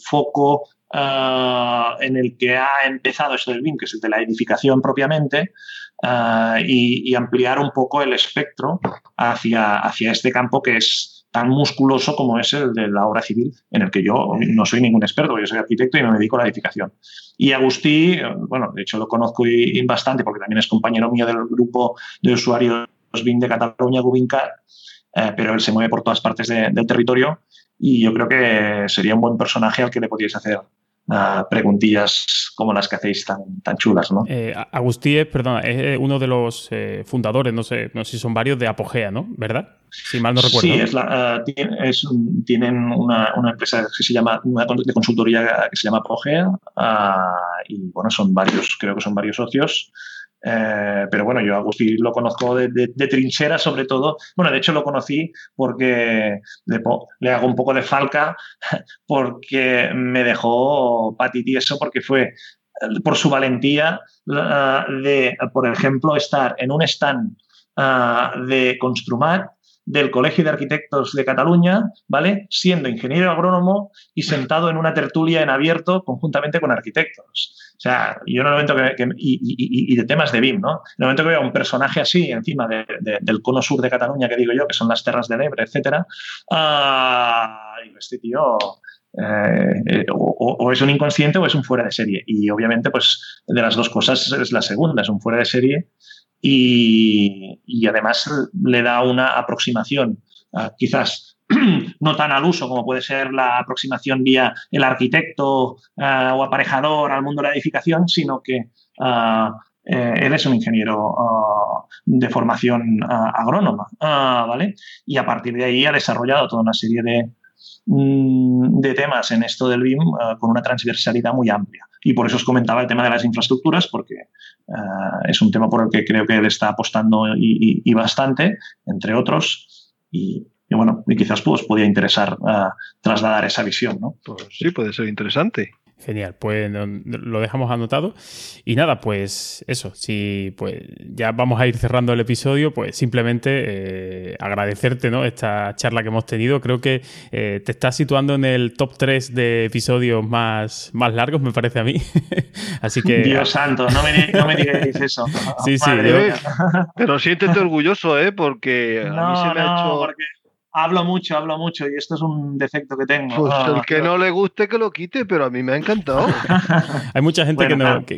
foco eh, en el que ha empezado esto del BIM, que es el de la edificación propiamente, eh, y, ampliar un poco el espectro hacia este campo que es tan musculoso como es el de la obra civil, en el que yo no soy ningún experto, yo soy arquitecto y me dedico a la edificación. Y Agustí, bueno, de hecho lo conozco y, bastante porque también es compañero mío del grupo de usuarios BIM de Cataluña, Gubincar, eh, pero él se mueve por todas partes del territorio y yo creo que sería un buen personaje al que le podíais hacer preguntillas como las que hacéis tan, tan chulas, ¿no? Eh, Agustí es, perdona, es eh, uno de los eh, fundadores, no sé, no sé si son varios, de Apogea, ¿no? ¿Verdad? Si mal no recuerdo. Sí, es la, tienen una, una, empresa que se llama, una de consultoría que se llama Apogea ah, y, bueno, son varios, creo que son varios socios. Eh, pero bueno, yo a Agustín lo conozco de, de, trinchera sobre todo. Bueno, de hecho lo conocí porque le, hago un poco de falca porque me dejó patitieso porque fue eh, por su valentía de, por ejemplo, estar en un stand ah, de Construmat del Colegio de Arquitectos de Cataluña, ¿vale? Siendo ingeniero agrónomo y sentado en una tertulia en abierto conjuntamente con arquitectos. O sea, yo en el momento y, de temas de BIM, ¿no? En el momento que veo un personaje así encima del cono sur de Cataluña, que digo yo, que son las terras de Ebre, etcétera, ah, este eh, eh, o, es un inconsciente o es un fuera de serie. Y obviamente, pues de las dos cosas es la segunda, es un fuera de serie y, además le da una aproximación, ah, quizás no tan al uso como puede ser la aproximación vía el arquitecto ah, o aparejador al mundo de la edificación, sino que él es un ingeniero de formación agrónoma, ¿vale? Y a partir de ahí ha desarrollado toda una serie de, de temas en esto del BIM con una transversalidad muy amplia. Y por eso os comentaba el tema de las infraestructuras, porque es un tema por el que creo que él está apostando y, bastante, entre otros. Y, y bueno, y quizás pues podía interesar uh, trasladar esa visión, ¿no? Pues sí, puede ser interesante. Genial, pues lo dejamos anotado. Y nada, pues eso, si pues ya vamos a ir cerrando el episodio, pues simplemente eh, agradecerte ¿no? esta charla que hemos tenido. Creo que eh, te estás situando en el top 3 de episodios más, más largos, me parece a mí. Así que. Dios santo, no me, no me digáis eso. sí, sí. Pero siéntete orgulloso, ¿eh? Porque a mí se me ha hecho. Hablo mucho, hablo mucho y esto es un defecto que tengo. Pues el ah, que no le guste que lo quite, pero a mí me ha encantado. Hay mucha gente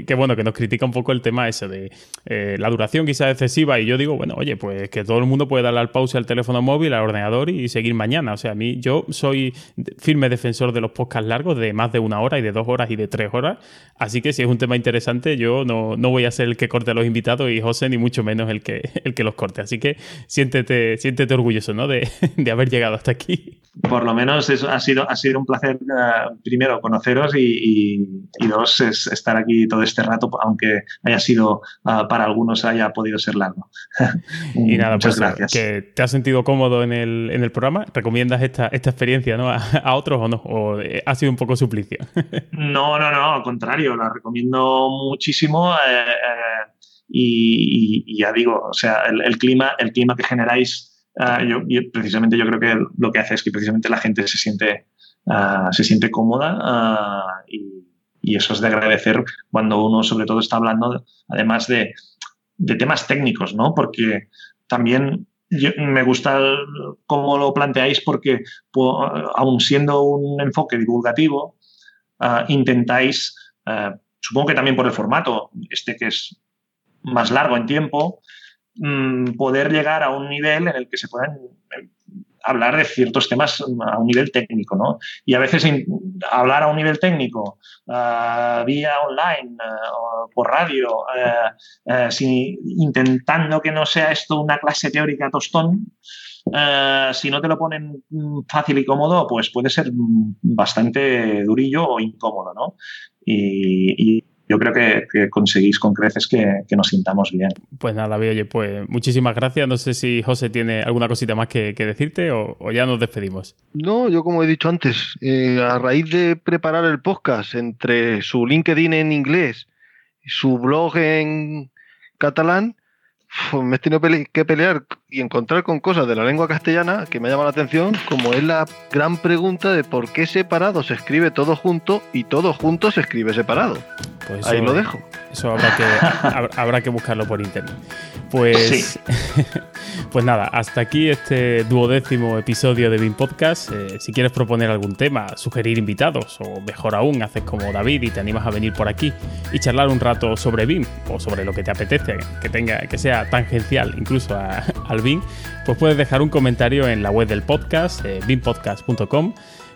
que, bueno, que nos critica un poco el tema ese de eh, la duración quizás excesiva y yo digo, bueno, oye, pues que todo el mundo puede darle al pause al teléfono móvil, al ordenador y seguir mañana. O sea, a mí yo soy firme defensor de los podcasts largos de más de una hora y de dos horas y de tres horas. Así que si es un tema interesante, yo no, voy a ser el que corte a los invitados y José ni mucho menos el que, el que los corte. Así que siéntete, siéntete orgulloso, ¿no? De, de haber llegado hasta aquí. Por lo menos eso ha, sido, ha sido un placer, eh, primero, conoceros y, dos, es estar aquí todo este rato, aunque haya sido, uh, para algunos haya podido ser largo. y nada, Muchas pues gracias. que te has sentido cómodo en el, en el programa. ¿Recomiendas esta, esta experiencia ¿no? a, otros o no? ¿O ha sido un poco suplicio? no, no, no, al contrario, la recomiendo muchísimo. Eh, eh, y, ya digo, o sea, el, el, clima, el clima que generáis Ah, yo, precisamente yo creo que lo que hace es que precisamente la gente se siente, ah, se siente cómoda ah, y, eso es de agradecer cuando uno sobre todo está hablando además de, temas técnicos, ¿no? Porque también me gusta cómo lo planteáis porque aún siendo un enfoque divulgativo, intentáis, supongo que también por el formato, este que es más largo en tiempo, Mm, poder llegar a un nivel en el que se puedan eh, hablar de ciertos temas a un nivel técnico, ¿no? Y a veces hablar a un nivel técnico ah, vía online uh, o por radio, uh, intentando que no sea esto una clase teórica tostón, si no te lo ponen fácil y cómodo, pues puede ser bastante durillo o incómodo, ¿no? Yo creo que, conseguís con creces que, nos sintamos bien. Pues nada, oye, pues muchísimas gracias. No sé si José tiene alguna cosita más que, decirte o, ya nos despedimos. No, yo como he dicho antes, eh, a raíz de preparar el podcast entre su LinkedIn en inglés y su blog en catalán, me he tenido que pelear y encontrar con cosas de la lengua castellana que me llaman la atención, como es la gran pregunta de por qué separado se escribe todo junto y todo junto se escribe separado. Pues Ahí lo dejo. Eso habrá que, habrá que buscarlo por internet. Pues, pues nada, hasta aquí este duodécimo episodio de BIM Podcast. Eh, si quieres proponer algún tema, sugerir invitados o mejor aún, haces como David y te animas a venir por aquí y charlar un rato sobre BIM o sobre lo que te apetece, que tenga, que sea tangencial incluso al BIM, pues puedes dejar un comentario en la web del podcast, eh, bimpodcast.com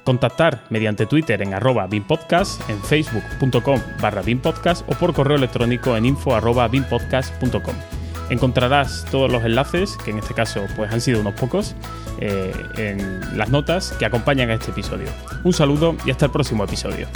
contactar mediante Twitter en arroba bimpodcast, en facebook.com barra bimpodcast o por correo electrónico en info arroba bimpodcast.com encontrarás todos los enlaces, que en este caso pues han sido unos pocos, eh, en las notas que acompañan a este episodio. Un saludo y hasta el próximo episodio.